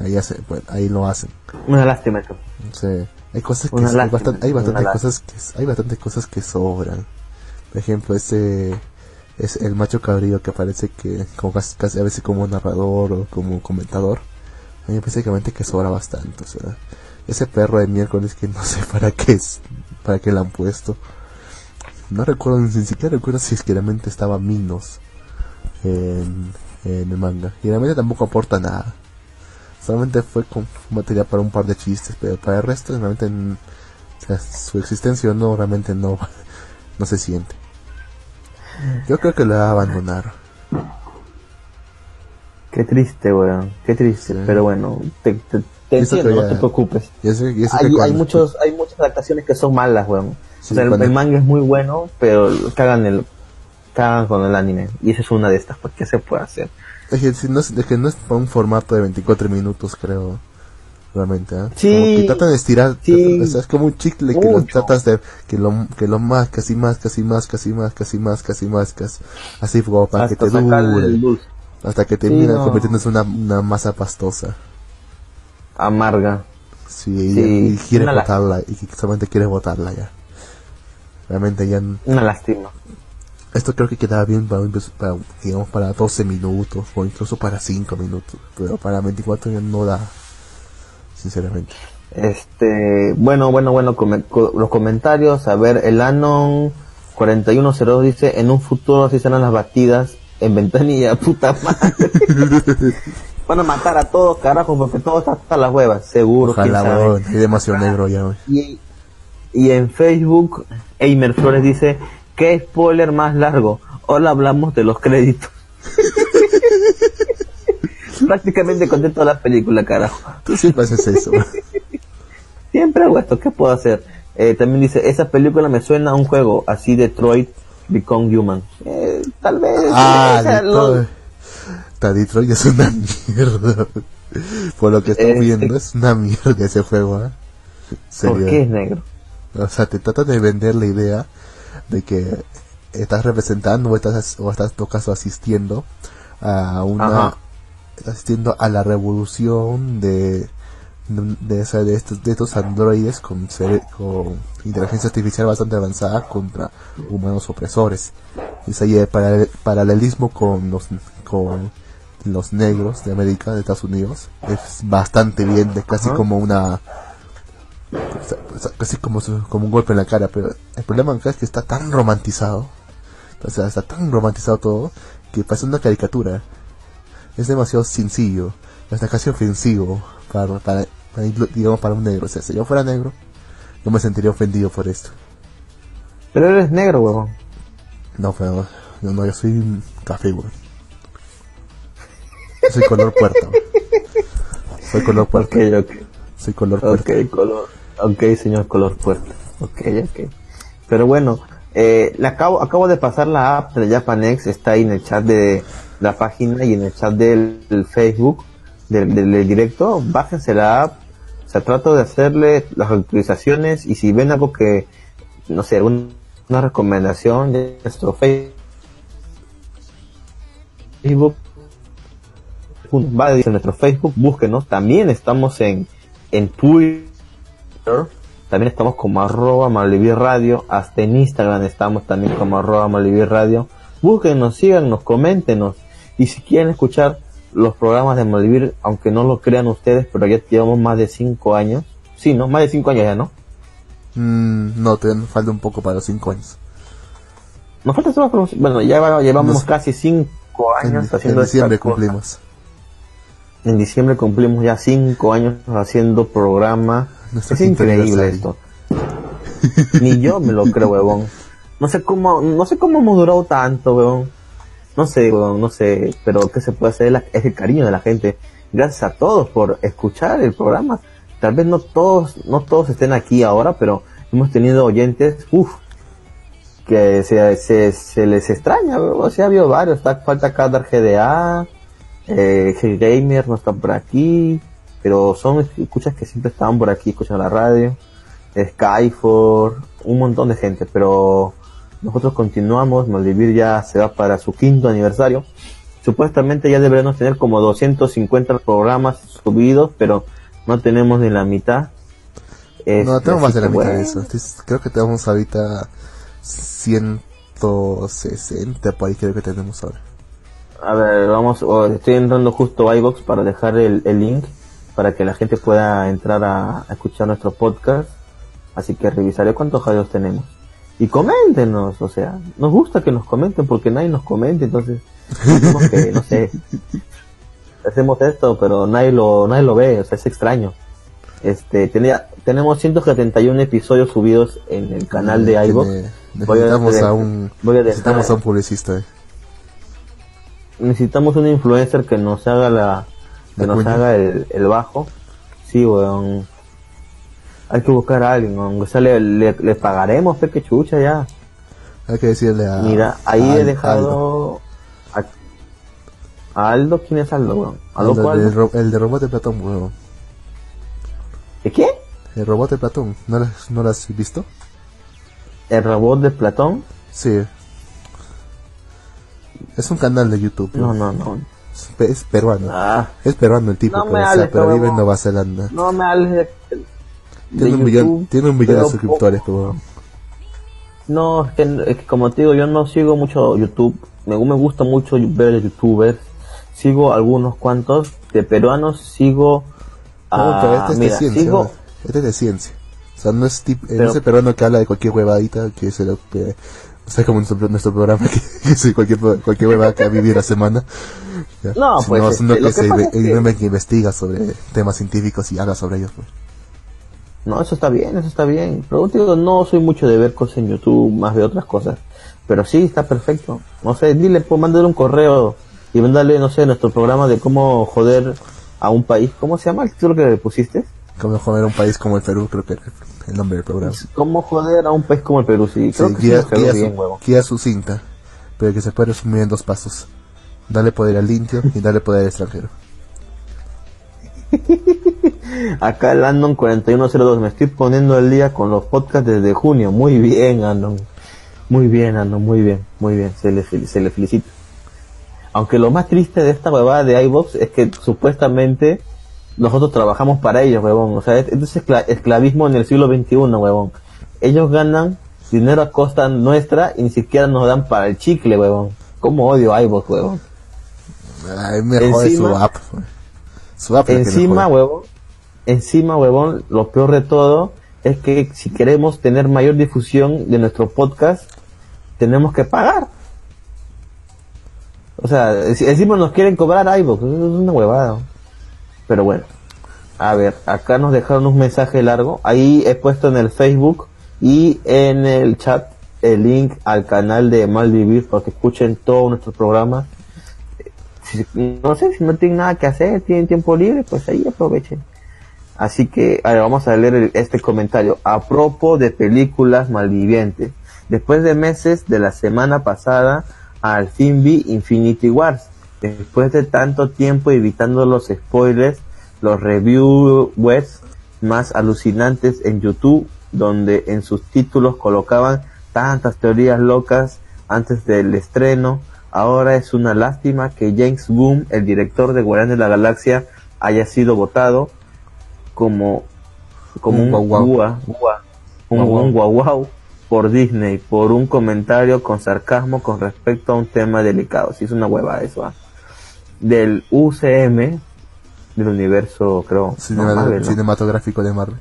Ahí, hace, bueno, ahí lo hacen. Una lástima eso. Sí, hay cosas que hay, lástima, bastan- hay bastantes cosas que hay bastantes cosas que sobran. Por ejemplo, ese es el macho cabrío que aparece que como casi, casi a veces como narrador o como comentador. A mí que que sobra bastante, o sea, ese perro de miércoles que no sé para qué es, para qué le han puesto. No recuerdo, ni siquiera recuerdo si es que realmente estaba Minos en, en el manga. Y realmente tampoco aporta nada. Solamente fue con material para un par de chistes, pero para el resto realmente o sea, su existencia no realmente no, no se siente. Yo creo que lo va a abandonar. Qué triste, weón. Qué triste. Sí. Pero bueno, te, te, te entiendo, no te preocupes. Y eso- y eso que Hay, hay muchos, hay muchas adaptaciones que son malas, weón. Sí, o sea, el, manga es muy bueno, pero cagan el, cagan con el anime. Y esa es una de estas, pues, ¿qué se puede hacer? Es que, no es, es que no es para un formato de 24 minutos, creo. Realmente, ¿eh? Sí. Como que tratan de estirar. Sí. o sea, es como un chicle que lo tratas de. Que lo, que lo más, casi más, casi más, casi más, casi más, casi más, casi Así como para que te dure. Hasta que Sí, termina no. convirtiéndose en una, una masa pastosa. Amarga. Sí, y- Sí, y quieres botarla. Y solamente quieres botarla ya. Realmente ya. Una lástima. Esto creo que quedaba bien para, digamos, para 12 minutos. O incluso para 5 minutos. Pero para 24 ya no da. Sinceramente. Este, bueno, bueno, bueno, come- co- los comentarios. A ver, el Anon 4102 dice, en un futuro así serán las batidas en ventanilla, puta madre. Van a matar a todos, carajo, porque todo está hasta las huevas, seguro. Ojalá, weón. Hay demasiado negro ya. Y, y en Facebook, Eimer Flores dice, ¿qué spoiler más largo? Hola, hablamos de los créditos. Prácticamente conté toda la película, carajo. Tú siempre haces eso. Siempre hago esto, ¿qué puedo hacer? Eh, también dice, esa película me suena a un juego, así Detroit Become Human. Eh, tal vez... ah, sea, lo- Detroit. Detroit es una mierda. Por lo que estoy Este- viendo, es una mierda ese juego, ¿eh? ¿Por qué es negro? O sea, te tratan de vender la idea de que estás representando o estás, o estás en todo caso asistiendo a una Ajá. estás asistiendo a la revolución de de, esa- de estos de estos androides con, cere- con inteligencia artificial bastante avanzada contra humanos opresores. Y es ahí el paralel- paralelismo con los con los negros de América de Estados Unidos. Es bastante bien es casi como una casi como, su- como un golpe en la cara, pero el problema acá es que está tan romantizado, o sea, está tan romantizado todo, que parece una caricatura. Es demasiado sencillo, hasta casi ofensivo para, para, digamos, para un negro. O sea, si yo fuera negro, yo me sentiría ofendido por esto. Pero eres negro, huevón. No, pero yo, no, yo soy café. Yo soy color puerta. güey. Soy color puerta. Ok, ok. Soy color puerta. Ok, color. Ok, señor color fuerte. Ok, ok. Pero bueno, eh, le acabo, acabo de pasar la app de Japanex, está ahí en el chat de la página y en el chat del, Facebook, del, del- directo. Bájense la app. O sea, trato de hacerle las actualizaciones y si ven algo que, no sé, alguna una recomendación de nuestro Facebook, va a nuestro Facebook, búsquenos. También estamos en, en Twitter, también estamos como arroba Radio, hasta en Instagram estamos también como arroba Malvivir Radio. Búsquenos, síganos, coméntenos. Y si quieren escuchar los programas de Malvivir, aunque no lo crean ustedes, pero ya llevamos más de 5 años. Sí, ¿no? Más de 5 años ya, ¿no? Mm, no, te falta un poco para los 5 años. Nos falta solo, bueno, ya llevamos casi 5 años en, haciendo En diciembre cumplimos. En diciembre cumplimos ya 5 años haciendo programa. es increíble esto. Ni yo me lo creo, huevón. No sé cómo, no sé cómo hemos durado tanto, huevón. No sé, huevón, no sé, pero qué se puede hacer es el cariño de la gente. Gracias a todos por escuchar el programa. Tal vez no todos, no todos estén aquí ahora, pero hemos tenido oyentes, uff, que se, se, se, les extraña, o sea, ha habido varios, está, falta Kadar GDA, eh, Gamer no está por aquí, pero son escuchas que siempre estaban por aquí, escuchan la radio, Skyfor, un montón de gente, pero nosotros continuamos, Maldivir ya se va para su quinto aniversario, supuestamente ya deberíamos tener como 250 programas subidos, pero no tenemos ni la mitad. no, tenemos más de la mitad de eso, creo que tenemos ahorita 160 por ahí creo que tenemos ahora. A ver, vamos, estoy entrando justo a iBox para dejar el, link para que la gente pueda entrar a, escuchar nuestro podcast. Así que revisaré cuántos audios tenemos. Y coméntenos, o sea, nos gusta que nos comenten porque nadie nos comente, entonces, que, no sé, hacemos esto, pero nadie lo, nadie lo ve, o sea, es extraño. Este, tenía, tenemos 171 episodios subidos en el canal de iVoox. Necesitamos a, un, necesitamos a un publicista. Eh. Necesitamos un influencer que nos haga la, que nos haga el, el, bajo. Sí, weón. Hay que buscar a alguien, aunque sea le, le, pagaremos, pe que chucha ya. Hay que decirle a. Mira, ahí he dejado. A, Aldo, ¿quién es Aldo, weón? ¿Aldo, el, de, el de robot de Platón, weón. ¿De qué? El robot de Platón, ¿no lo, no lo has visto? el robot de Platón. Sí. Es un canal de YouTube. No, no, no. Es, peruano. Ah. Es peruano el tipo, pero, vive en Nueva Zelanda. No me hables de, tiene, un millón, tiene un millón de suscriptores, pero... No, es que, como te digo, yo no sigo mucho YouTube. Me, me gusta mucho ver youtubers. Sigo algunos cuantos. De peruanos sigo... A, este es de ciencia. Sigo, este es de ciencia sea, no es pero, ese peruano que habla de cualquier huevadita, que es lo que, sea, como nuestro, nuestro programa, que, es cualquier, cualquier huevada que ha vivido la semana. No, pues, no, este, que, se, que... que investiga sobre temas científicos y habla sobre ellos, pues. No, eso está bien, eso está bien. Pero digo, no soy mucho de ver cosas en YouTube, más de otras cosas. Pero sí, está perfecto. No sé, dile, pues mándale un correo y mandarle, no sé, nuestro programa de cómo joder a un país. ¿Cómo se llama el título que le pusiste? Cómo joder a un país como el Perú, creo que el nombre del programa. ¿Cómo joder a un país como el Perú? Sí, creo que guía, sí bien, huevo. guía su cinta, pero que se puede resumir en dos pasos. Dale poder al indio y dale poder al extranjero. Acá el Andon 4102, me estoy poniendo al día con los podcasts desde junio. Muy bien, Andon. Muy bien, Andon, muy bien, muy bien. Se le, se le felicita. Aunque lo más triste de esta huevada de iBox es que supuestamente nosotros trabajamos para ellos, huevón. O sea, esto es esclavismo en el siglo XXI, huevón. Ellos ganan dinero a costa nuestra y ni siquiera nos dan para el chicle, huevón. ¿Cómo odio a iVoox, huevón? Ay, me encima, su app. Su app encima, huevón. Encima, huevón, lo peor de todo es que si queremos tener mayor difusión de nuestro podcast, tenemos que pagar. O sea, encima nos quieren cobrar iVoox, eso es una huevada. Pero bueno, a ver, acá nos dejaron un mensaje largo. Ahí he puesto en el Facebook y en el chat el link al canal de Malvivir para que escuchen todo nuestro programa. no sé, si no tienen nada que hacer, tienen tiempo libre, pues ahí aprovechen. Así que a ver, vamos a leer este comentario. A propósito de películas malvivientes. Después de meses de la semana pasada, al fin Infinity Wars después de tanto tiempo evitando los spoilers, los reviews más alucinantes en YouTube, donde en sus títulos colocaban tantas teorías locas antes del estreno, Ahora es una lástima que James Boom, el director de Guardianes de la Galaxia, haya sido votado como, como Un un, guau guau. gua- gua- un, Guau guau. un guau guau por Disney por un comentario con sarcasmo con respecto a un tema delicado. Si es una hueva eso, ah. Del UCM, del universo, creo. Cinema- no, Marvel, ¿no? cinematográfico de Marvel.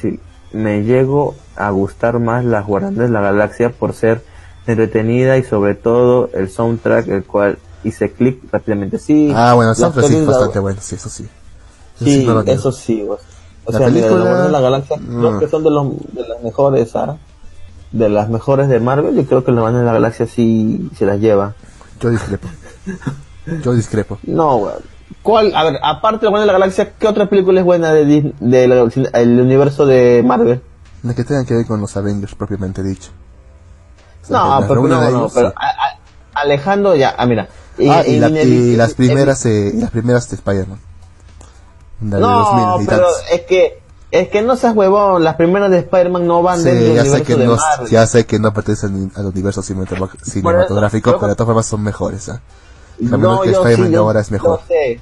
Sí, me llego a gustar más las Guardianes de la Galaxia por ser entretenida y sobre todo el soundtrack, el cual hice clic rápidamente. Sí, Ah, bueno, el soundtrack sí es bastante bueno, sí, eso sí. Eso Sí, no lo niego. eso sí. O, o La sea, película- las Guardianes de la Galaxia creo Mm. que son de, los, de las mejores, ¿ah? De las mejores de Marvel, yo creo que Guardianes de la Galaxia sí se las lleva. Yo discrepo. Yo discrepo. No, weón. ¿Cuál? A ver, aparte de Guardianes de la Galaxia, ¿qué otra película es buena de Disney- del universo de Marvel? La que tenga que ver con los Avengers propiamente dicho. O sea, que No, pero, no, no, ellos, pero sí. a- a- Alejandro ya, ah, mira. Ah, y, la- y las primeras, eh, y las primeras de Spider-Man. La de No, 2000 y pero es que, es que no seas huevón, las primeras de Spider-Man no van Sí, dentro del ya sé, universo que de no, Marvel. ya sé que no pertenecen al universo cinematográfico, pero- pero de todas formas son mejores. ¿ah? Cambio No, que Spider-Man sí, de ahora es mejor. yo sé.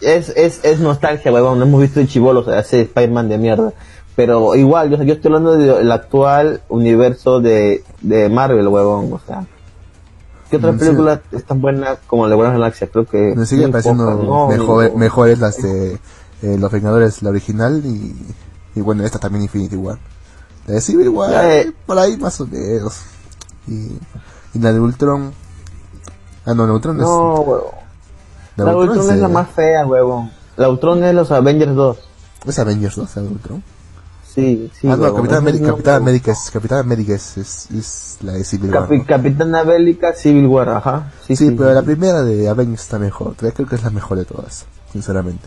Es, es, es nostalgia, huevón. No hemos visto de chivolos ese Spider-Man de mierda. Pero igual, yo, yo estoy hablando del actual universo de, de Marvel, huevón. O sea, ¿qué otra Mm, sí. película es tan buena como la de la Galaxia? Creo que. Me siguen pareciendo ¿no? mejor- No. mejores las de eh, Los Vengadores, la original, y, y bueno, esta también Infinity War. La de Civil War, Eh. por ahí más o menos. Y, y la de Ultron. Ah, no, de Ultron No, es. huevón. La, La de Ultron es la más fea, huevón. La Ultron es los Avengers 2. Es Avengers, ¿no? La de Ultron. Sí, sí. ah, no. Capitán, América, no- Capitán América es, Capitán América es, es, es la de Civil War. Capi- ¿no? Capitana Bélica Civil War, ajá. Sí, Sí, sí, pero sí. la primera de Avengers está mejor. Creo que es la mejor de todas, sinceramente.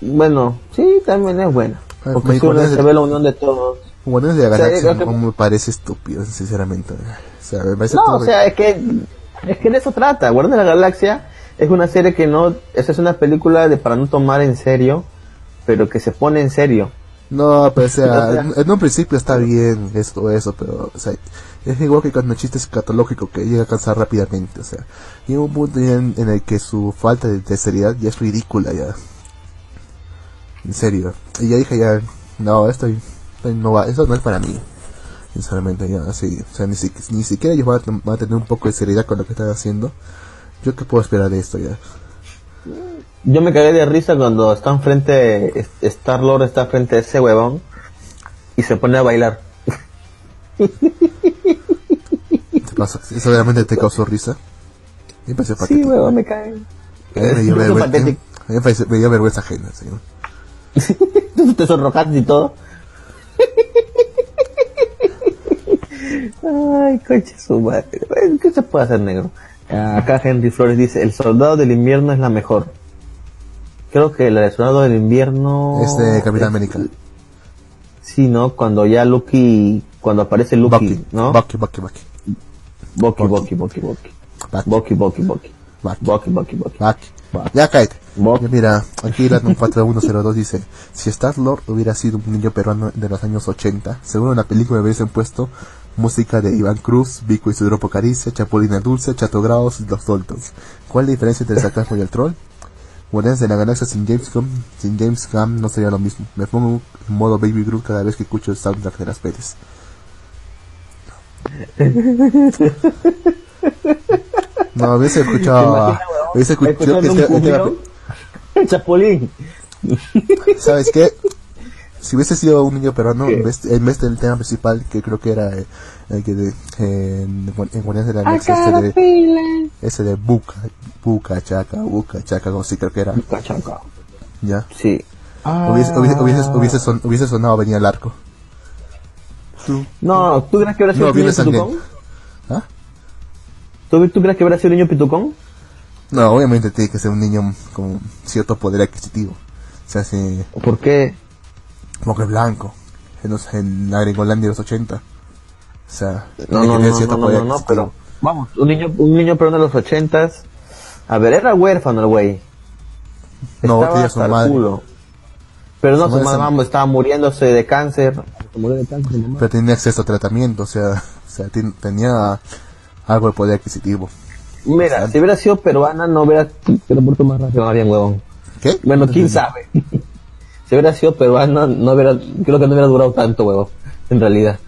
Bueno, sí, también es buena. Ah, Porque me se ve la unión de todos. Guardianes de la O sea, Galaxia que- me parece estúpido, sinceramente. O sea, me parece No, o sea, es que, es que de eso trata. Guardianes de la Galaxia es una serie que no, esa es una película de para no tomar en serio, pero que se pone en serio. No, pero o sea, en, en un principio está bien esto, eso, pero, o sea, es igual que con el chiste escatológico que llega a cansar rápidamente, o sea, llega un punto en el que su falta de, de seriedad ya es ridícula ya. En serio. Y ya dije ya, no, esto, esto no va, eso no es para mí. Sinceramente, ya, así, o sea, ni, si- ni siquiera ellos van a, van a tener un poco de seriedad con lo que están haciendo. Yo qué puedo esperar de esto ya. Yo me cagué de risa cuando está enfrente, Star Lord está frente a ese huevón y se pone a bailar. ¿Te pasa? ¿Eso realmente te causó risa? Me pareció Sí, huevón, me cae. A mí me dio, vergüenza, me pareció- me dio vergüenza ajena, señor. Tú te sonrojaste y todo. Ay, coche su madre. ¿Qué se puede hacer, negro? Acá Henry Flores dice, el soldado del invierno es la mejor. Creo que el soldado del invierno... Es de Capitán América. Sí, ¿no? Cuando ya Lucky, cuando aparece Lucky, Bucky, ¿no? Bucky, Bucky, Bucky. Bucky, Bucky, Bucky, Bucky. Bucky, Bucky, Bucky, Bucky. Bucky, Bucky. Ya cállate. Mira, aquí la 4102 dice, si Star Lord hubiera sido un niño peruano de los años 80, seguro en la película hubiesen puesto música de Iván Cruz, Vico y su grupo Caricia, Chapulina Dulce, Chato Grados y Los Daltons. ¿Cuál es la diferencia entre el sarcasmo y el troll? Guardianes de la Galaxia sin James Gunn, sin James Gunn no sería lo mismo. Me pongo en modo Baby Groot cada vez que escucho el soundtrack de las pelis. No, hubiese ¿Te escuchado... Hubiese escuchado... Chapulín. ¿Sabes qué? Si hubiese sido un niño peruano, en vez, en vez del tema principal, que creo que era eh, el que de, en, en Guardianes de la Galaxia, ese de, ese de Buca, Buca, Chaca, Buca, Chaca, algo así creo que era, Cachaca. ya. Sí. Hubiese, hubiese, hubiese, hubiese, son- hubiese sonado venía el arco. Tú, No, ¿tú crees que hubiera sido No, un niño pitucón? ¿Ah? ¿Tú, ¿Tú crees que hubiera sido un niño pitucón? No, obviamente tiene que ser un niño con cierto poder adquisitivo. O sea, ¿Por qué? Como que blanco, en, los, en la Gringolandia de los 80. O sea, No, no, no, no, no, no, pero vamos, un niño, un niño peruano de los ochentas. A ver, era huérfano el güey. No, Estaba tenía su madre. culo. Pero no, Su su madre madre se- estaba muriéndose de cáncer. Murió de cáncer mamá. pero tenía acceso a tratamiento, o sea, o sea ten- tenía algo de poder adquisitivo. Mira, si hubiera sido peruana, no hubiera hubiera muerto más rápido, Marian, huevón. ¿Qué? Bueno, quién sabe. Si hubiera sido peruana, no hubiera, creo que no hubiera durado tanto, huevón, en realidad.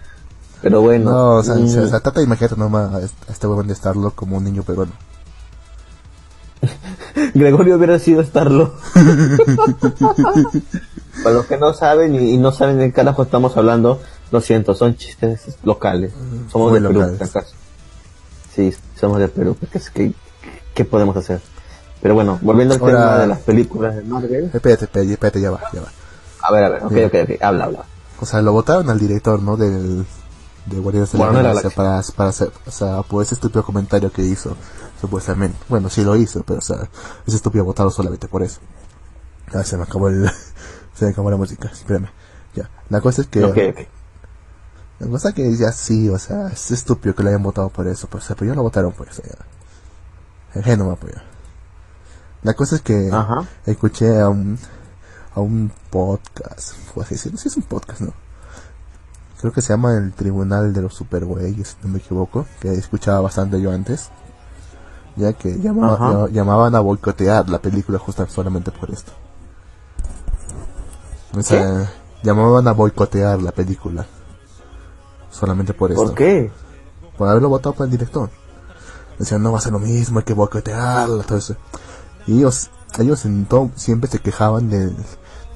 Pero bueno. No, o sea, mm, o trata de imaginarte nomás a este- este huevón de estarlo como un niño peruano. Gregorio hubiera sido estarlo. Para los que no saben y, y no saben de qué carajo estamos hablando, lo siento, son chistes locales. Somos Muy de Perú, locales. si acaso. Sí, somos de Perú. ¿Qué, qué, qué podemos hacer? Pero bueno, volviendo al Ahora- tema de las películas de Marvel. Espérate, espérate, espérate, ya va, ya va. A ver, a ver, ok, Bien. ok, ok, habla, habla. O sea, lo votaron al director, ¿no? Del, de Guardianes de la Bueno, Galaxia la- para, para hacer, o sea, por ese estúpido comentario que hizo, supuestamente. Bueno, sí lo hizo, pero, o sea, ese estúpido votaron solamente por eso. Ya, se me acabó el, se me acabó la música, espérame. Ya, la cosa es que, Ok, ok. la cosa es que ya sí, o sea, es estúpido que lo hayan votado por eso, pero, o sea, pero ya lo votaron por eso, ya. El no me apoyó. La cosa es que Ajá. escuché a un, a un podcast, fue así decirlo, sí es un podcast, ¿no? Creo que se llama el Tribunal de los Supergüeyes, si no me equivoco, que escuchaba bastante yo antes. Ya que llamaba- llamaban a boicotear la película justo solamente por esto. O sea, llamaban a boicotear la película. Solamente por esto. ¿Por qué? Por haberlo votado por el director. Decían, no va a ser lo mismo, hay que boicotearla, todo eso. Y ellos, ellos en todo, siempre se quejaban del,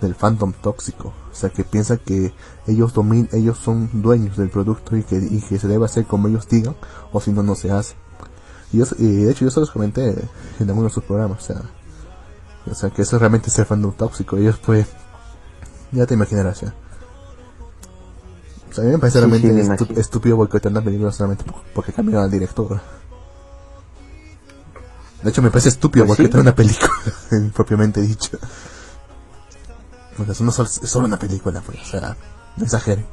del fandom tóxico. O sea, que piensan que ellos domin ellos son dueños del producto y que, y que se debe hacer como ellos digan, o si no, no se hace. Y, yo, y de hecho yo se los comenté en alguno de sus programas, o sea, o sea que eso realmente es ser fandom tóxico. Ellos pues, ya te imaginarás ya. O sea, a mí me parece Sí, realmente sí, me estúpido boicotear una película solamente por- porque cambiaron al director. De hecho, me parece estúpido Pues sí. boicotear una película, propiamente dicho. O sea, eso no solo- es solo una película, pues, o sea, no exageren.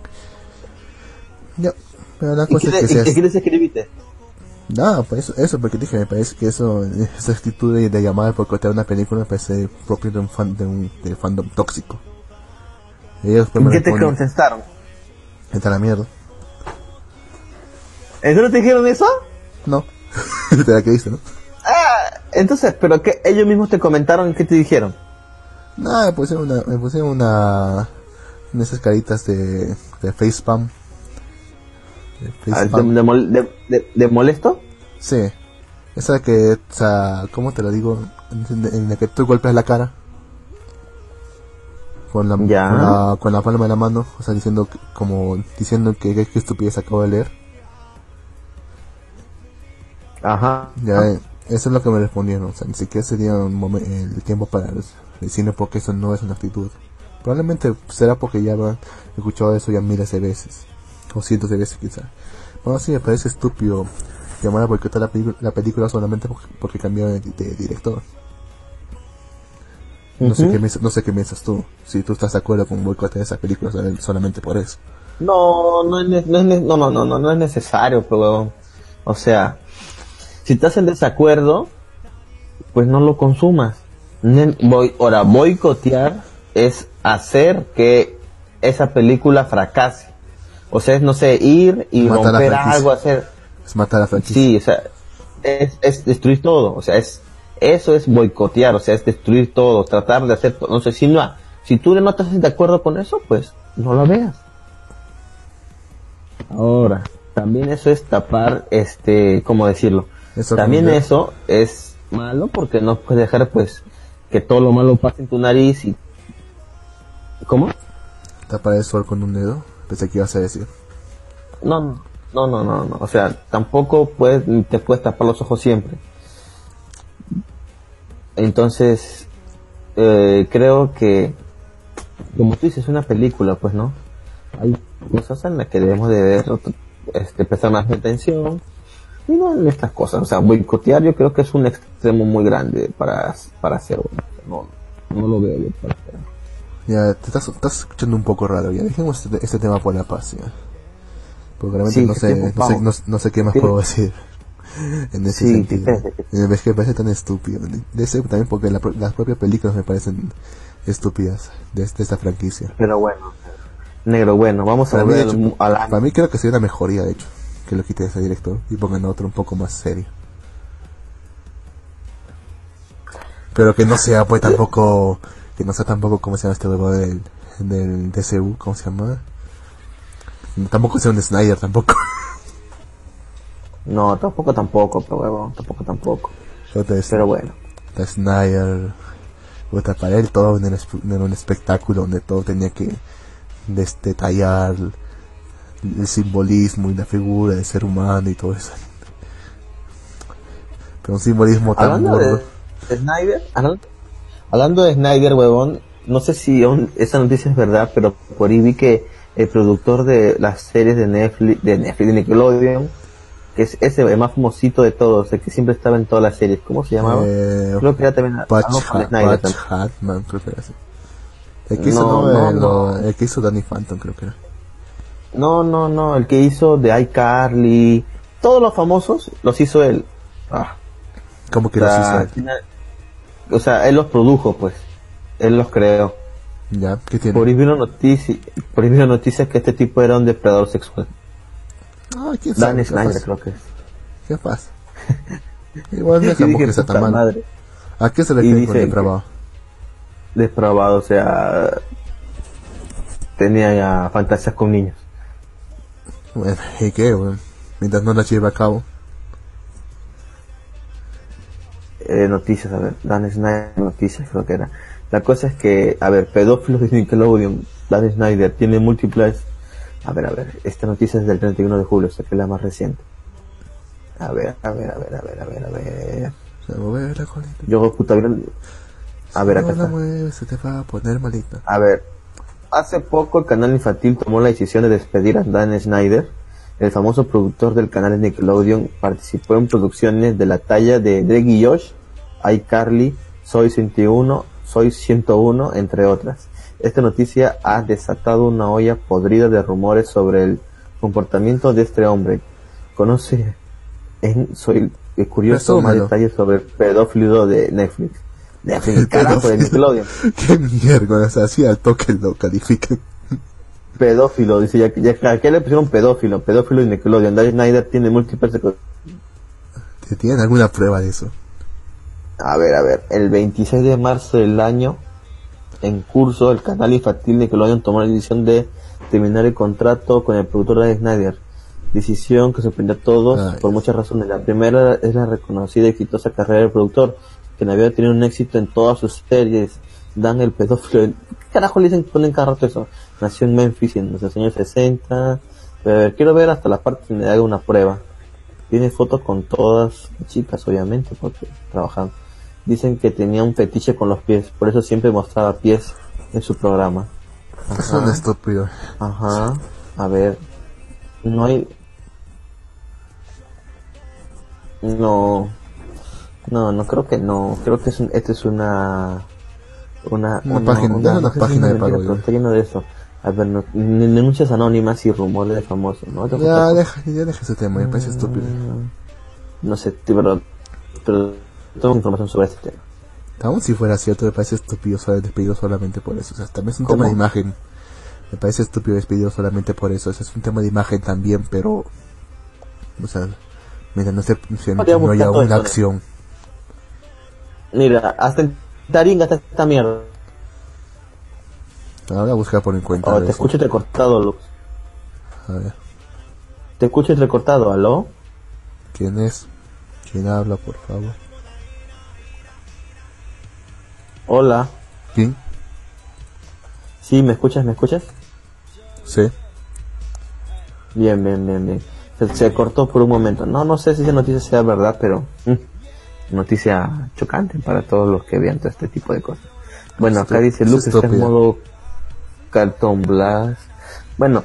Ya, pero la ¿Y cosa es que y sea... qué quieres escribirte? No, pues eso, eso, porque dije, me parece que eso, esa actitud de, de llamar a boicotear una película me parece propio de un fan, de un de fandom tóxico. Ellos pues, ¿Y me qué te contestaron? "Vete a la mierda. ¿En serio te dijeron eso? No, te la creíste, ¿no? Ah, entonces, pero que ellos mismos te comentaron qué te dijeron. Nada, me puse una, me una, esas caritas de, de facepalm. De Ah, ¿De, de mol- de- de- molesto? Sí. Esa que, o sea, ¿cómo te lo digo? En, en la que tú golpeas la cara. Con la, con la, con la palma de la mano, o sea, diciendo, que- como, diciendo que, que, que estupidez acabo de leer. Ajá. Ya, eh, eso es lo que me respondieron, o sea, ni siquiera se dieron el tiempo para decirme porque eso no es una actitud. Probablemente será porque ya han escuchado eso ya miles de veces, o cientos de veces quizá. Bueno, sí, me parece estúpido llamar a boicotear la, la película solamente porque, porque cambiaron de, de director. No, sé qué, piensas- no sé qué piensas tú, si tú estás de acuerdo con boicotear esa película sol- solamente por eso. No, no es, no, es no, no, no, no, no es necesario, pero. O sea, si estás en desacuerdo, pues no lo consumas. Voy, ahora, boicotear es hacer que esa película fracase. O sea, es, no sé, ir y romper algo, hacer... Es matar a franquicia. Sí, o sea, es, es destruir todo, o sea, es eso es boicotear, o sea, es destruir todo, tratar de hacer todo. No sé, si no, si tú no estás de acuerdo con eso, pues no lo veas. Ahora, también eso es tapar, este, ¿cómo decirlo? Eso también eso es malo porque no puedes dejar, pues, que todo lo malo pase en tu nariz y... ¿Cómo? Tapar el sol con un dedo, pensé que ibas a decir. No, no, no, no, no. O sea, tampoco puedes, te puedes tapar los ojos siempre. Entonces, eh, creo que, como tú dices, es una película, pues, ¿no? Hay cosas en las que debemos de ver, este, prestar más atención. Y no en estas cosas. O sea, boicotear yo creo que es un extremo muy grande para, para hacer. No, no lo veo yo para hacer. Ya, te estás, estás escuchando un poco raro, ya dejemos este, este tema por la paz, ya. Porque realmente Sí, no, sé, no, sé, no, no sé qué más puedo decir en ese Sí, sentido. Eh, Es que me parece tan estúpido. De ser también porque la las propias películas me parecen estúpidas de, de esta franquicia. Pero bueno, negro, bueno, vamos a Para ver hecho, al para mí creo que sería una mejoría, de hecho. Que lo quite ese director y pongan otro un poco más serio. Pero que no sea pues tampoco, que no sea tampoco como se llama este huevo del, del DCU, ¿cómo se llama? Tampoco sea un Snyder tampoco. No, tampoco, tampoco, pero huevón, tampoco, tampoco. Pero bueno. De Snyder, puta, para él todo era un espectáculo donde todo tenía que detallar el simbolismo y la figura del ser humano y todo eso. Pero un simbolismo tan hablando de, Snyder, hablando, de Snyder, huevón, no sé si esa noticia es verdad, pero por ahí vi que el productor de las series de Netflix, de Netflix, de Nickelodeon, que es ese el más famosito de todos, el que siempre estaba en todas las series, ¿cómo se llamaba? Eh, creo que era también Patch, Snyder, Patch Hatman, creo que era así. El que hizo, el que hizo Danny Phantom, creo que era. No, no, no, el que hizo de iCarly, todos los famosos los hizo él. Ah. ¿Cómo que los hizo él? O sea, él los produjo, pues. Él los creó. Ya, ¿qué tiene? Por ahí vino noticias, noticias que este tipo era un depredador sexual. Ah, ¿quién sabe? Dan Snyder creo que es. ¿Qué pasa? Igual es que sea tan mal. ¿A qué se le quiere con depravado? Depravado, o sea, tenía fantasías con niños. Bueno, ¿y qué, Mientras no la lleve a cabo. Eh, noticias, a ver, Dan Snyder, noticias creo que era. La cosa es que, a ver, pedófilos de Nickelodeon, Dan Snyder tiene múltiples... A ver, a ver, esta noticia es del 31 de julio, o sea que es la más reciente. A ver, a ver, a ver, a ver, a ver, a ver. Yo, puta, a ver, acá está. se te va a poner malita. A ver, hace poco el canal infantil tomó la decisión de despedir a Dan Snyder el famoso productor del canal Nickelodeon participó en producciones de la talla de Drake y Josh, iCarly, Soy 101, Soy 101, entre otras. Esta noticia ha desatado una olla podrida de rumores sobre el comportamiento de este hombre. Conoce en Soy curioso más detalles sobre el pedófilo de Netflix. Netflix, carajo, de Nickelodeon. Qué sea, así al toque lo califican pedófilo, dice, ya, ya, ¿a qué le pusieron pedófilo? Pedófilo y Nickelodeon. David Snyder tiene múltiples... ¿Tienen alguna prueba de eso? A ver, a ver, el 26 de marzo del año, en curso, el canal infantil Nickelodeon tomó la decisión de terminar el contrato con el productor David Snyder. Decisión que sorprendió a todos por muchas razones. La primera es la reconocida y exitosa carrera del productor, que había tenido un éxito en todas sus series. Dan el pedófilo. ¿Qué carajo le dicen que ponen cada rato eso? Nació en Memphis en los años 60. Pero quiero ver hasta la parte donde haga una prueba. Tiene fotos con todas chicas, obviamente, porque trabajan. Dicen que tenía un fetiche con los pies, por eso siempre mostraba pies en su programa. Es un estúpido. Ajá. A ver. No hay. No. No, no creo que no. Creo que es esta es una. Una, una, página, una, página de parodia. Está lleno de eso. A ver, no, denuncias anónimas y rumores de famosos, ¿no? Ya deja, ya deja ese tema, me parece estúpido. No sé, pero, pero tengo información sobre este tema. Aún si fuera cierto, me parece estúpido ser despedido solamente por eso. O sea, también es un tema de imagen. Me parece estúpido despedido solamente por eso. O sea, es un tema de imagen también, pero. O sea, mira, no sé si no, no haya una acción. Mira, hasta en Taringa está esta mierda. Voy a buscar por encuentro. Oh, te escucho recortado, Lux. A ver. Te escucho recortado, ¿aló? ¿Quién es? ¿Quién habla, por favor? Hola. ¿Quién? Sí, ¿me escuchas? ¿Me escuchas? Sí. Bien, bien, bien, bien. Se, cortó por un momento. No, no sé si esa noticia sea verdad, pero... Mm, noticia chocante para todos los que vean todo este tipo de cosas. Bueno, acá dice Lux está en modo Cartoon Blast. Bueno,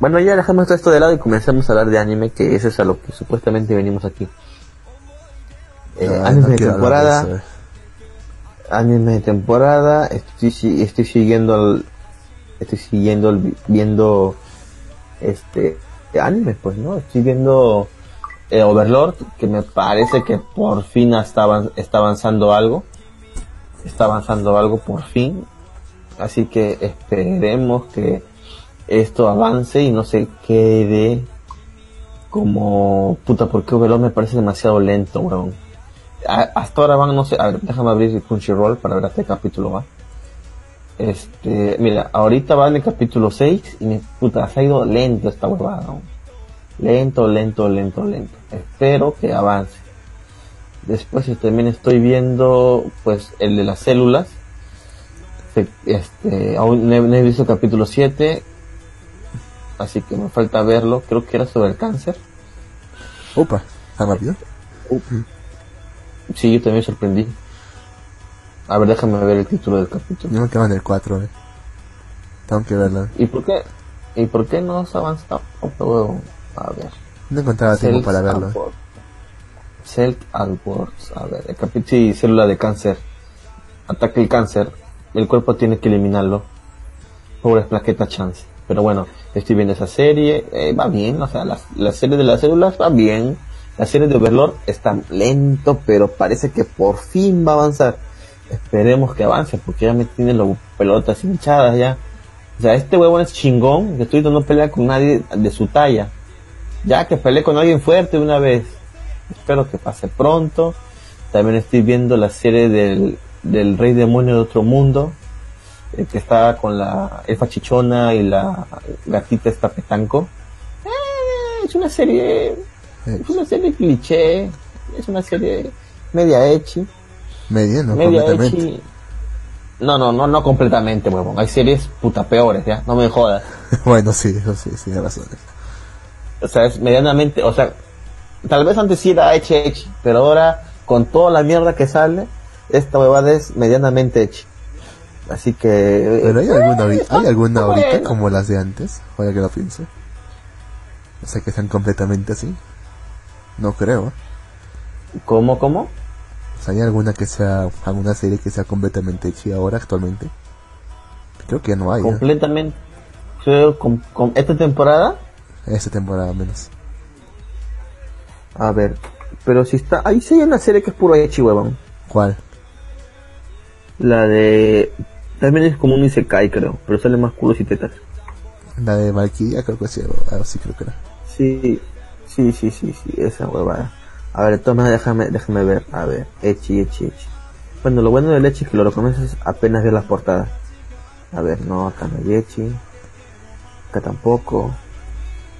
bueno, ya dejamos todo esto de lado y comenzamos a hablar de anime, que eso es a lo que supuestamente venimos aquí. Eh, anime de temporada. anime de temporada. Estoy, estoy siguiendo estoy siguiendo viendo este anime, pues, ¿no? Estoy viendo eh, Overlord, que me parece que por fin está, avanzando algo. Está avanzando algo por fin. Así que esperemos que esto avance y no se quede como, puta, porque Overlord me parece demasiado lento, weón. Hasta ahora van, no sé, a déjame abrir Crunchyroll para ver hasta qué capítulo va. Este, mira, ahorita va en el capítulo 6 y me, puta, se ha ido lento esta huevada. Lento, lento, lento, lento. Espero que avance. Después también estoy viendo, pues, el de las células. Este, aún no he, no he visto el capítulo 7. Así que me falta verlo. Creo que era sobre el cáncer. Opa, ¿tan rápido? Sí, yo también me sorprendí. A ver, déjame ver el título del capítulo. Yo me quedo en el 4, eh. Tengo que verlo. ¿Y por qué? ¿Y por qué no has avanzado? A ver. No encontraba tiempo para verlo. Words. Cell and Words. A ver, el capítulo, sí, célula de cáncer. Ataca el cáncer. El cuerpo tiene que eliminarlo. Pobres plaquetas chance. Pero bueno, estoy viendo esa serie. eh, va bien, o sea, la, la serie de las células va bien. La serie de Overlord está lento, pero parece que por fin va a avanzar. Esperemos que avance, porque ya me tienen las pelotas hinchadas ya. O sea, este huevón es chingón, que estoy no pelea con nadie de su talla. Ya que peleé con alguien fuerte una vez. Espero que pase pronto. También estoy viendo la serie del, del Rey Demonio de Otro Mundo. El que está con la elfa chichona y la gatita esta petanco. Eh, es una serie. Eh, Es una serie cliché. Es una serie media hechi. media, no media completamente. hechi. No, no, no, no completamente, huevón. Hay series puta peores, ya. No me jodas. bueno, sí, eso sí, sí, hay razones. O sea, es medianamente, o sea, tal vez antes sí era hecha hecha, pero ahora con toda la mierda que sale, esta huevada es medianamente hecha. Así que... Pero hay eh, alguna, está- hay alguna está ahorita como las de antes, ahora que lo pienso. O sea, que sean completamente así. No creo. ¿eh? ¿Cómo, cómo? O sea, hay alguna que sea, alguna serie que sea completamente hecha ahora actualmente. Creo que no hay, ¿eh? Completamente. Creo, con, con esta temporada, Esta temporada menos. a ver, pero si está, ahí sí hay una serie que es puro hechi, huevón. ¿Cuál? La de, también es como un Isekai, creo, pero sale más culos y tetas. La de Valkyria creo que sí, algo así creo que era. Sí, sí, sí, sí, sí, esa huevada. A ver, toma, déjame, déjame ver. A ver, Echi, Echi, Echi. Bueno, lo bueno del Echi es que lo reconoces apenas de las portadas. A ver, no, acá no hay Echi. Acá tampoco.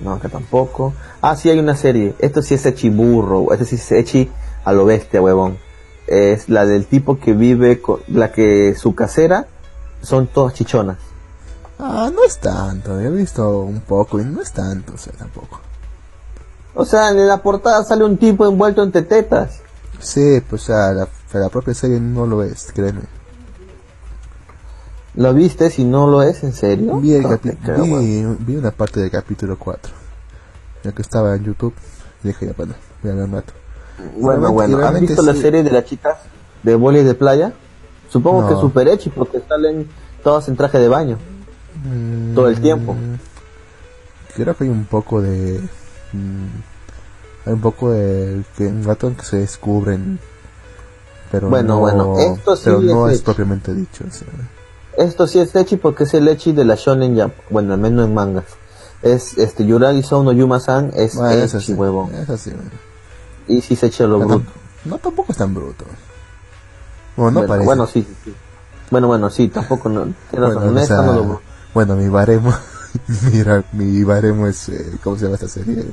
No, acá tampoco. Ah, sí, hay una serie. Esto sí es Echi burro. Esto sí es Echi a lo bestia, huevón. Es la del tipo que vive con la que su casera son todas chichonas. Ah, no es tanto, he visto un poco y no es tanto, o sea, tampoco. O sea, en la portada sale un tipo envuelto en tetetas. Sí, pues o sea, la, la propia serie no lo es, créeme. ¿Lo viste? Si no lo es, ¿en serio? Vi, el No vi, vi una parte del capítulo 4, ya que estaba en YouTube, y dije ya, bueno, voy a ver un rato. Bueno, bueno. ¿Has realmente visto la serie de las chicas de boli de playa? Supongo No. que es super hechi porque salen todas en traje de baño. Mm, Todo el tiempo. Creo que hay un poco de... mm, hay un poco de... que un rato en que se descubren, pero Bueno, no, bueno, esto sí pero no es es propiamente dicho. o sea. Esto sí es hechi porque es el hechi de la Shonen Jump. Bueno, al menos en mangas. Es este Yuragi Souno Yuma-san es Bueno, eso hechi, sí, huevón. eso sí, bueno. Y sí se echa lo bruto. no, tampoco es tan bruto. Bueno, no bueno, parece. bueno, sí. Bueno, bueno, sí, tampoco no. Bueno, razón, o es sea, lo bueno, mi baremo, mira, mi baremo es, eh, ¿cómo se llama esta serie?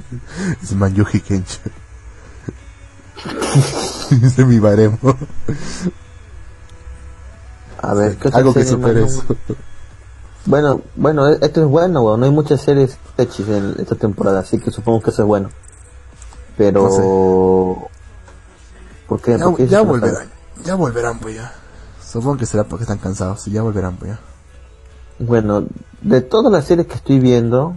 Es Manjuji Kensho. Ese es mi baremo. A ver, ¿qué otra Algo que supere. Bueno, bueno, e- esto es bueno, weón. No hay muchas series hechis en esta temporada, así que supongo que eso es bueno. Pero... ¿Por qué? Ya, ¿Por qué ya dices que no volverán, ya volverán pues ya. Supongo que será porque están cansados y ya volverán pues ya. Bueno, de todas las series que estoy viendo,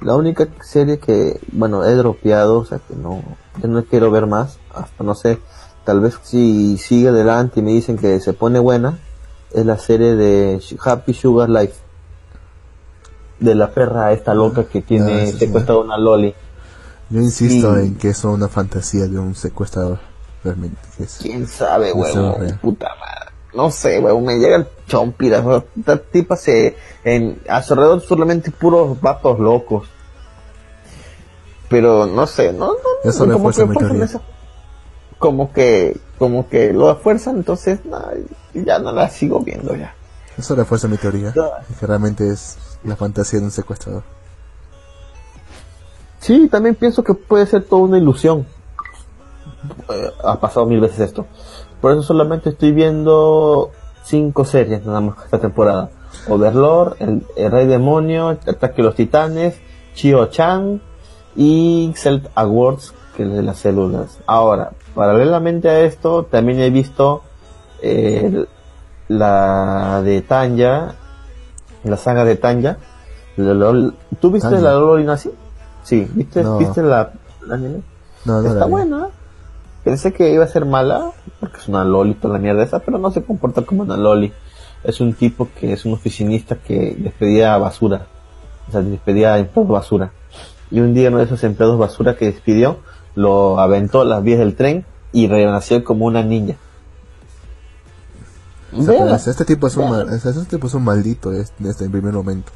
la única serie que, bueno, he dropeado, o sea que no, que no quiero ver más, hasta no sé, tal vez si sigue adelante y me dicen que se pone buena, es la serie de Happy Sugar Life. De la perra esta loca que tiene Ah, sí, sí. secuestrada una loli. Yo insisto Sí. en que es una fantasía de un secuestrador. Realmente. que es- ¿Quién sabe, Eso huevón? Puta madre. No sé, huevón, me llega el huevón. Esta tipa se... En, a su alrededor solamente puros vatos locos. pero no sé, no, no Eso como refuerza que mi teoría. Como que como que lo esfuerzan, entonces no, ya no la sigo viendo ya. Eso refuerza mi teoría. No. Que realmente es la fantasía de un secuestrador. Sí, también pienso que puede ser toda una ilusión. Eh, ha pasado mil veces esto. Por eso solamente estoy viendo cinco series nada más esta temporada. Overlord, el, el Rey Demonio, el Ataque de los Titanes, Chio Chan y Cell Awards, que es de las células. Ahora, paralelamente a esto, también he visto eh, la de Tanya, la saga de Tanya. ¿Tú viste Tanya. la Loli Nazi? Sí, ¿viste, No. ¿viste la, la anime? No, no Está la buena. Pensé que iba a ser mala, porque es una loli toda la mierda esa, pero no se comporta como una loli. Es un tipo que es un oficinista que despedía basura. O sea, despedía empleados basura. Y un día uno de esos empleados basura que despidió, lo aventó a las vías del tren y renació como una niña. O sea, pues, este tipo es un, mal- este tipo es un maldito es- desde el primer momento.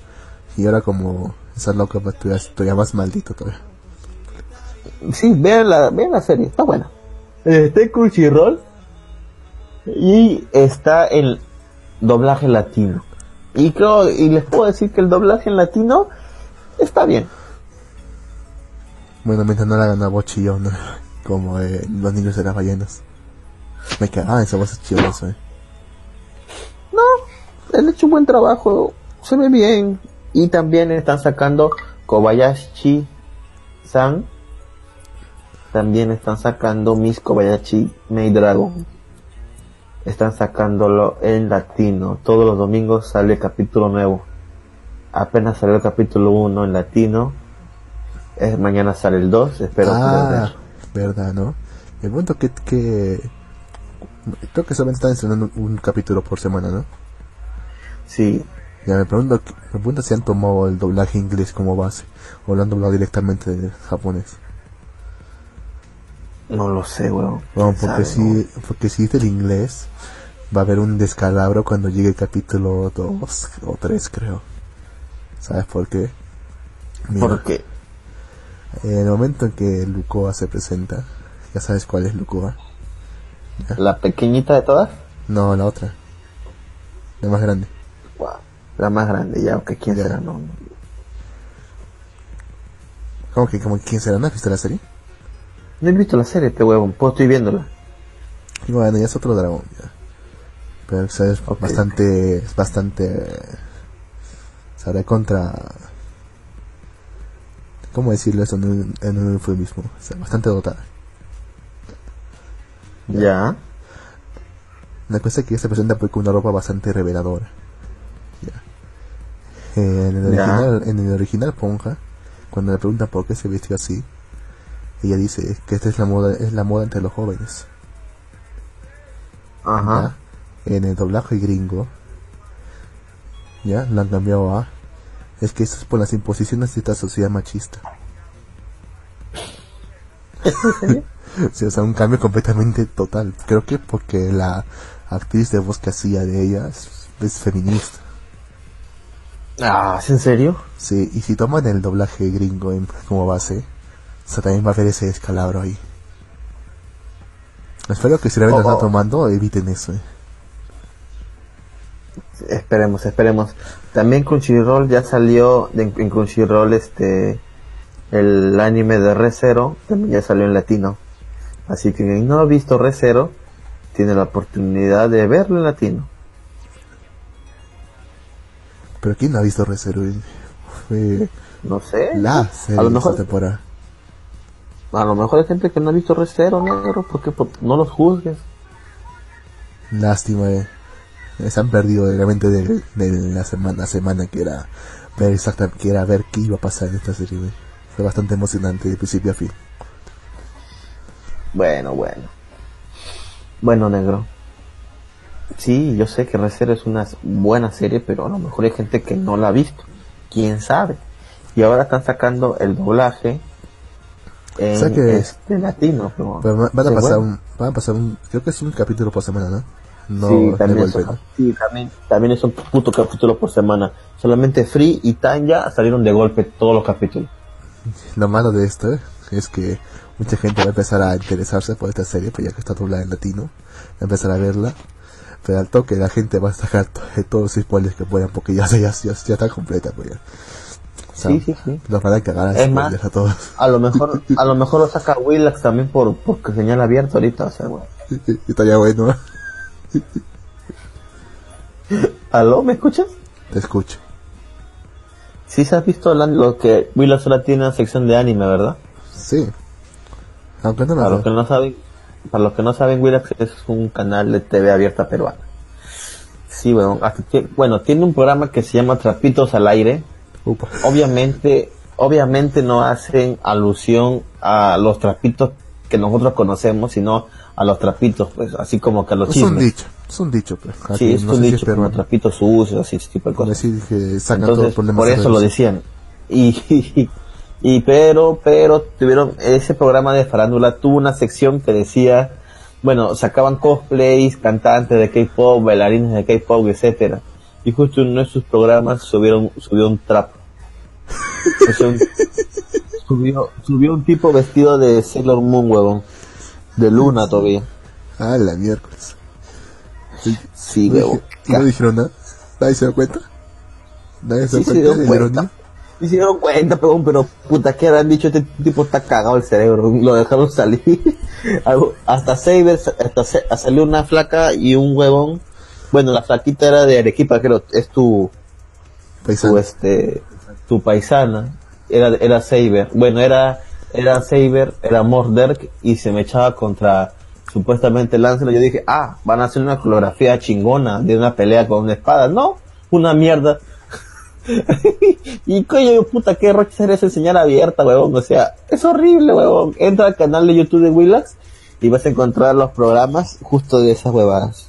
Y ahora como esa loca pues todavía más maldito todavía. Sí, vean la, vean la serie, está buena. Está en Crunchyroll y está en doblaje latino. Y creo, y les puedo decir que el doblaje en latino está bien. Bueno, mientras no la hagan a voz chillona, como eh, los niños de las ballenas. Me cae, ah, esa voz es chillosa, eh. No, han hecho un buen trabajo, se ve bien. Y también están sacando Kobayashi-san. También están sacando Miss Kobayashi Maid Dragon. Están sacándolo en latino. Todos los domingos sale capítulo nuevo. Apenas salió el capítulo 1 en latino. Es, mañana sale el 2. Espero poder Ah, ver. verdad, ¿no? El punto que, que creo que solamente están estrenando un capítulo por semana, ¿no? Sí, Ya me pregunto, me pregunto si han tomado el doblaje inglés como base o lo han doblado directamente del japonés. no lo sé, weón. No, ¿Quién porque sabe, si, porque si es del inglés, va a haber un descalabro cuando llegue el capítulo 2 o 3, creo. ¿Sabes por qué? Mira, Porque en el momento en que Lucoa se presenta, ya sabes cuál es Lucoa. la pequeñita de todas. No, la otra. La más grande. Wow, la más grande, ya, ok, ¿quién Ya. será? No, no. ¿Cómo que, como, quién será? ¿No has visto la serie? No he visto la serie, este huevón, pues estoy viéndola. Y bueno, ya es otro dragón, ya. Pero o sea, es Ok. bastante, bastante, sabrá contra, ¿cómo decirlo eso en un, en un eufemismo? O sea, bastante dotada. Ya. La cosa es que ella se presenta pues, con una ropa bastante reveladora. Ya. Eh, en, el Ya. original, en el original Ponja, cuando le preguntan por qué se vistió así, ella dice que esta es la moda, es la moda entre los jóvenes. Ajá. ¿ya? En el doblaje gringo, ya, lo han cambiado a, es que esto es por las imposiciones de esta sociedad machista. Sí, o sea, un cambio completamente total. Creo que porque la actriz de voz que hacía de ella es, es feminista. Ah, ¿es en serio? Sí, y si toman el doblaje gringo en- como base, o sea, también va a haber ese descalabro ahí. Espero que si lo Oh, oh. están tomando, eviten eso. eh. Esperemos, esperemos. También Crunchyroll ya salió de- en Crunchyroll este el anime de Re Zero, también ya salió en latino. Así que quien no ha visto Re Zero, tiene la oportunidad de verlo en latino. Pero ¿quién no ha visto Recero? eh? Fue No sé. la a serie lo de esta mejor temporada. a lo mejor hay gente que no ha visto Re Zero, negro, porque por- no los juzgues. Lástima, eh. Se han perdido realmente de, de la semana a semana que era ver exactamente, que era ver qué iba a pasar en esta serie. güey. Fue bastante emocionante de principio a fin. Bueno, bueno. Bueno, negro. Sí, yo sé que Recero es una buena serie, pero a lo mejor hay gente que no la ha visto. ¿Quién sabe? Y ahora están sacando el doblaje en O sea que- este latino. Pero, Pero va- van a pasar bueno. un, van a pasar un, creo que es un capítulo por semana, ¿no? No, sí, también, ¿no? sí, también, también es un puto capítulo por semana. Solamente Free y Tanya salieron de golpe todos los capítulos. lo malo de esto es que mucha gente va a empezar a interesarse por esta serie, pues ya que está doblada en latino, va a empezar a verla. Pero al toque la gente va a sacar to- todos los spoilers que puedan, porque ya, ya, ya, ya está completa, pues ya. O sea, Sí, sí, sí. Los van a cagar a Es más- a todos. A lo mejor, a lo mejor lo saca Willax también por, porque señal abierta ahorita, o sea, bueno. Y estaría bueno, ¿eh? ¿Aló? ¿Me escuchas? te escucho. Sí se has visto lo que Willax ahora tiene una sección de anime, ¿verdad? Sí. Aunque no Para los que no saben, para los que no saben, Willax es un canal de TV abierta peruana. Sí, bueno, tie- bueno, tiene un programa que se llama Trapitos al aire. Upa. Obviamente, obviamente no hacen alusión a los trapitos que nosotros conocemos, sino a los trapitos, pues, así como que a los Es un chismes. dicho, es un dicho, pues. Sí, Aquí es no un si dicho, como peruano. trapitos sucios, así, ese tipo de cosas. decir que sacan Entonces, problemas. por eso lo decían. Y, y, pero, pero tuvieron, ese programa de farándula tuvo una sección que decía, bueno, sacaban cosplays, cantantes de K-pop, bailarines de K-pop, etcétera. Y justo en uno de sus programas subieron, subió un trap. Subió, subió un tipo vestido de Sailor Moon, huevón. De luna todavía. Ah, la miércoles. Sí, dije- y no dijeron nada. ¿Nadie se dio cuenta? ¿Nadie se Sí dio cuenta de cuenta. Y se dieron cuenta, pero, pero puta, que han dicho? Este tipo está cagado el cerebro. Lo dejaron salir. Hasta Saber, hasta se- salió una flaca y un huevón. Bueno, la flaquita era de Arequipa, creo. Es tu, Paisano. tu este, tu paisana. Era, era Saber. Bueno, era, era Saber, era Morderk y se me echaba contra supuestamente Lancelot. Yo dije, ah, van a hacer una coreografía chingona de una pelea con una espada. No, una mierda. y coño, puta, qué rocha eres enseñar abierta, huevón. O sea, es horrible, huevón. Entra al canal de YouTube de Willax y vas a encontrar los programas justo de esas huevadas.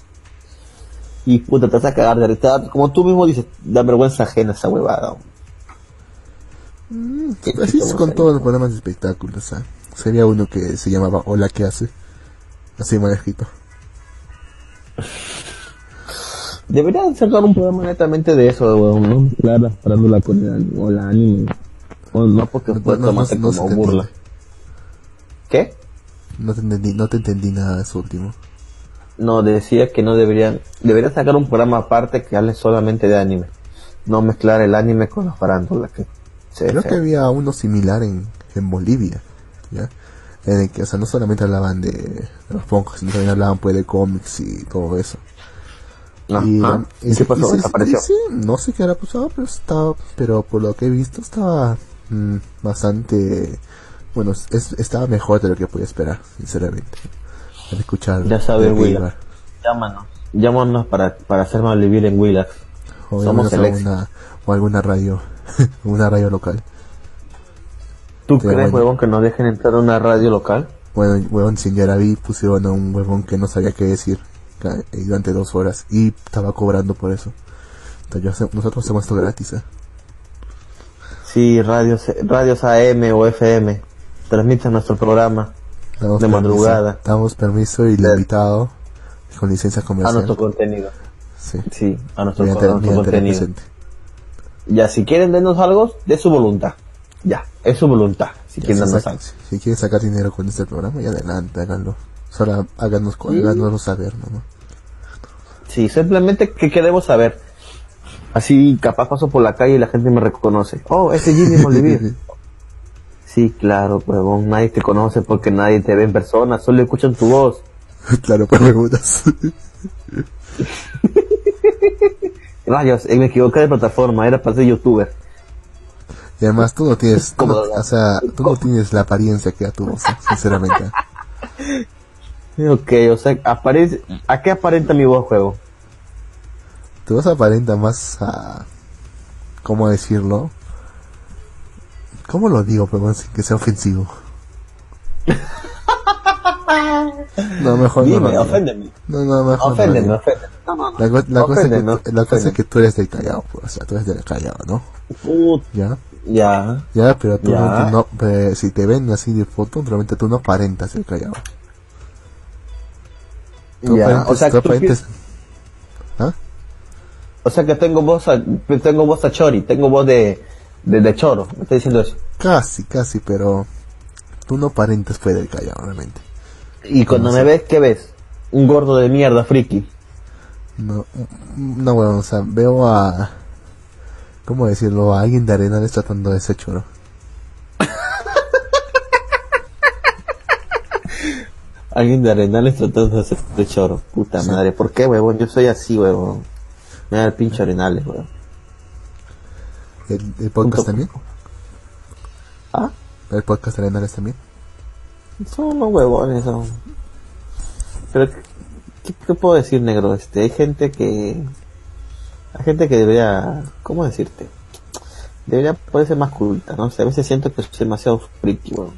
Y puta, te vas a cagar de risa. Como tú mismo dices, da vergüenza ajena esa huevada. Qué Así es con todos los programas de espectáculos. Sería uno que se llamaba Hola, ¿qué hace? Así mal escrito. Deberían sacar un programa netamente de eso, weón, no mezclar la farándula con el anime, o la anime. O no porque No, puede no, no, no como burla. ¿Qué? No te entendí, no te entendí nada de eso último. No, decía que no deberían, deberían sacar un programa aparte que hable solamente de anime. No mezclar el anime con la farándula, que Creo que había uno similar en, en Bolivia, ¿ya? En el que, o sea, no solamente hablaban de, de los pocos, sino también hablaban pues de cómics y todo eso. Y, ¿Y y- qué pasó? y ¿Desapareció? sí, no sé qué habrá pasado, pero estaba, pero por lo que he visto estaba mm, bastante, bueno, es, estaba mejor de lo que podía esperar, sinceramente. Al escuchar Ya sabes, de Willa. Ibar. Llámanos. Llámanos para, para hacer vivir en Willax. o Somos el ex. o alguna radio, una radio local. ¿Tú crees, bueno. huevón, que nos dejen entrar a una radio local? Bueno, huevón, sin Yaraví pusieron a un huevón que no sabía qué decir eh, durante dos horas y estaba cobrando por eso. Entonces, nosotros hacemos esto gratis, ¿eh? Sí, radios, radios AM o FM. Transmiten nuestro programa Damos De permiso, madrugada. Damos permiso y De- limitado con licencia a comercial. nuestro contenido. Sí, Sí, a nuestro, mediante, a nuestro mediante la contenido. Ya, si quieren darnos algo, de su voluntad. Ya, es su voluntad. Si Ya, quieren si, darnos saca- algo. si quieren sacar dinero con este programa, ya adelante, háganlo. Solo háganos, Sí. háganoslo saber, ¿no? Sí, simplemente que queremos saber. Así, capaz paso por la calle y la gente me reconoce. Oh, ese es Jimmy Molivir. sí, claro, huevón. Nadie te conoce porque nadie te ve en persona. Solo escuchan tu voz. claro, por preguntas. Rayos, eh, me equivoqué de plataforma. Era para ser youtuber. y además, tú no tienes, tú no- Como- o sea, tú no tienes la apariencia que da tu voz, ¿eh? sinceramente. Ok, o sea, aparece, ¿a qué aparenta mi voz, juego? Tu voz aparenta más a... ¿Cómo decirlo? ¿Cómo lo digo, pero sin que sea ofensivo? No, mejor no. Dime, oféndeme. No, no, mejor Oféndeme, oféndeme. No, no, no. La, co- la cosa es que, Oféndeme, tú- la cosa es oféndeme. que tú eres del Callao, pues, o sea, tú eres del Callao, ¿no? Put- ¿Ya? Ya. Ya, pero tú, Ya. no, tú no- eh, si te ven así de foto, realmente tú no aparentas el Callao. Tú Ya, aparentas, o sea, tú aparentas- ¿Ah? O sea que tengo voz a, tengo voz a chori, tengo voz de, De, de choro, me está diciendo eso. Casi, casi, pero tú no parentes fue del callao, realmente. Y cuando me ves, ¿qué ves? Un gordo de mierda, friki. No, no, bueno, o sea, veo a. ¿Cómo decirlo? A alguien de Arenales tratando de ese choro. Alguien de Arenales tratando de de choro. Puta madre, ¿por qué, huevón? Yo soy así, huevón. Me da el pinche Arenales, huevón. ¿El, el podcast Punto. también? ¿Ah? ¿El podcast de Arenales también? Son unos huevones, son. Pero, ¿qué, qué puedo decir, negro? Este, hay gente que. Hay gente que debería. ¿Cómo decirte? Debería poder ser más culta, ¿no? O sea, a veces siento que soy demasiado friki, weón.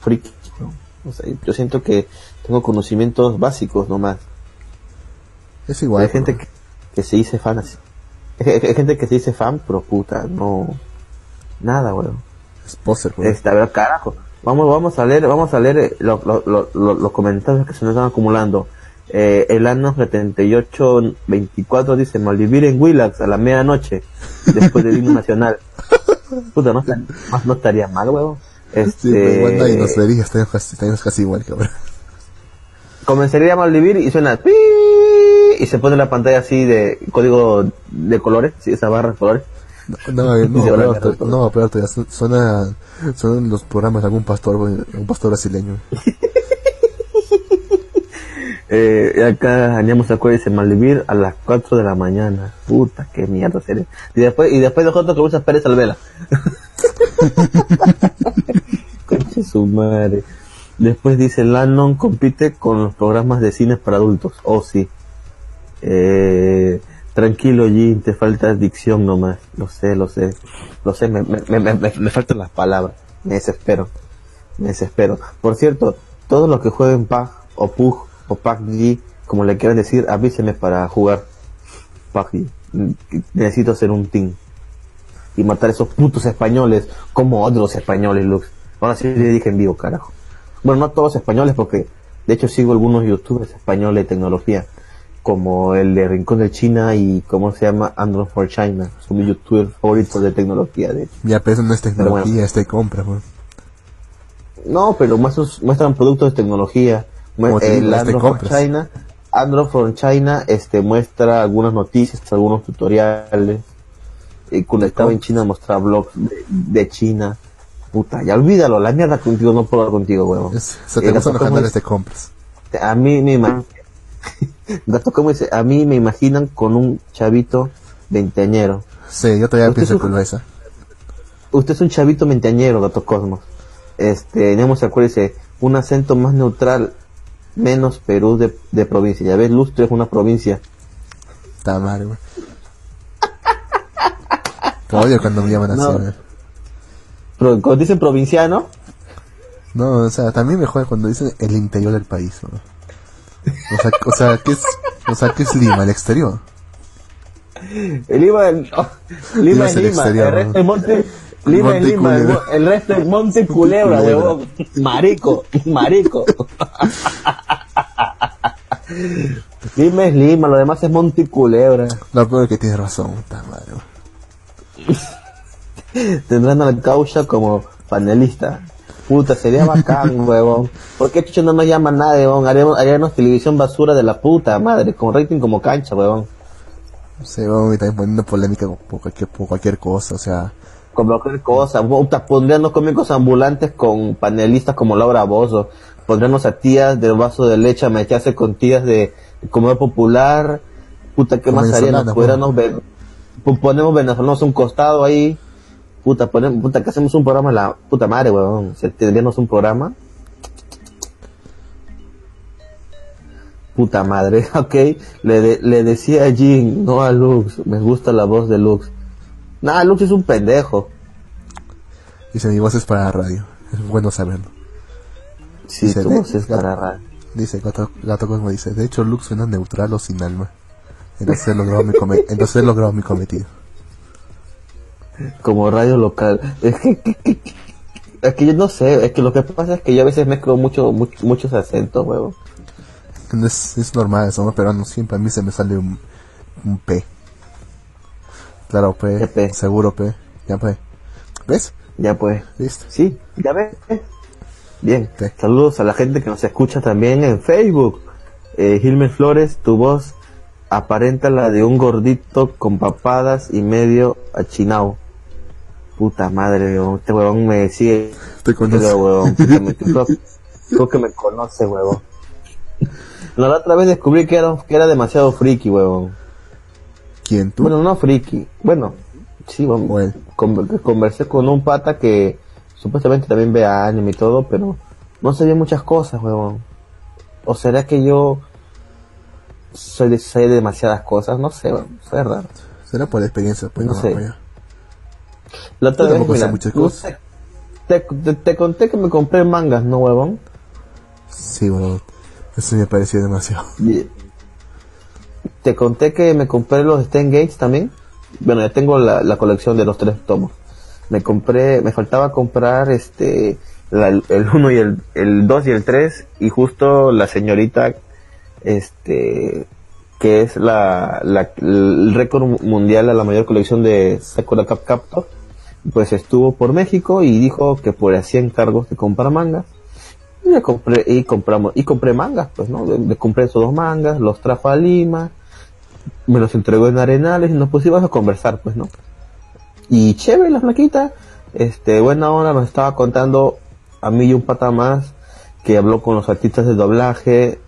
Friki, weón. O sea, yo siento que tengo conocimientos básicos nomás. Es igual. hay gente que, que se dice fan así. Hay, hay gente que se dice fan, pero puta, no. Nada, weón. Es poser, bro. Este, a ver, carajo. Vamos, vamos a leer, vamos a leer eh, lo- lo- lo- lo- los comentarios que se nos están acumulando. Eh, el año 7824 dice Malvivir en Willax a la medianoche, después del himno nacional. Puta, no, estaría mal, huevo. Sí, Este, pero igual nadie nos estaríamos casi, estaríamos casi igual que ahora. comenzaría a Malvivir y suena y se pone la pantalla así de código de colores, sí, esa barra de colores. No, no, no, Se a no, peor todavía, su- suena, suenan los programas de algún pastor, un pastor brasileño. Eh, y acá Añamos Acuerdo dice Malvivir a las 4 de la mañana. Puta, qué mierda serio. Y después, y después nosotros que usa Pérez Alvela. Conche su madre. Después dice Lannon compite con los programas de cines para adultos. Oh, sí. Eh, tranquilo, Jim, te falta dicción nomás. Lo sé, lo sé. Lo sé, me, me, me, me- faltan las palabras. Me desespero. Me desespero. Por cierto, todos los que jueguen PUG o PUG o PUBG, como le quieran decir, avísenme para jugar PUBG. Necesito hacer un team. Y matar a esos putos españoles, como otros españoles, Lux. Ahora sí le dije en vivo, carajo. Bueno, no todos españoles, porque de hecho sigo algunos youtubers españoles de tecnología, como el de Rincón de China y, ¿cómo se llama? Android for China. Son mis youtubers favoritos de tecnología, de hecho. Ya, pero eso no es tecnología, bueno. es de compra, güey. No, pero muestran, productos de tecnología. Como digo, el Android for. China, Android for China, este muestra algunas noticias, algunos tutoriales. Y cuando estaba en. China mostraba blogs de, de China. Puta, ya olvídalo, la mierda contigo, no puedo hablar contigo, huevón. Eh, te gustan los canales de compras. A mí me Gato como dice, a mí me imaginan con un chavito veinteañero. Sí, yo todavía pienso lo esa. Usted es un chavito veinteañero, Gato Cosmos. Este, digamos, acuérdese, un acento más neutral, menos Perú de, de provincia. Ya ves, Lustre es una provincia. Está mal, güey. Odio cuando me llaman así, No. güey. Pero cuando dicen provinciano, No, o sea, también me jode cuando dicen el interior del país, güey. O sea, o sea, ¿qué es, o sea, ¿qué es Lima? ¿El exterior? el Lima, no, Lima es es el Lima, exterior, el resto es Monte, Lima es Monte Lima, el, Culebra. el resto es Monte Culebra, Culebra. huevón. Marico, marico. Lima es Lima, lo demás es Monte Culebra. Lo peor es que tienes razón, puta madre, tendrán al caucha como panelista. Puta, sería bacán, huevón. ¿Por qué Chucho no nos llama nadie, huevón? Haremos, haríamos televisión basura de la puta madre, con rating como cancha, huevón. Sí, vamos y también poniendo polémica por cualquier, por cualquier cosa, o sea, Con cualquier cosa. Puta, pondrían los cómicos ambulantes con panelistas como Laura Bozo. Pondríamos a tías del vaso de leche a meterse con tías de comedor popular. Puta, ¿qué Como más haríamos? Pudiéramos ver, po- ponemos venezolanos a un costado ahí. Puta, ponemos, puta, que hacemos un programa, la puta madre, weón. Tendríamos un programa. Puta madre, ok. Le, de- le decía a Jin, no a Lux, me gusta la voz de Lux. Nah, Lux es un pendejo. dice mi voz es para la radio. Es bueno saberlo. Sí, Dice, tu voz es para radio. Dice Gato, Gato Cosmo dice, de hecho Lux suena neutral o sin alma. Entonces he logrado mi cometido. Como radio local. Es que, que- que- que- es que yo no sé, es que lo que pasa es que yo a veces mezclo mucho, much- muchos acentos, huevo. Es, es normal, somos peruanos, siempre a mí se me sale un, un P. Claro, P, seguro P, ya P. ¿Ves? Ya pues. Listo. Sí, ya ves. Bien. Saludos a la gente que nos escucha también en Facebook. Eh, Gilmer Flores, tu voz aparenta la de un gordito con papadas y medio achinao. Puta madre, weón. este huevón me sigue. Te conoce. Pero, huevón, puta, me- creo, creo que me conoce, huevón. La otra vez descubrí que era, que era demasiado friki, huevón. ¿Quién tú? Bueno, no friki. Bueno, sí, bueno, Bueno. con- conversé con un pata que supuestamente también ve anime y todo, pero no sabía muchas cosas, huevón. ¿O será que yo soy de, demasiadas cosas? No sé, huevón, es raro. Será por la experiencia, pues No no, sé. pues. La otra vez, mira, muchas cosas. te, te- te conté que me compré mangas, ¿no, huevón? Sí, bueno, eso me pareció demasiado. Te conté que me compré los Stan Gates también. Bueno, ya tengo la, la colección de los tres tomos. Me compré, me faltaba comprar este la- el 1 y el, el 2 y el 3 y justo la señorita este que es la, la- el récord mundial a la mayor colección de Sakura Cap Captor pues estuvo por México y dijo que por hacía encargos de comprar mangas. Y compré y compramos y compré mangas pues no le, le compré esos dos mangas los trajo a Lima me los entregó en Arenales y nos pusimos a conversar pues no y chévere la flaquita. Este buena hora nos estaba contando a mí y un pata más que habló con los artistas de doblaje.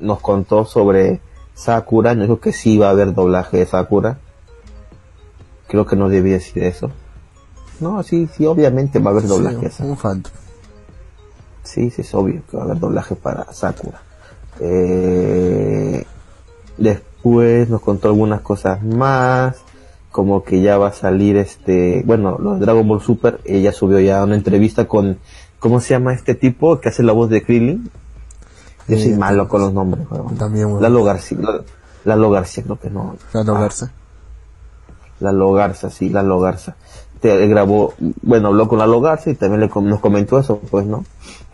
Nos contó sobre Sakura nos dijo que sí iba a haber doblaje de Sakura. Creo que no debía decir eso no sí sí obviamente va a haber doblaje Sí, un phantom. Sí, sí, es obvio que va a haber doblaje para Sakura. Eh, después nos contó algunas cosas más, como que ya va a salir este, bueno, los de Dragon Ball Super, ella subió ya una entrevista con, ¿cómo se llama este tipo que hace la voz de Krillin? Yo soy Eh, malo con los nombres, weón. También, weón. Lalo García, Lalo- Lalo García creo que no. Lando Ah, Garza. Lalo Garza, sí, Lalo Garza. Te grabó, bueno, habló con Lalo Garza y también le, nos comentó eso, pues, ¿no?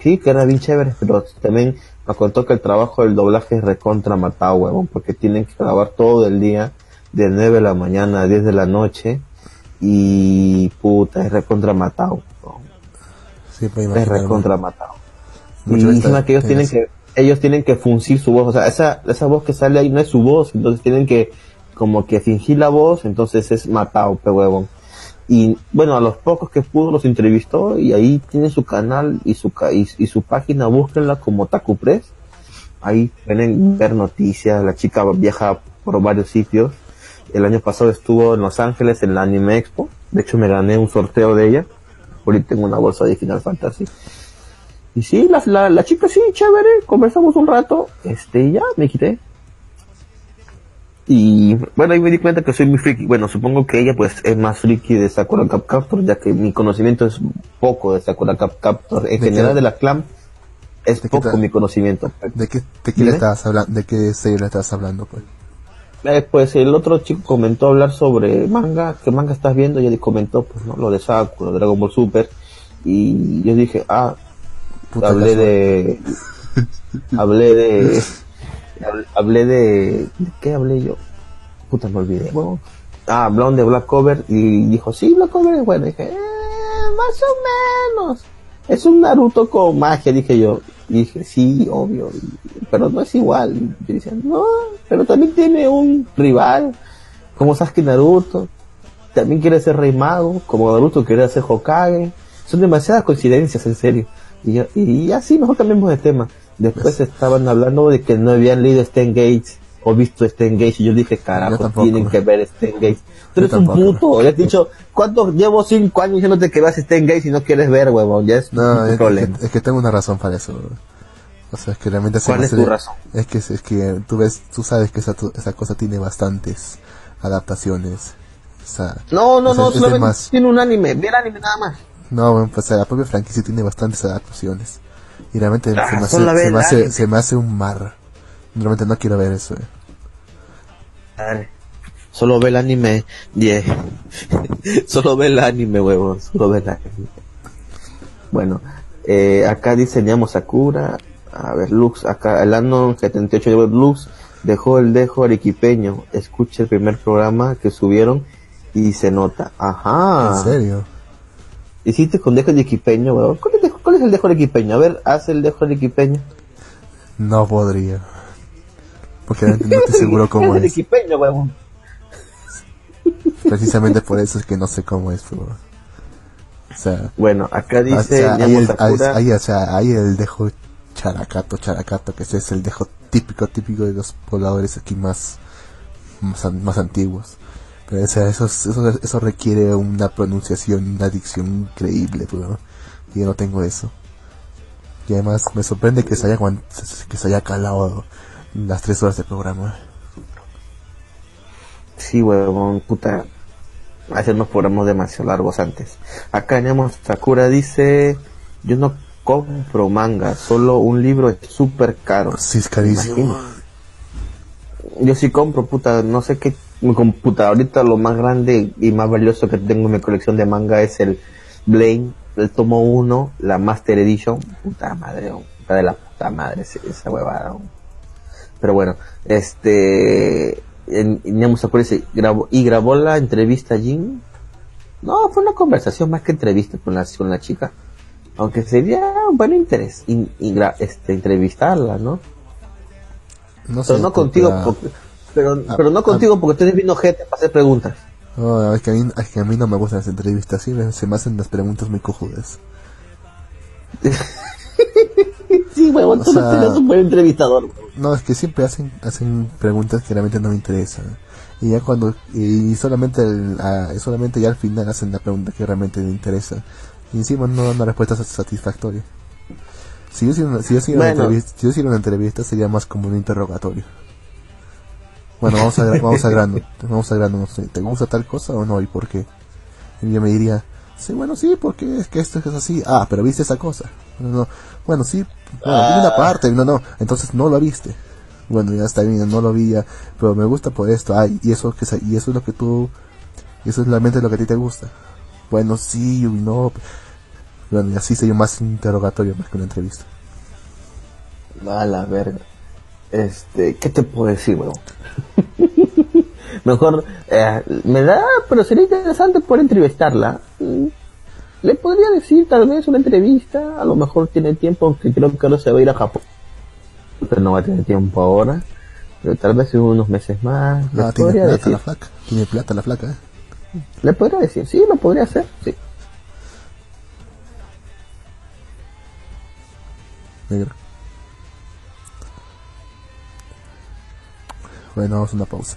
Sí, que era bien chévere, pero también nos contó que el trabajo del doblaje es recontra matado, huevón, porque tienen que grabar todo el día, de 9 de la mañana a 10 de la noche, y puta, es recontra matado, huevón. Sí, pues es recontra matado. Y encima que ellos tienen que, ellos tienen que fungir su voz, o sea, esa, esa voz que sale ahí no es su voz, entonces tienen que como que fingir la voz, entonces es matado, pe huevón. Y bueno, a los pocos que pudo los entrevistó y ahí tiene su canal y su y, y su página, búsquenla como Taku Press. Ahí pueden ver noticias, la chica viaja por varios sitios. El año pasado estuvo en Los Ángeles en la Anime Expo. De hecho me gané un sorteo de ella. Ahorita tengo una bolsa de Final Fantasy. Y sí, la, la, la chica sí, chévere, conversamos un rato, este, ya me quité. Y bueno, ahí me di cuenta que soy muy friki. Bueno, supongo que ella pues es más friki de Sakura Cap Captor, ya que mi conocimiento es poco de Sakura Cap Captor. En ¿De general qué? de la clan es ¿De qué poco mi conocimiento. ¿De qué, de qué le estabas hablando? ¿De qué serie le estabas hablando, pues? Eh, pues el otro chico comentó hablar sobre manga, ¿qué manga estás viendo? Y él comentó pues no, lo de Sakura, Dragon Ball Super. Y yo dije, ah, Puta hablé casual. de hablé de hablé de ¿de qué hablé yo puta me olvidé huevón. ah hablaron de Black Cover y dijo sí Black Cover es bueno dije "Eh, más o menos es un Naruto con magia dije yo y dije sí obvio pero no es igual y decía no pero también tiene un rival como Sasuke Naruto también quiere ser rey mago, como Naruto quiere ser Hokage. Son demasiadas coincidencias, en serio. Y, yo- y así, mejor cambiemos de tema. Después estaban hablando de que no habían leído Stan Gates o visto Stan Gates. Y yo dije, Yo carajo, tampoco. tienen que ver Stan Gates. Tú Yo eres un puto. Ya has dicho, ¿cuánto? Llevo cinco años diciéndote que veas Stan Gates y no quieres ver, huevón. Ya es No, un es, problema. es que, es que tengo una razón para eso. O sea, es que realmente ¿Cuál es tu razón? Es que, es que tú ves, tú sabes que esa, tu- esa cosa tiene bastantes adaptaciones. O sea, No, no, o sea, no, solamente más. tiene un anime. Ve el anime nada más. No, bueno, pues la propia franquicia tiene bastantes adaptaciones. Y realmente Ah, se, me hace, se, me hace, se me hace un mar. Realmente no quiero ver eso. eh. Dale. Solo ve el anime 10. Solo ve el anime, huevón. Solo ve el anime. Bueno, eh, acá diseñamos Sakura. A ver, Lux, acá el año 78 de Lux dejó el dejo arequipeño. Escucha el primer programa que subieron y se nota. Ajá. ¿En serio? Hiciste con dejo de equipeño, weón. ¿Cuál es, cuál es el dejo de equipeño? A ver, haz el dejo de equipeño. No podría. Porque no estoy seguro cómo el es. equipeño, weón? Precisamente por eso es que no sé cómo es, pero... O sea, Bueno, acá o dice sea, hay, el, hay- o sea, hay el dejo characato, characato, que ese es el dejo típico, típico de los pobladores aquí más, más, más antiguos. Pero o sea, eso, es- eso, eso requiere una pronunciación, una dicción increíble, pero y yo no tengo eso. Y además me sorprende que se haya, que se haya calado las tres horas de programa. Sí, huevón, puta. A veces nos programas demasiado largos antes. Acá Nemo Sakura dice, yo no compro manga, solo un libro es súper caro. Sí, es carísimo. Yo sí compro, puta, no sé qué, mi computa, ahorita lo más grande y más valioso que tengo en mi colección de manga es el Blaine, el tomo 1, la Master Edition, puta madre, puta de la puta madre esa huevada. Pero bueno, este, dice, grabó, y grabó la entrevista a Jin. No, fue una conversación más que entrevista con la, con la chica. Aunque sería un buen interés in- in- gra- este, entrevistarla, ¿no? No sé, Pero no contigo, porque, pero, Ah, pero no ah. contigo porque estoy viendo gente para hacer preguntas. No, es que, a mí, es que a mí no me gustan las entrevistas, sí, se me hacen las preguntas muy cojudas. Sí, huevón, tú no eres un buen entrevistador. huevón. No, es que siempre hacen hacen preguntas que realmente no me interesan. Y ya cuando, y solamente, el- ah, solamente ya al final hacen la pregunta que realmente me interesa. Y encima no dan una respuesta sat- satisfactoria. Si yo hiciera si yo una Bueno. entrevista, si yo una entrevista sería más como un interrogatorio. Bueno, vamos a, vamos a grano, vamos a grano, no sé, ¿te gusta tal cosa o no y por qué? Y yo me diría, sí, bueno, sí, porque es que esto es así. Ah, pero viste esa cosa. No, no. Bueno, sí, bueno, vi una parte, no, no, entonces no lo viste. Bueno, ya está bien, no lo vi ya, pero me gusta por esto. Ay, y eso que y eso es lo que tú y eso es realmente lo que a ti te gusta. Bueno, sí, y no. Bueno, y así sería más interrogatorio más que una entrevista. A la verga. Este, ¿qué te puedo decir, huevón? Mejor, eh, me da, pero sería interesante poder entrevistarla. Le podría decir tal vez una entrevista, a lo mejor tiene tiempo, aunque creo que ahora se va a ir a Japón. Pero no va a tener tiempo ahora. Pero tal vez en unos meses más. Le Ah, tiene podría plata decir. la flaca. Tiene plata la flaca, eh. Le podría decir, sí, lo podría hacer, sí. Negro. Bueno, vamos a una pausa.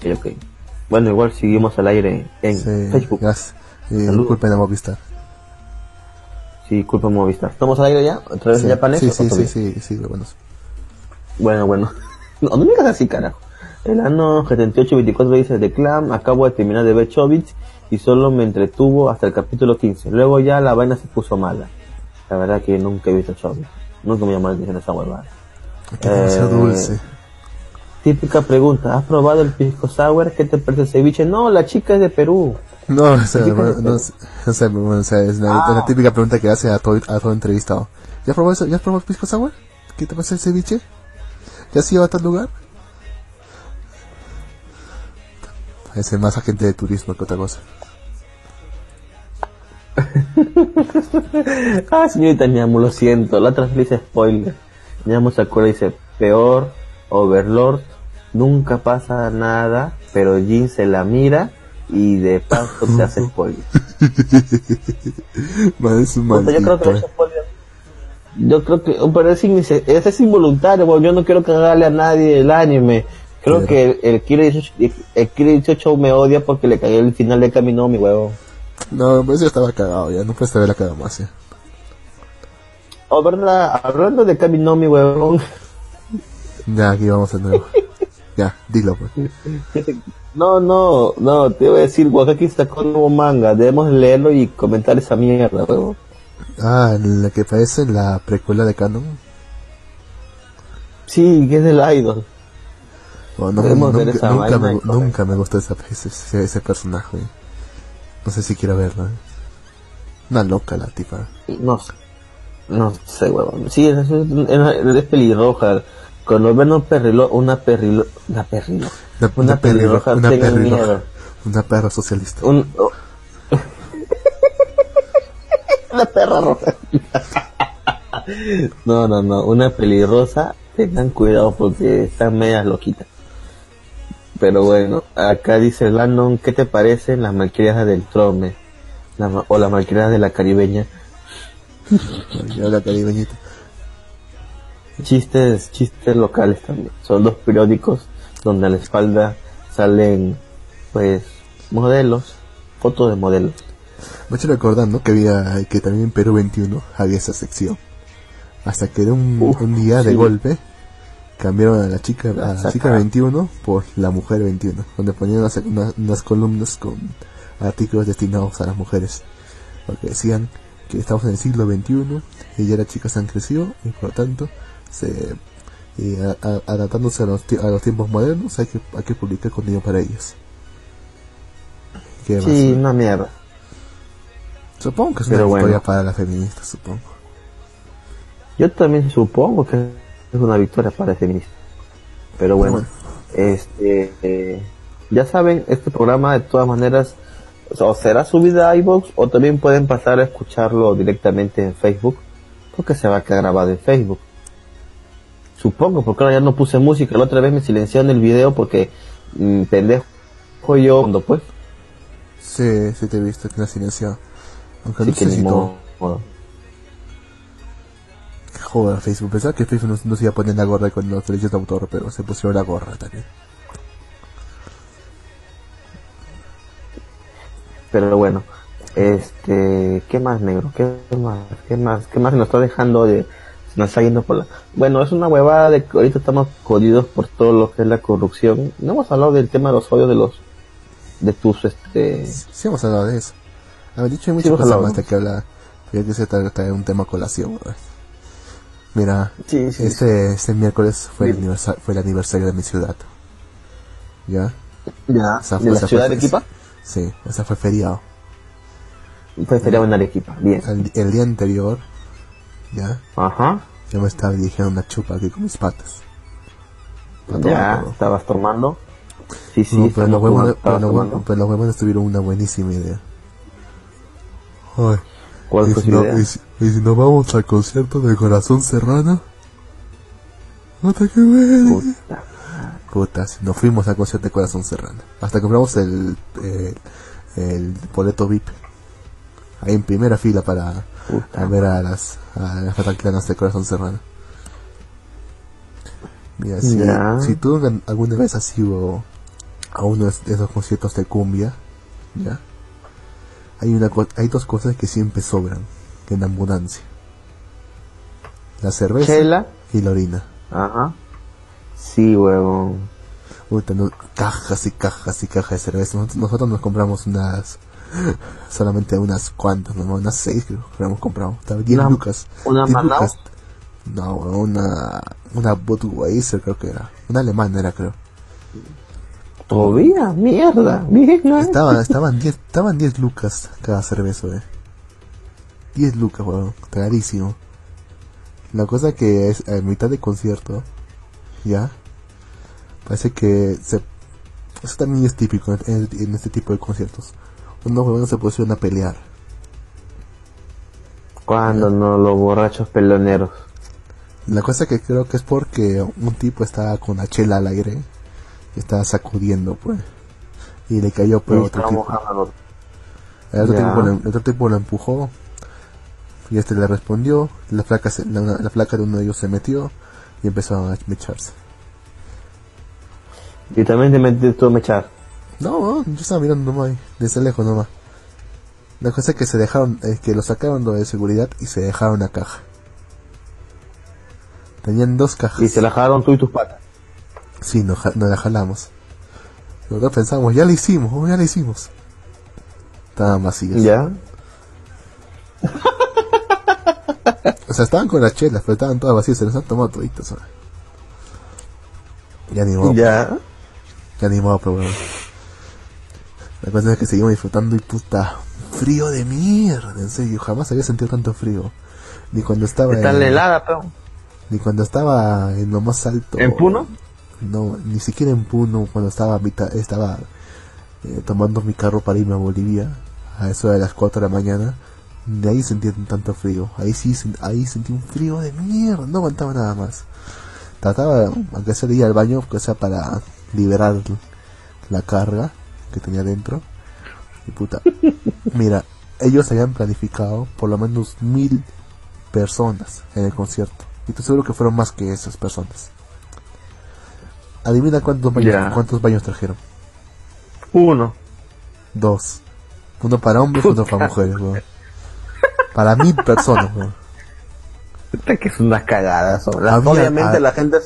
Ok, ok. Bueno, igual seguimos al aire en Sí, Facebook. gracias. Eh, Saludos. disculpen a Movistar. Sí, disculpa Movistar. ¿Estamos al aire ya? ¿Otra vez Sí, japonés? sí, sí, sí, sí, sí, bueno. Bueno, bueno. No, no me digas así, carajo. El año 78-24 dice de Clam, acabo de terminar de ver Chobits y solo me entretuvo hasta el capítulo 15. Luego ya la vaina se puso mala. La verdad que nunca he visto Chobits. Nunca me llamó la atención esa huevada. Que Eh, dulce. Típica pregunta, ¿has probado el pisco sour? ¿Qué te parece el ceviche? No, la chica es de Perú. No, o no, o sea, bueno, o sea, es la, Ah. la típica pregunta que hace a todo, a todo entrevistado. ¿Ya probó eso? ¿Ya probó el pisco sour? ¿Qué te parece el ceviche? ¿Ya has ido a tal lugar? Es más agente de turismo que otra cosa. ah, señorita Ñamo, lo siento. La otra vez le hice spoiler. Ñamo se acuerda y dice, peor, Overlord, nunca pasa nada, pero Jin se la mira y de paso se hace spoiler. Puta, yo creo que spoiler. Yo creo que, pero es, inmise- es, es involuntario, yo no quiero cagarle a nadie el anime. Creo que el, el Kira 18, el Kira 18 me odia porque le cagué el final de Camino, mi huevo. No, pues yo estaba cagado ya, no puedes haberla cagado más ya. Oh, verdad, hablando de Camino, mi huevón. Ya, aquí vamos de nuevo. ya, dilo pues. No, no, no, te voy a decir, Wakaki sacó un nuevo manga, debemos leerlo y comentar esa mierda, huevón. Ah, la que parece la precuela de Canon. Sí, que es del idol. Oh, no, Debemos ver nunca, esa nunca, me, nunca me gustó esa, ese, ese, ese personaje. No sé si quiero verlo. eh. Una loca la tipa. No sé, no sé, huevón. Sí, es, es- es pelirroja. Cuando ven un perrilo, una perrilo, una perrilo, Una, una, pelirroja, una tengan pelirroja, miedo. una perra socialista. Un, oh. una perra roja. no, no, no, una pelirrosa, tengan cuidado porque están medias loquitas. Pero bueno, acá dice Landon, ¿qué te parecen las malcriadas del Trome? La o las malcriadas de la caribeña. La caribeñita. Chistes, chistes locales también. Son dos periódicos donde a la espalda salen, pues, modelos, fotos de modelos. Me hecho recordando que había, que también en Perú 21 había esa sección. Hasta que de un, Uf, un día de golpe cambiaron a la chica, a la chica 21 por la mujer 21, donde ponían unas, unas- unas columnas con artículos destinados a las mujeres. Porque decían que estamos en el siglo 21 y ya las chicas han crecido y por lo tanto se y a- a- adaptándose a los, a los tiempos modernos hay que, hay que publicar contenido para ellas. ¿Qué? Sí, una mierda. Supongo que es Pero una bueno. victoria para las feministas, supongo. Yo también supongo que es una victoria para el feminismo. Pero bueno, Bueno. este, eh, ya saben, este programa de todas maneras o será subido a iVoox o también pueden pasar a escucharlo directamente en Facebook, porque se va a quedar grabado en Facebook. Supongo, porque ahora ya no puse música, la otra vez me silenciaron el video porque mm, pendejo yo cuando pues, Sí, sí te he visto que la silenciado. Aunque así no sé si todo. Joder, Facebook. Pensaba que Facebook no, no se iba a poner la gorra con los derechos de autor, pero se pusieron la gorra también. Pero bueno, este, ¿qué más negro? ¿Qué más? ¿Qué más? ¿Qué más nos está dejando de, está yendo por la... Bueno, es una huevada de que ahorita estamos jodidos por todo lo que es la corrupción. No hemos hablado del tema de los odios de los, de tus, este, Sí hemos hablado de eso. A ver, dicho hay muchas cosas hablado, más ¿no? de que hablar. Yo quise traer, traer un tema colación. Mira, Sí, sí. este, este miércoles fue el, Dime. aniversa- fue el aniversario de mi ciudad. ¿Ya? ya, Esa de fue- la ciudad fue- de Arequipa, Sí, esa fue feriado. fue feriado en Arequipa, bien. El, el día anterior, ¿ya? Ajá, Yo me estaba dirigiendo una chupa aquí con mis patas. Ya, estabas tomando. Sí, sí, No, pero, los tomando, pero, tomando. pero los huevones tuvieron una buenísima idea. Ay, ¿Cuál y, fue si no, idea? y, si, y si nos vamos al concierto de Corazón Serrano. Puta que bueno. Puta. Puta, si nos fuimos al concierto de Corazón Serrano. Hasta compramos el, el, el boleto VIP. Ahí en primera fila para A ver a las, a las fataclanas de Corazón Serrano. Mira, si, si tú alguna vez has ido a uno de esos conciertos de cumbia, ¿ya? Hay, una, hay dos cosas que siempre sobran en abundancia. La cerveza Chela, y la orina. ajá. Sí, huevón. No- cajas y cajas y cajas de cerveza. Nosotros, nosotros nos compramos unas, solamente unas cuantas, ¿no? unas seis creo que hemos comprado. Estaba 10 Una- lucas. una 10 Manao. lucas. No, una, una Budweiser creo que era. Una alemana era creo. Todavía, mierda, bien, ¿no? Estaba, estaban 10, estaban 10 lucas cada cerveza, eh. 10 lucas, weón. Carísimo. La cosa que es a mitad de concierto, ya, parece que se, eso también es típico en, en este tipo de conciertos. Unos huevones se pusieron a pelear. ¿Cuándo no los borrachos peloneros? La cosa que creo que es porque un tipo estaba con la chela al aire y estaba sacudiendo, pues. Y le cayó por otro tipo. mojando. El otro, tipo lo, el otro tipo lo empujó y este le respondió. La flaca, se- la, la flaca de uno de ellos se metió y empezaron a mecharse. Y también te metiste tú a mechar. No, yo estaba mirando nomás, ahí, desde lejos nomás. La cosa es que se dejaron, es que lo sacaron de seguridad y se dejaron una caja. Tenían dos cajas. Y se la jalaron tú y tus patas. Sí, nos, nos la jalamos. Nosotros pensamos, ya lo hicimos, oh, ya lo hicimos. Estaban vacías. ¿Ya? O sea, estaban con las chelas, pero estaban todas vacías, se las han tomado toditas. Ya ni modo, ¿Ya? ya ni modo, pero bueno. La cosa es que seguimos disfrutando y puta, frío de mierda, en serio, jamás había sentido tanto frío. Ni cuando estaba Está en, helada, pero. ni cuando estaba en lo más alto. ¿En Puno? No, ni siquiera en Puno, cuando estaba mitad, estaba eh, tomando mi carro para irme a Bolivia, a eso de las 4 de la mañana, de ahí sentí tanto frío, ahí sí, ahí sentí un frío de mierda, no aguantaba nada más. Trataba, aunque sea de ir al baño, que sea para liberar la carga que tenía dentro. Y puta, mira, ellos habían planificado por lo menos mil personas en el concierto. Y estoy seguro que fueron más que esas personas. Adivina cuántos baños, cuántos baños trajeron. Uno. Dos. Uno para hombres y otro para mujeres, weón. Para mil personas, weón. Que es una cagada. obviamente la gente...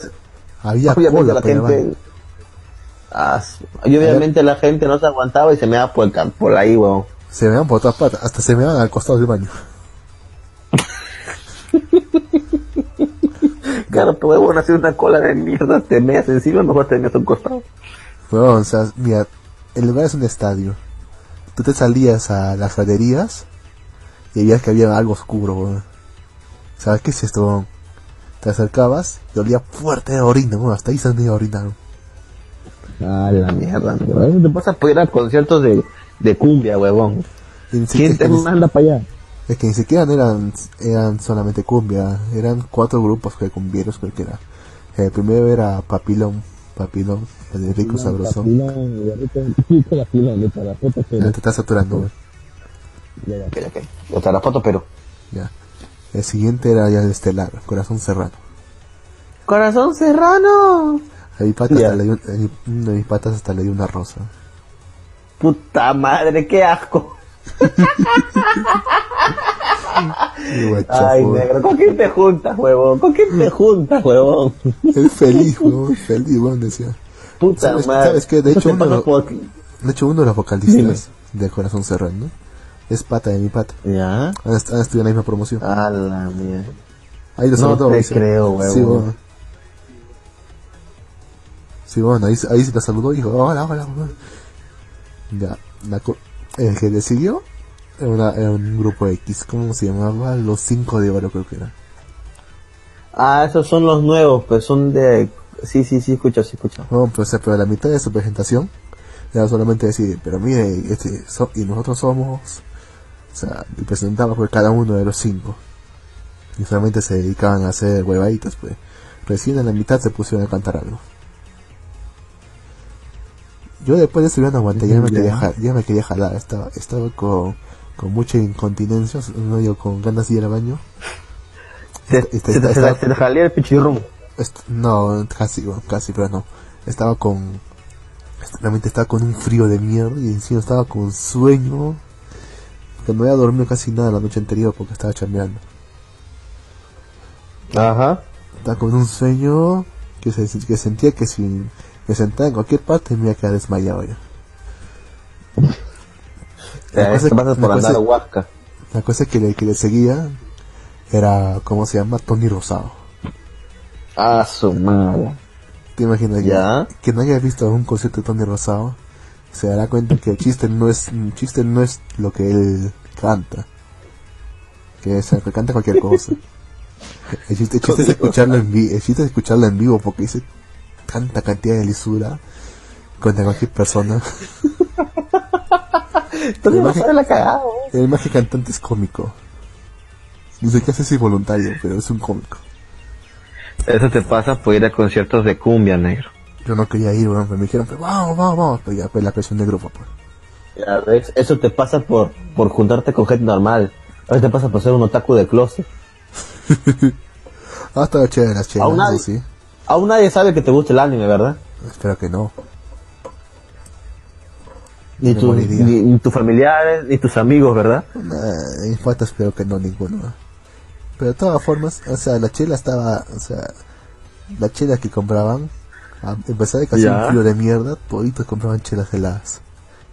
Había obviamente cola la gente... Ah, y obviamente la gente no se aguantaba y se me da por, el por ahí, weón. Se me van por todas partes, hasta se me van al costado del baño. Claro, pero huevón, hacer una cola de mierda, te meas encima, mejor te meas a un costado. Weón, o sea, mira, el lugar es un estadio. Tú te salías a las graderías y veías que había algo oscuro, weón. ¿Sabes qué es esto, weón? Te acercabas y olía fuerte a orina, weón. Hasta ahí se me orinaron. Ah, la mierda, weón. Te vas a poder ir a conciertos de, de cumbia, huevón. ¿Quién te manda para allá? Es que ni siquiera eran, eran solamente cumbia, eran cuatro grupos que cumbieros creo que era. El primero era Papilón, Papilón, el de Rico Sabroso. Ya te estás saturando, güey. Ok, ok. Hasta la foto, pero. Ya. El siguiente era ya el Estelar, Corazón Serrano. ¡Corazón serrano! A mi pata hasta le dio, a mi- uno de mis patas hasta le dio una rosa. Puta madre, qué asco. Ay, negro, ¿con quién te juntas, huevón? ¿Con quién te juntas, huevón? Es feliz, weón, feliz, weón, decía. Puta ¿Sabes- madre. sabes qué? De hecho, uno lo- por- De hecho, uno de los vocalistas de Corazón Serrano es pata de mi pata. ¿Ya? Han, han estudiado en la misma promoción. A la mierda. Ahí lo No te creo, huevón. Sí, bueno. Sí, bueno, ahí, ahí se la saludó y dijo, hola, hola, hola. Ya, la co- el que le siguió era, un grupo X, ¿cómo se llamaba? Los cinco de oro creo que era. Ah, esos son los nuevos, pues son de... Sí, sí, sí, escucho, sí, escucho. No, pues, sea, pero la mitad de su presentación era solamente decir, pero mire, este, so- y nosotros somos, o sea, y presentaba por cada uno de los cinco. Y solamente se dedicaban a hacer huevaditas, pues. Recién en la mitad se pusieron a cantar algo. Yo después de ya no aguanté, ya me quería, ja- ya me quería jalar, estaba, estaba con, con mucha incontinencia, no digo, con ganas de ir al baño. Se, esta- se el pichirrum. No, casi, casi, pero no. Estaba con. Realmente estaba con un frío de mierda y encima estaba con sueño. Que no había dormido casi nada la noche anterior porque estaba chambeando. Ajá. Estaba con un sueño que, se, que sentía que si me sentaba en cualquier parte me iba a quedar desmayado ya. La cosa Te es- pasas por la cosa andar es- huasca. La cosa que le, que le seguía era, ¿cómo se llama? Tony Rosado. Ah, su madre. ¿Te imaginas? que- Ya. Que no haya visto un concierto de Tony Rosado se dará cuenta que el chiste no es el chiste no es lo que él canta. Que es que canta cualquier cosa. El chiste, el chiste es escucharlo en vivo, el chiste es escucharlo en vivo porque dice tanta cantidad de lisura contra cualquier persona. Entonces Además vas a ver la cagada. El más que cantante es cómico. Ni sé qué hace si voluntario, pero es un cómico. Eso te pasa por ir a conciertos de cumbia, negro. Yo no quería ir, weón, pero me dijeron, pero vamos, vamos, vamos. Pero ya, pues la presión de grupo, pues. Ya ves, eso te pasa por, por juntarte con gente normal. A te pasa por ser un otaku de closet. ah, estaba chévere las chelas, sí. Aún nadie sabe que te gusta el anime, ¿verdad? Espero que no. Ni, Me tu- moriría. ni, ni tus familiares, ni tus amigos, ¿verdad? Nah, en falta espero que no ninguno. ¿no? Pero de todas formas, o sea, la chela estaba, o sea, la chela que compraban, a pesar de que un frío de mierda, toditos compraban chelas heladas.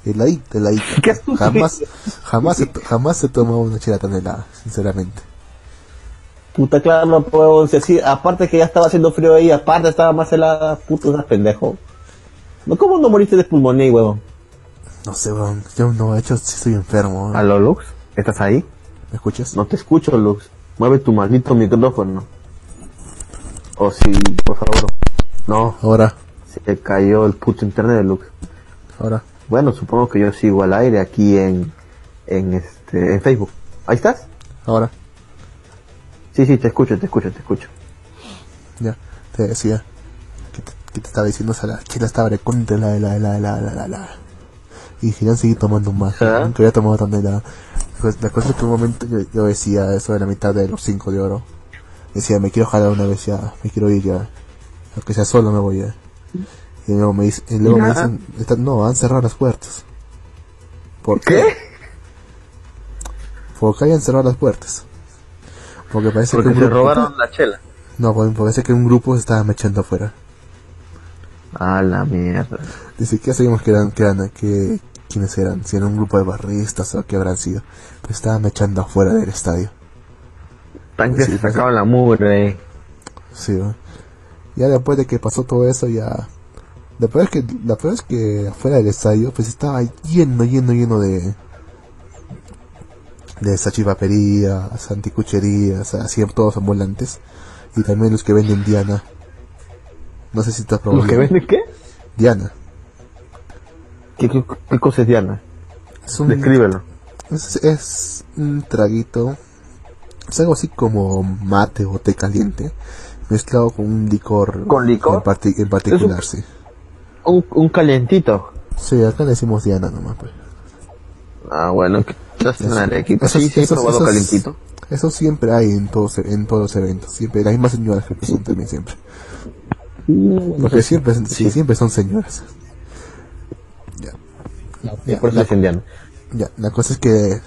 Heladita, heladita. Jamás, jamás, jamás se tomaba una chela tan helada, sinceramente. Puta, claro, no puedo así. Aparte que ya estaba haciendo frío ahí, aparte estaba más helada, puto, estás pendejo. ¿Cómo no moriste de pulmonía, huevón? No sé, weón, yo no, de hecho, sí estoy enfermo. weón. ¿Aló, Lux? ¿Estás ahí? ¿Me escuchas? No te escucho, Lux. Mueve tu maldito micrófono. O sí, por favor. No, Ahora, se cayó el puto internet de Lux. ahora. Bueno, supongo que yo sigo al aire aquí en, en este, en Facebook. ¿Ahí estás? Ahora, Sí, sí, te escucho, te escucho, te escucho. ya, te decía que te, que te estaba diciendo, o sea, la chela estaba de contra la, la, la, la, la, la. Y querían seguir tomando más, Ajá. nunca había tomado tan helada. La cosa es que un momento yo, yo decía eso de la mitad de los 5 de oro. Decía, me quiero jalar una vez ya, me quiero ir ya. Aunque sea solo me voy ya. Y luego me, dice- y luego me dicen, "Está- no, han cerrado las puertas. ¿Por ¿Qué? Porque hayan cerrado las puertas. Porque parece Porque que un se grupo- robaron la chela. No, porque parece que un grupo se estaba mechando afuera. A la mierda. Dice, ¿qué sabíamos que eran, que eran, que, quiénes eran? Si era un grupo de barristas o qué habrán sido. Pues estaban mechando afuera del estadio. Tan que Sí, se pues, sacaba la mugre. eh. Sí, ¿no? Ya después de que pasó todo eso, ya... La peor es que, la peor es que afuera del estadio, pues estaba lleno, lleno, lleno de... De sachivaperías, anticucherías, así todos ambulantes. Y también los que venden Diana. No sé si te has probado ¿Los que venden qué? Diana. ¿Qué, qué, qué cosa es Diana? Es un, Descríbelo. Es, es un traguito. Es algo así como mate o té caliente. Mezclado con un licor. ¿Con licor? En, parti- en particular, sí. Un, un calientito. Sí, acá le decimos Diana nomás, pues. Ah, bueno, en Eso- Arequipa. esos- Sí, sí, he esos- probado esos- calientito. Eso siempre hay en todos, en todos los eventos. Siempre, las mismas señoras que son también siempre. Porque siempre, sí, siempre son señoras. Ya. Por eso la, ya, cosa es que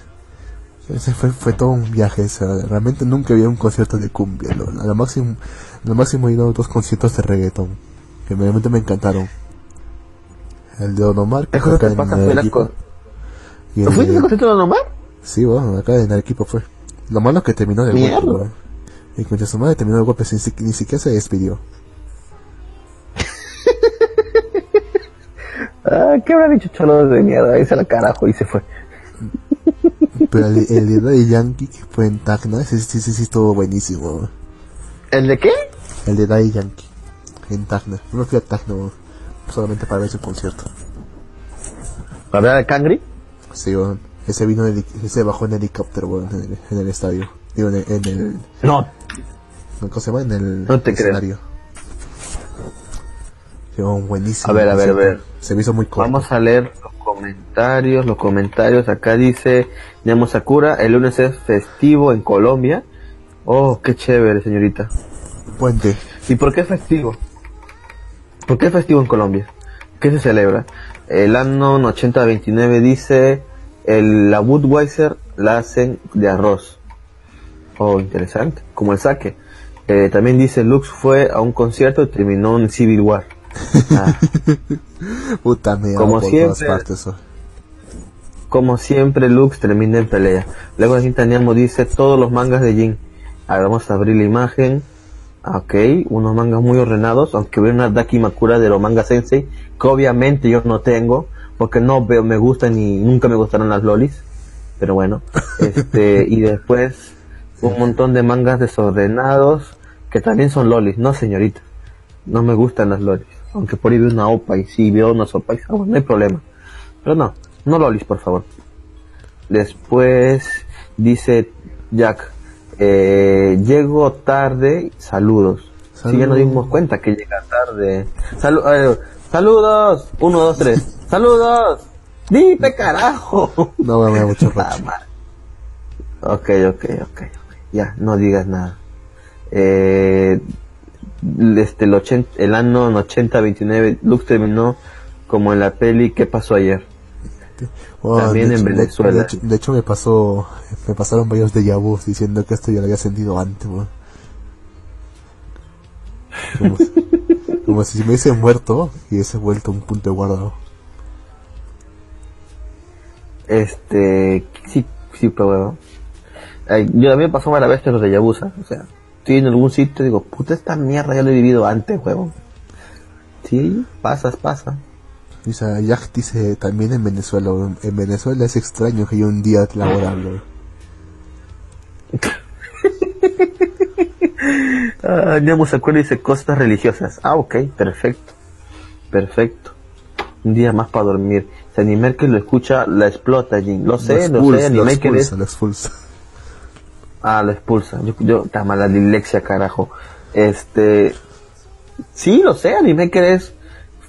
ese fue, fue todo un viaje. o sea, realmente nunca había un concierto de cumbia. Lo, lo máximo, lo máximo he ido a dos conciertos de reggaeton. Que realmente me encantaron. El de Don Omar, que que en pasa fue la Arequipa. cosa. Y el ¿No fuiste de- al concierto de Don? Sí, bueno, acá en Arequipa fue. Lo malo es que terminó de Mierda. golpe, weón. Y cuando su madre terminó de golpe, si- ni siquiera se despidió. Ah, ¿qué habrá dicho cholo de mierda? Ahí se la carajo y se fue. Pero el, el de Daddy Yankee, que fue en Tacna, ese sí, sí, sí estuvo buenísimo. weón. ¿El de qué? El de Daddy Yankee, en Tacna. Me fui a Tacna, weón, solamente para ver su concierto. ¿La verdad de Cangri? Sí, weón. Ese vino, heli- ese bajó en helicóptero, weón, en el, en el estadio. Digo, en el, en el, No. ¿cómo se llama? En el No te escenario. Sí, weón, buenísimo. A ver, a ver, a ver. Se me hizo muy corto. Vamos a leer los comentarios, los comentarios. Acá dice Nemo Sakura, el lunes es festivo en Colombia. Oh, qué chévere, señorita. Puente. ¿Y por qué es festivo? ¿Por qué es festivo en Colombia? ¿Qué se celebra? El año 8029 dice, el, la Budweiser la hacen de arroz. Oh, interesante. Como el saque. Eh, también dice, Lux fue a un concierto y terminó en Civil War. Ah, Puta mierda, Como siempre. partes. como siempre, Lux termina en pelea. Luego aquí Taniamo dice, todos los mangas de Jin. A ver, vamos a abrir la imagen. Ok, unos mangas muy ordenados, aunque veo una Daki Makura de los manga sensei, que obviamente yo no tengo, porque no veo, me gustan y nunca me gustaron las lolis. Pero bueno, este, y después un montón de mangas desordenados, que también son lolis, no señorita. No me gustan las lolis. Aunque por ahí veo una opa y sí veo unas opa y ah, bueno, no hay problema. Pero no, no lolis, por favor. Después dice Jack, Eh, llego tarde, saludos. Sí, ya nos dimos cuenta que llega tarde. Salu- eh, saludos, uno, dos, tres. Saludos. Dime carajo. No me da mucho Ah, ok, ok, ok. Ya, no digas nada. Eh, este, el, 80, el año 80-29, Lux terminó como en la peli ¿Qué pasó ayer? Bueno, También de en hecho- Venezuela. De, hecho, de hecho me pasó, me pasaron varios de vu diciendo que esto ya lo había sentido antes. Como, si- como si me hubiese muerto y hubiese vuelto un punto de guardado. Este, sí, sí, pero. Ay, yo a mí me pasó varias veces los de Yabusa, o sea, estoy en algún sitio y digo, puta esta mierda ya lo he vivido antes, huevo. Sí, pasas, pasa. Y, o sea, Jack dice también en Venezuela. En Venezuela es extraño que haya un día laborable. Ah, se acuerda y dice cosas religiosas. Ah, ok, perfecto. Perfecto. Un día más para dormir. Si Animer que lo escucha, la explota, Jin. Lo sé, lo, expulsa, sé, lo Animer que es... expulsa, lo expulsa. Ah, lo expulsa. Yo, yo, está mala dilexia, carajo. Este, sí, lo sé, Anime que eres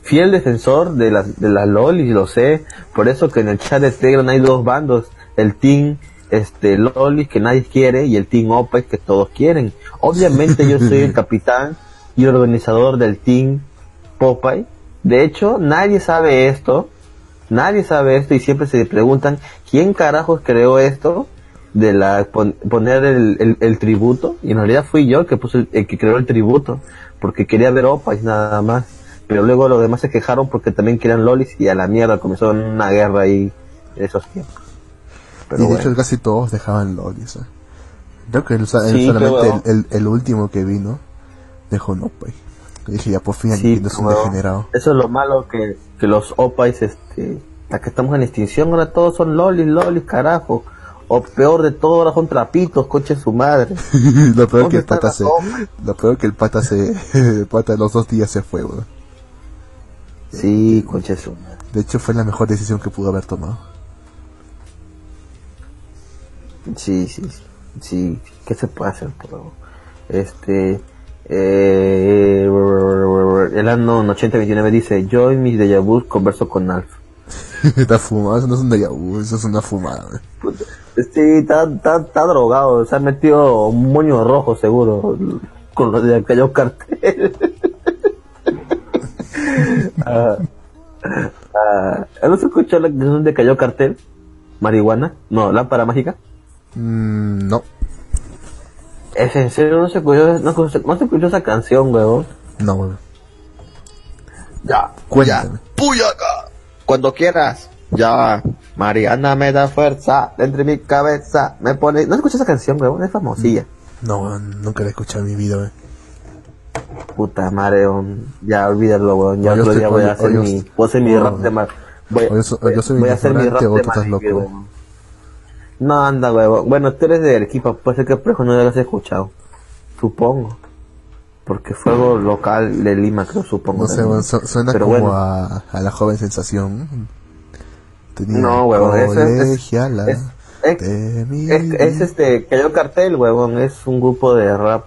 fiel defensor de las, de las LOL y lo sé. Por eso que en el chat de Telegram hay dos bandos. El team, este, LOL que nadie quiere y el team OPEX que todos quieren. Obviamente yo soy el capitán y el organizador del team Popeye. De hecho, nadie sabe esto. Nadie sabe esto y siempre se preguntan quién carajos creó esto de la pon- poner el, el- el tributo y en realidad fui yo el que puso el, el que creó el tributo porque quería ver Opa y nada más pero luego los demás se quejaron porque también querían lolis y a la mierda comenzó una guerra ahí en esos tiempos pero y de bueno. hecho casi todos dejaban LOL, o sea. Creo que el, Sí, solamente el, el, el último que vino dejó no, pues. Y dije, ya por fin Sí, es un degenerado. eso es lo malo que, que los opais este hasta que estamos en extinción ahora todos son lolis lolis carajo o peor de todo ahora son trapitos coche su madre lo peor que ¿Dónde el pata se, lo peor que el pata se, el pata de los dos días se fue, weón. Sí coche su madre De hecho fue la mejor decisión que pudo haber tomado. Sí, sí, sí, sí. ¿Qué se puede hacer? Pero, este, eh, el año 8029 dice, yo en mis déjà vu converso con Alf. está fumado, eso no es un déjà vu, eso es una fumada, weón. Puta, Sí, está, está, está drogado, se ha metido un moño rojo seguro con lo de aquellos cartel. Ah, ah, ¿No se escuchó la canción de Cayó Cartel? ¿Marihuana? No, lámpara mágica. Mm, no, Es en serio, no se escuchó, no, se- no se escuchó esa canción, huevón. no, weón. Ya, Cuéntame. Puyaca. Cuando quieras. Ya. Mariana me da fuerza entre mi cabeza. Me pone. ¿No escuchas esa canción, weón? Es famosilla. No, nunca la he escuchado en mi vida, weón. Puta madre, weón. Ya olvídalo, weón. Ya otro estoy- día voy a hacer mi. Voy a hacer mi oye, rap de mar. Voy, yo soy a hacer mi rap de loco. No anda, weón. Bueno, tú eres de Arequipa. Puede ser que Prejo no lo has escuchado. Supongo. Porque fue algo local de Lima, creo, supongo. No sé, suena Pero como bueno. a, a la joven sensación. Tenía No, weón, eso es- es- es- es- este, Cayó Cartel, huevón, es un grupo de rap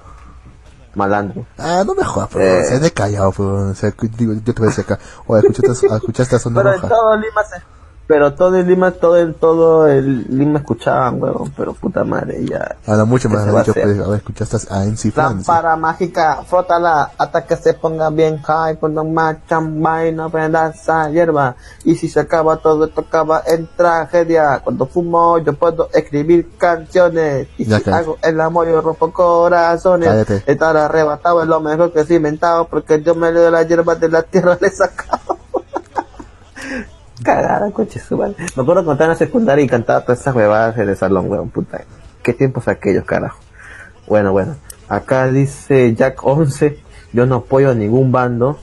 malandro. Ah, no me jodas, pero Eh. se de callado, pero, o sea, digo, yo te voy a decir acá, oye, escuchaste, escuchaste a Zona Pero en Roja. todo Lima se, pero todo el Lima, todo el, todo el Lima escuchaban, huevón, pero puta madre, ya. Habla mucho ¿Qué más se dicho, pues, a ver, escuchaste a MC Francis. Lámpara mágica, frótala hasta que se ponga bien high, cuando marchan vaina, prenda esa hierba. Y si se acaba todo esto acaba en tragedia. Cuando fumo yo puedo escribir canciones. Y Ya si cállate. hago el amor yo rompo corazones. Cállate. Estar arrebatado es lo mejor que he inventado porque yo me leo las hierbas de la tierra le he sacado. Cagada, coche su madre. Me acuerdo cuando estaba en la secundaria y cantaba todas esas huevadas en el salón, weón, puta. ¿Qué tiempos aquellos, carajo? Bueno, bueno. Acá dice Jack 11, yo no apoyo a ningún bando.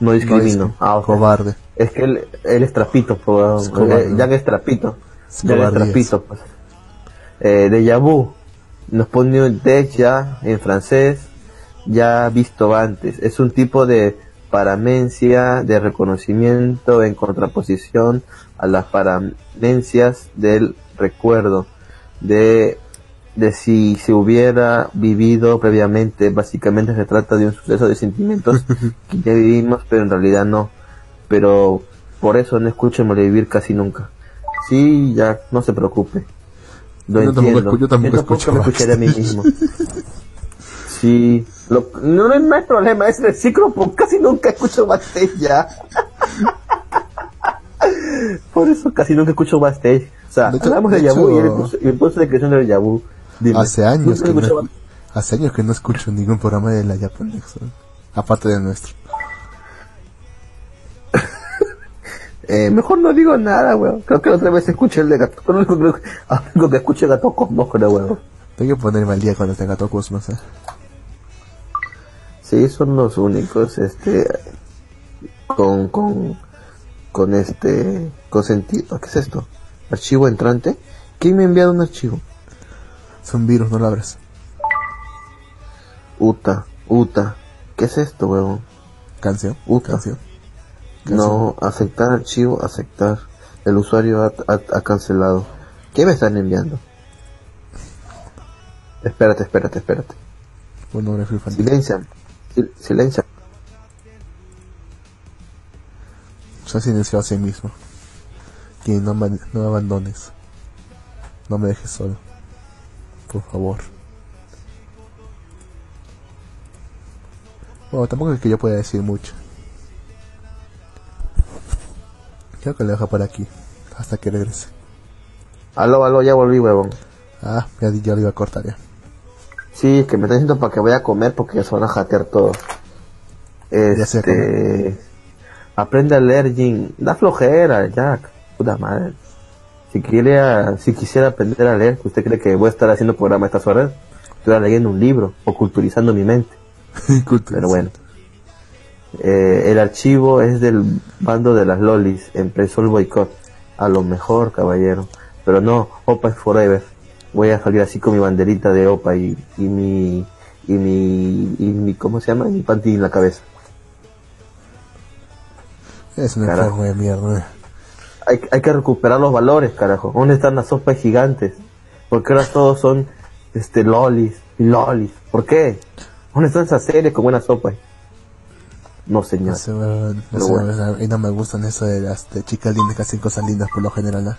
No discrimino. No, es ah, cobarde. Es que él, él es trapito, pues. Es. Eh, Jack es trapito. Es Jack es trapito, pues. Eh, de Yabu. Nos pone un ya en francés. Ya visto antes. Es un tipo de paramencia de reconocimiento en contraposición a las paramencias del recuerdo de de si se hubiera vivido previamente. Básicamente se trata de un suceso de sentimientos que ya vivimos, pero en realidad no. Pero por eso no escucho vivir casi nunca. Sí, ya, no se preocupe. Lo Yo tampoco entiendo. escu- yo tampoco escucho me escucharé a mí mismo. Sí, lo- no, no, hay problema, es reciclo porque casi nunca escucho backstage ya. Por eso casi nunca escucho backstage. O sea, De hecho- hablamos de de Yabu y el impulso- el impulso de creación del Yabu. Dime, Hace años ¿nunca que no, hace años que no escucho ningún programa de la Japonex, ¿no? aparte del nuestro. Eh, mejor no digo nada, weón. Creo que otra vez escuché el de gato. Que, escuché gato Cosmos, creo, weón. Tengo que ponerme al día cuando tenga tocos, no sé. Sí, son los únicos, este, con, con, con este, con sentido. ¿Qué es esto? Archivo entrante. ¿Quién me ha enviado un archivo? Es un virus, no lo abres. Uta, Uta. ¿Qué es esto, weón? Canción. Uta. Canción. No, aceptar archivo, aceptar. El usuario ha, ha- ha cancelado. ¿Qué me están enviando? Espérate, espérate, espérate. Bueno. Silencia. Sil- silencia. Se ha silenciado a sí mismo. Que no me, no me abandones. No me dejes solo. Por favor. Bueno, tampoco es que yo pueda decir mucho. Creo que lo dejo por aquí. Hasta que regrese. Aló, aló, ya volví, huevón. Ah, ya, ya lo iba a cortar ya. Sí, es que me están diciendo para que vaya a comer porque ya se van a jatear todos. Este. Aprende a leer, Jin. Da flojera, Jack. Puta madre. Si, quiere, si quisiera aprender a leer, ¿usted cree que voy a estar haciendo programa a estas horas? Estoy leyendo un libro o culturizando mi mente. Pero bueno. Eh, el archivo es del bando de las lolis. Empezó el boicot. A lo mejor, caballero. Pero no, Opa es forever. Voy a salir así con mi banderita de Opa y, y mi. Y mi, y mi. ¿Cómo se llama? Mi panty en la cabeza. Es un enfermo de mierda. Hay, hay que recuperar los valores, carajo. ¿Dónde están las sopas gigantes? Porque ahora todos son este lolis y lolis. ¿Por qué? ¿Dónde están esas series con buena sopa? No, señor. No sé, no sé, bueno. y no me gustan eso de las de chicas lindas que hacen cosas lindas por lo general. ¿no?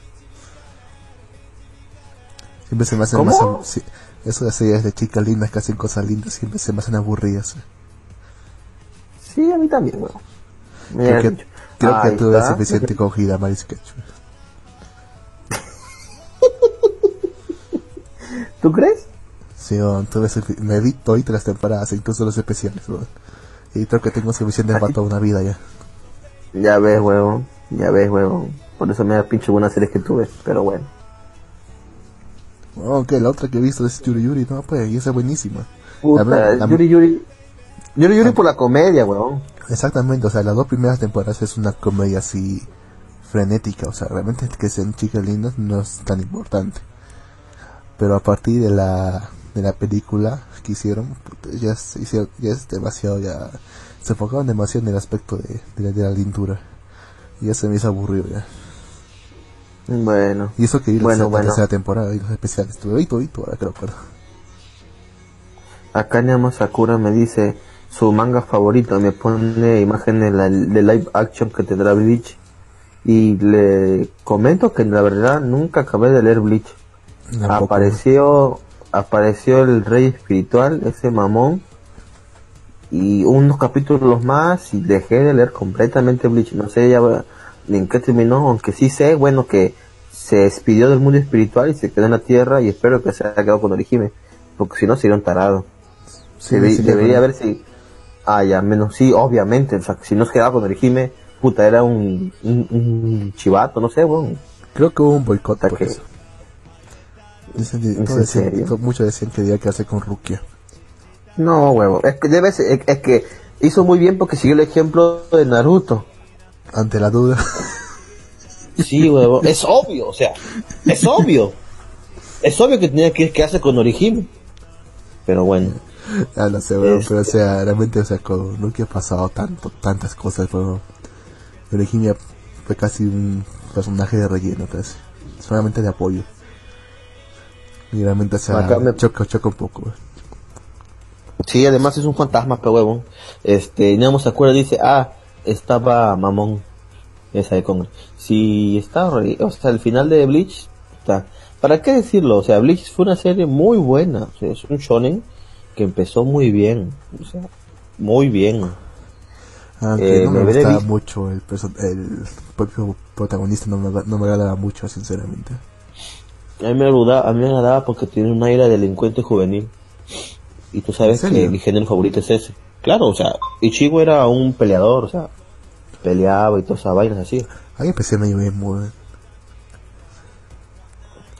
Siempre se me hacen ¿Cómo? más. sí, eso de series de chicas lindas que hacen cosas lindas siempre se me hacen aburridas. Sí, a mí también, weón. Creo que, creo que tuve suficiente cogida, Mary Sketch. ¿Tú crees? Sí, weón, tuve me vi todas las temporadas, incluso los especiales. weón. Y creo que tengo suficiente para toda una vida ya. Ya ves, huevón. Ya ves, huevón. Por eso me da pinche buenas series que tuve. Pero bueno. Aunque la otra que he visto es Yuri Yuri, no, pues, y esa es buenísima. Puta, La ver- la- Yuri Yuri. Yuri Yuri por la comedia, huevón. Exactamente, o sea, las dos primeras temporadas es una comedia así frenética, o sea, realmente que sean chicas lindas no es tan importante. Pero a partir de la de la película que hicieron, ya es, hicieron- ya es demasiado, ya se enfocaban demasiado en el aspecto de, de, la, de la ya se me hizo aburrido ya. Bueno. Y eso que vi la Bueno, tercera- bueno. tercera temporada y los especiales, tuve todo y todo, ahora que lo acuerdo. Acá Nyama Sakura me dice su manga favorito. Me pone imágenes de, la- de live action que tendrá Bleach. Y le comento que la verdad nunca acabé de leer Bleach. Tampoco. apareció apareció el rey espiritual ese mamón y unos capítulos más y dejé de leer completamente Bleach no sé ya en qué terminó aunque sí sé bueno que se despidió del mundo espiritual y se quedó en la tierra y espero que se haya quedado con Orihime porque si no sería un tarado Sí, Debe- sí, debería haber si ah ya menos sí obviamente o sea, si no se quedaba con Orihime puta era un, un, un chivato no sé bueno Creo que hubo un boicot por que- eso. Dicen que- ¿Es todos en decían- muchos decían que quedarse con Rukia. No, huevo. Es que debe ser- es, es que hizo muy bien porque siguió el ejemplo de Naruto. Ante la duda. Sí, huevo. es obvio, o sea, es obvio. Es obvio que tenía que quedarse con Orihime. Pero bueno, Ah, no sé, weón, Este- pero o sea, realmente, o sea, con Rukia ha pasado tanto, tantas cosas, pero Virginia fue casi un personaje de relleno, casi. Solamente de apoyo. Y realmente o sea, Acá me- choca, choca un poco. güey. Sí, además es un fantasma, pe huevón. Este, no se acuerda, dice, ah, estaba mamón. Esa de Congress. Si está, o sea, el final de Bleach, está. ¿Para qué decirlo? O sea, Bleach fue una serie muy buena. O sea, es un shonen que empezó muy bien. O sea, muy bien. Aunque Eh, no me me gustaba mucho el, el propio protagonista, no me, no me agradaba mucho, sinceramente. A mí me agradaba, a mí me agradaba porque tiene un aire de delincuente juvenil. Y tú sabes ¿En que mi género favorito es ese. Claro, o sea, Ichigo era un peleador, o sea, peleaba y todas esas vainas así. A mí me parecía medio emo, güey.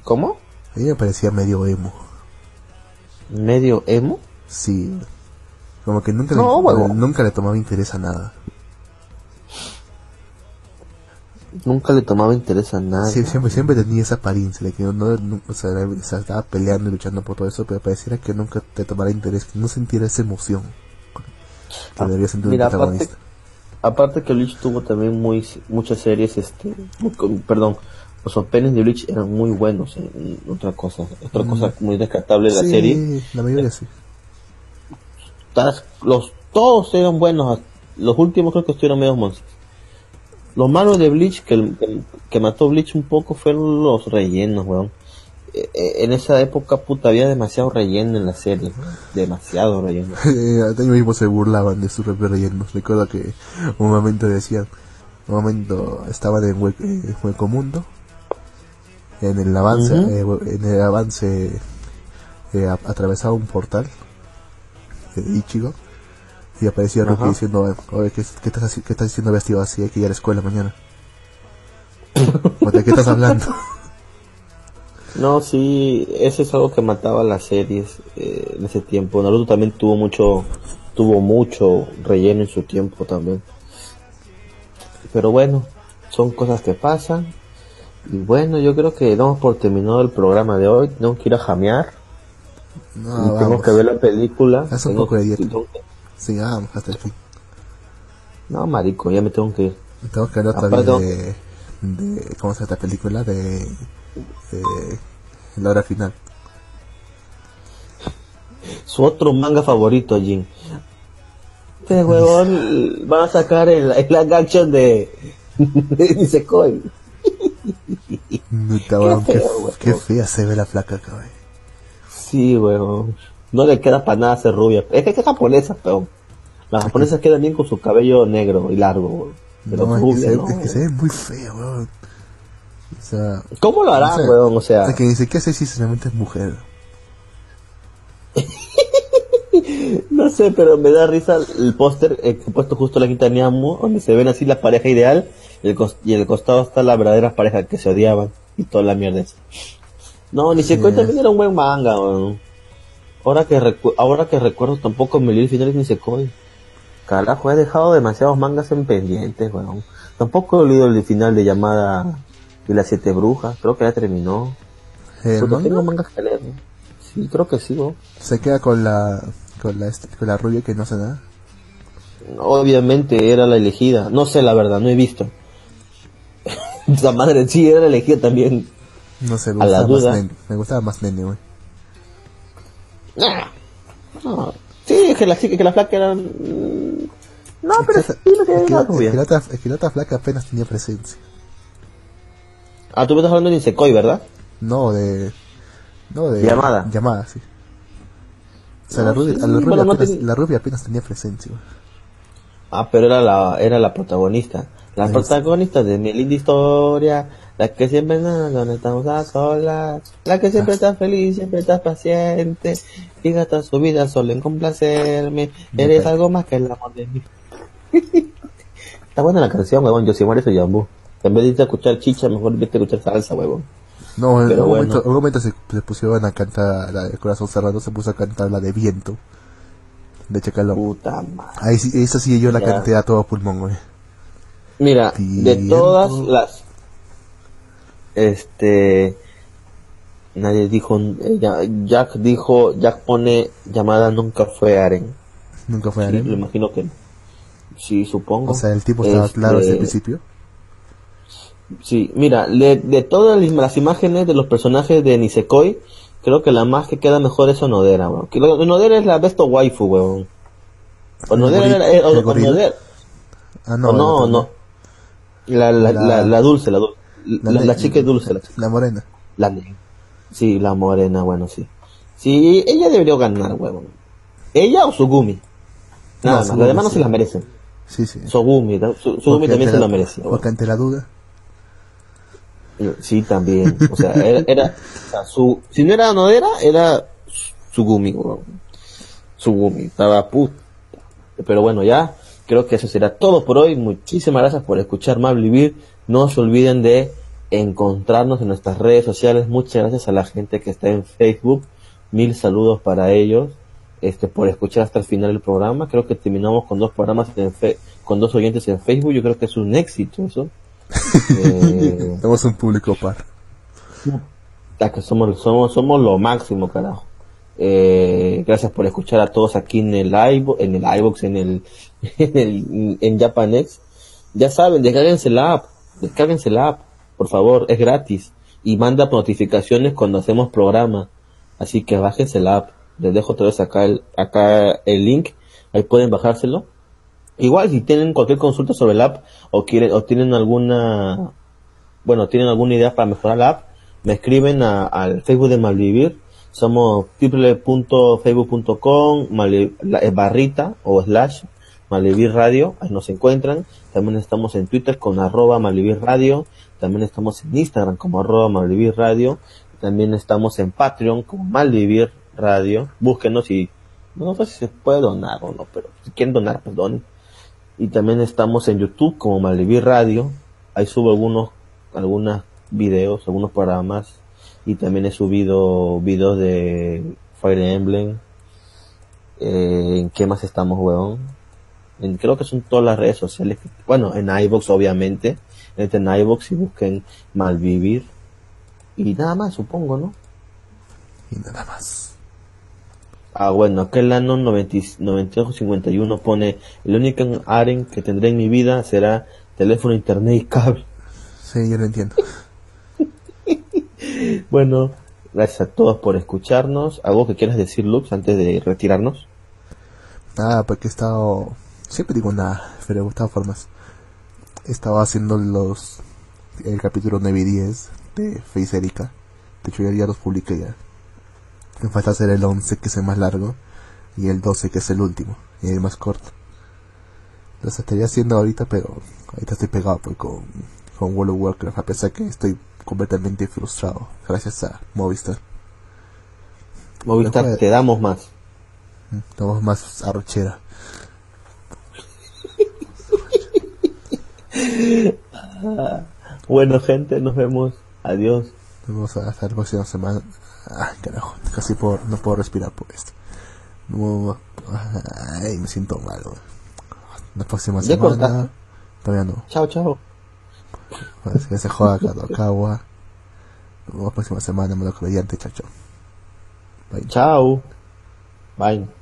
¿Cómo? A mí me parecía medio emo. ¿Medio emo? Sí. Como que nunca, No, le, nunca le tomaba interés a nada. Nunca le tomaba interés a nada. Sí, siempre, siempre tenía esa apariencia de que no, o sea, estaba peleando y luchando por todo eso, pero pareciera que nunca te tomara interés, que no sintiera esa emoción que debería sentir mira, protagonista. aparte, aparte que Bleach tuvo también muy muchas series, este, perdón, los openings de Bleach eran muy buenos. eh, otra cosa, otra cosa muy rescatable de la sí, serie. la mayoría sí. Los todos eran buenos los últimos creo que estuvieron medio monstruos lo malo de Bleach que, que, que mató Bleach un poco fueron los rellenos weón en esa época puta había demasiado relleno en la serie demasiado relleno Eh, Ellos mismos se burlaban de sus propios rellenos. Recuerdo que un momento decían, un momento estaban en eh, Hueco Mundo, en el avance, eh, en el avance eh, a- atravesaba un portal de Ichigo y aparecía Ajá. diciendo, oye, ¿qué, qué estás, qué estás diciendo vestido así? Hay que ir a la escuela mañana. ¿De qué estás hablando? No sí eso es algo que mataba las series eh, en ese tiempo Naruto también tuvo mucho tuvo mucho relleno en su tiempo también pero bueno son cosas que pasan y bueno yo creo que damos por terminado el programa de hoy tengo que ir a jamear No, y tengo que ver la película. Haz un Tengo- poco de dieta. que- Sí, vamos, hasta el fin. No, marico, ya me tengo que ir. Tengo que hablar Aparte todavía de, de. ¿Cómo se llama esta película? De. De la hora final. Su otro manga favorito, Jin. Este huevón van a sacar el, el action de, de Nisekoi. Weón, qué, feo, weón. qué fea se ve la placa, cabrón. Sí, huevón. No le queda para nada ser rubia. Es que es japonesa, peón. Las japonesas quedan bien con su cabello negro y largo. Pero No, es que, rubia, se, no. es que se ve muy fea, weón. O sea, ¿Cómo lo hará, o sea, huevón? O sea, que ni siquiera sé si sinceramente es mujer. No sé, pero me da risa el póster eh, que he puesto justo la quinta Niamu, donde se ven así la pareja ideal y el, y el costado está la verdadera pareja que se odiaban y toda la mierda esa. No, ni se cuenta también era un buen manga, weón. Ahora que, recu- ahora que recuerdo tampoco me leí el final ni se Carajo, he dejado demasiados mangas en pendientes, weón. Tampoco he leído el final de llamada de las siete brujas, creo que ya terminó. ¿El Puta, manga? tengo mangas que leer. Sí, creo que sí, weón. Se queda con la. con la, este- con la rubia que no hace nada. Obviamente era la elegida. No sé la verdad, no he visto. Esa madre sí era la elegida también. No sé, me A la gustaba más duda. nene, me gustaba más nene, güey. Nah. No. Sí, es que la que la flaca eran. mm, No, pero Es sí, que, no es que la- la es que la otra flaca apenas tenía presencia. Ah, tú me estás hablando de Nisekoi, ¿verdad? No, de. No, de. Llamada. Llamada, sí. O sea, la, No, rubia, sí, la, rubia bueno, no apenas, tenía- la rubia apenas tenía presencia. Ah, pero era la, era la protagonista. La Ahí de mi linda historia. La que siempre nada, donde estamos a solas. La que siempre está feliz, siempre está paciente. Y gasta su vida solo en complacerme. Eres algo más que el amor de mí. está buena la canción, huevón. Yo soy Mario soy Yambú. En vez de irte a escuchar chicha, mejor vete a escuchar salsa, huevón. No, en un bueno. momento, en momento se, se pusieron a cantar la de Corazón Cerrado, se puso a cantar la de Viento. De Chacalón. Puta madre. Ahí esa sí yo la canté a todo pulmón, güey. Mira, de todas las este nadie dijo eh, Jack dijo Jack pone llamada nunca fue Aren Nunca fue Sí, Aren. lo imagino que sí supongo O sea, el tipo estaba claro desde el Este, principio. Sí mira de, de todas las imágenes de los personajes de Nisekoi creo que la más que queda mejor es Onodera, weón. Que lo- Onodera es la besto waifu, weón. Onodera ¿El era, gorila? eh. Onodera- Ah, no, no, la- no. La, la, La- dulce, la dulce. La La, chica es dulce, la, La morena. la Sí, la morena, bueno, sí. Sí, ella debería ganar, weón. ¿Ella o Sugumi? Nada No, más, Sugumi, las demás no sí. se las merecen. Sí, sí. Sugumi, Sugumi también se la- weón. Porque ante la duda. Sí, también. O sea, era, era o sea, su, si no era Nodera, era Sugumi, weón. Sugumi, estaba puta. Pero bueno, ya, creo que eso será todo por hoy. Muchísimas gracias por escuchar Mal Vivir. No se olviden de encontrarnos en nuestras redes sociales. Muchas gracias a la gente que está en Facebook. Mil saludos para ellos. Este, por escuchar hasta el final del programa. Creo que terminamos con dos programas en fe- con dos oyentes en Facebook. Yo creo que es un éxito eso. Eh, Tenemos un público par. somos, somos, somos lo máximo, carajo. Eh, gracias por escuchar a todos aquí en el iVo- en el en el, en el, en Japanex. Ya saben, descárguense la app, descárguense la app, por favor, es gratis. Y manda notificaciones cuando hacemos programa. Así que bájense la app. Les dejo otra vez acá el, acá el link. Ahí pueden bajárselo. Igual si tienen cualquier consulta sobre la app o quieren, o tienen alguna, bueno, tienen alguna idea para mejorar la app, me escriben a- al Facebook de Malvivir. Somos www.facebook.com eh, barrita o slash Malvivir Radio, ahí nos encuentran. También estamos en Twitter con arroba Malvivir Radio. También estamos en Instagram como arroba Malvivir Radio. También estamos en Patreon como Malvivir Radio. Búsquenos y no sé si se puede donar o no, pero si quieren donar, pues donen. Y también estamos en YouTube como Malvivir Radio. Ahí subo algunos, algunos videos, algunos programas. Y también he subido videos de Fire Emblem. Eh, ¿En qué más estamos, weón? En- creo que son todas las redes sociales. bueno, en iBox obviamente. Entren en iBox y busquen Malvivir. Y nada más, supongo, ¿no? Y nada más. Ah, bueno, aquel año 9251 pone, el único aren que tendré en mi vida será teléfono, internet y cable. Sí, yo lo entiendo. Bueno, gracias a todos por escucharnos. ¿Algo que quieras decir, Lux, antes de retirarnos? Nada, porque he estado. Siempre digo nada, pero de todas formas. Estaba haciendo los. El capítulo 9 y 10 de Face Erika. De hecho, ya, ya los publiqué ya. Me falta hacer el 11, que es el más largo. Y el 12, que es el último. Y el más corto. Los estaría haciendo ahorita, pero. Ahorita estoy pegado pues, con, con World of Warcraft. A pesar que estoy completamente frustrado. Gracias a Movistar. Movistar, te damos más. Estamos más arrochera. Bueno, gente, nos vemos. Adiós. Nos vemos hasta la próxima semana. Ay, carajo, casi por, no puedo respirar por esto. No, ay, me siento mal. güey. La próxima ¿Ya semana. cortaste? Todavía no. Chao, chao. Que se joda Kadokawa. La próxima semana me lo comediante, chacho. Bye. Chao. Bye.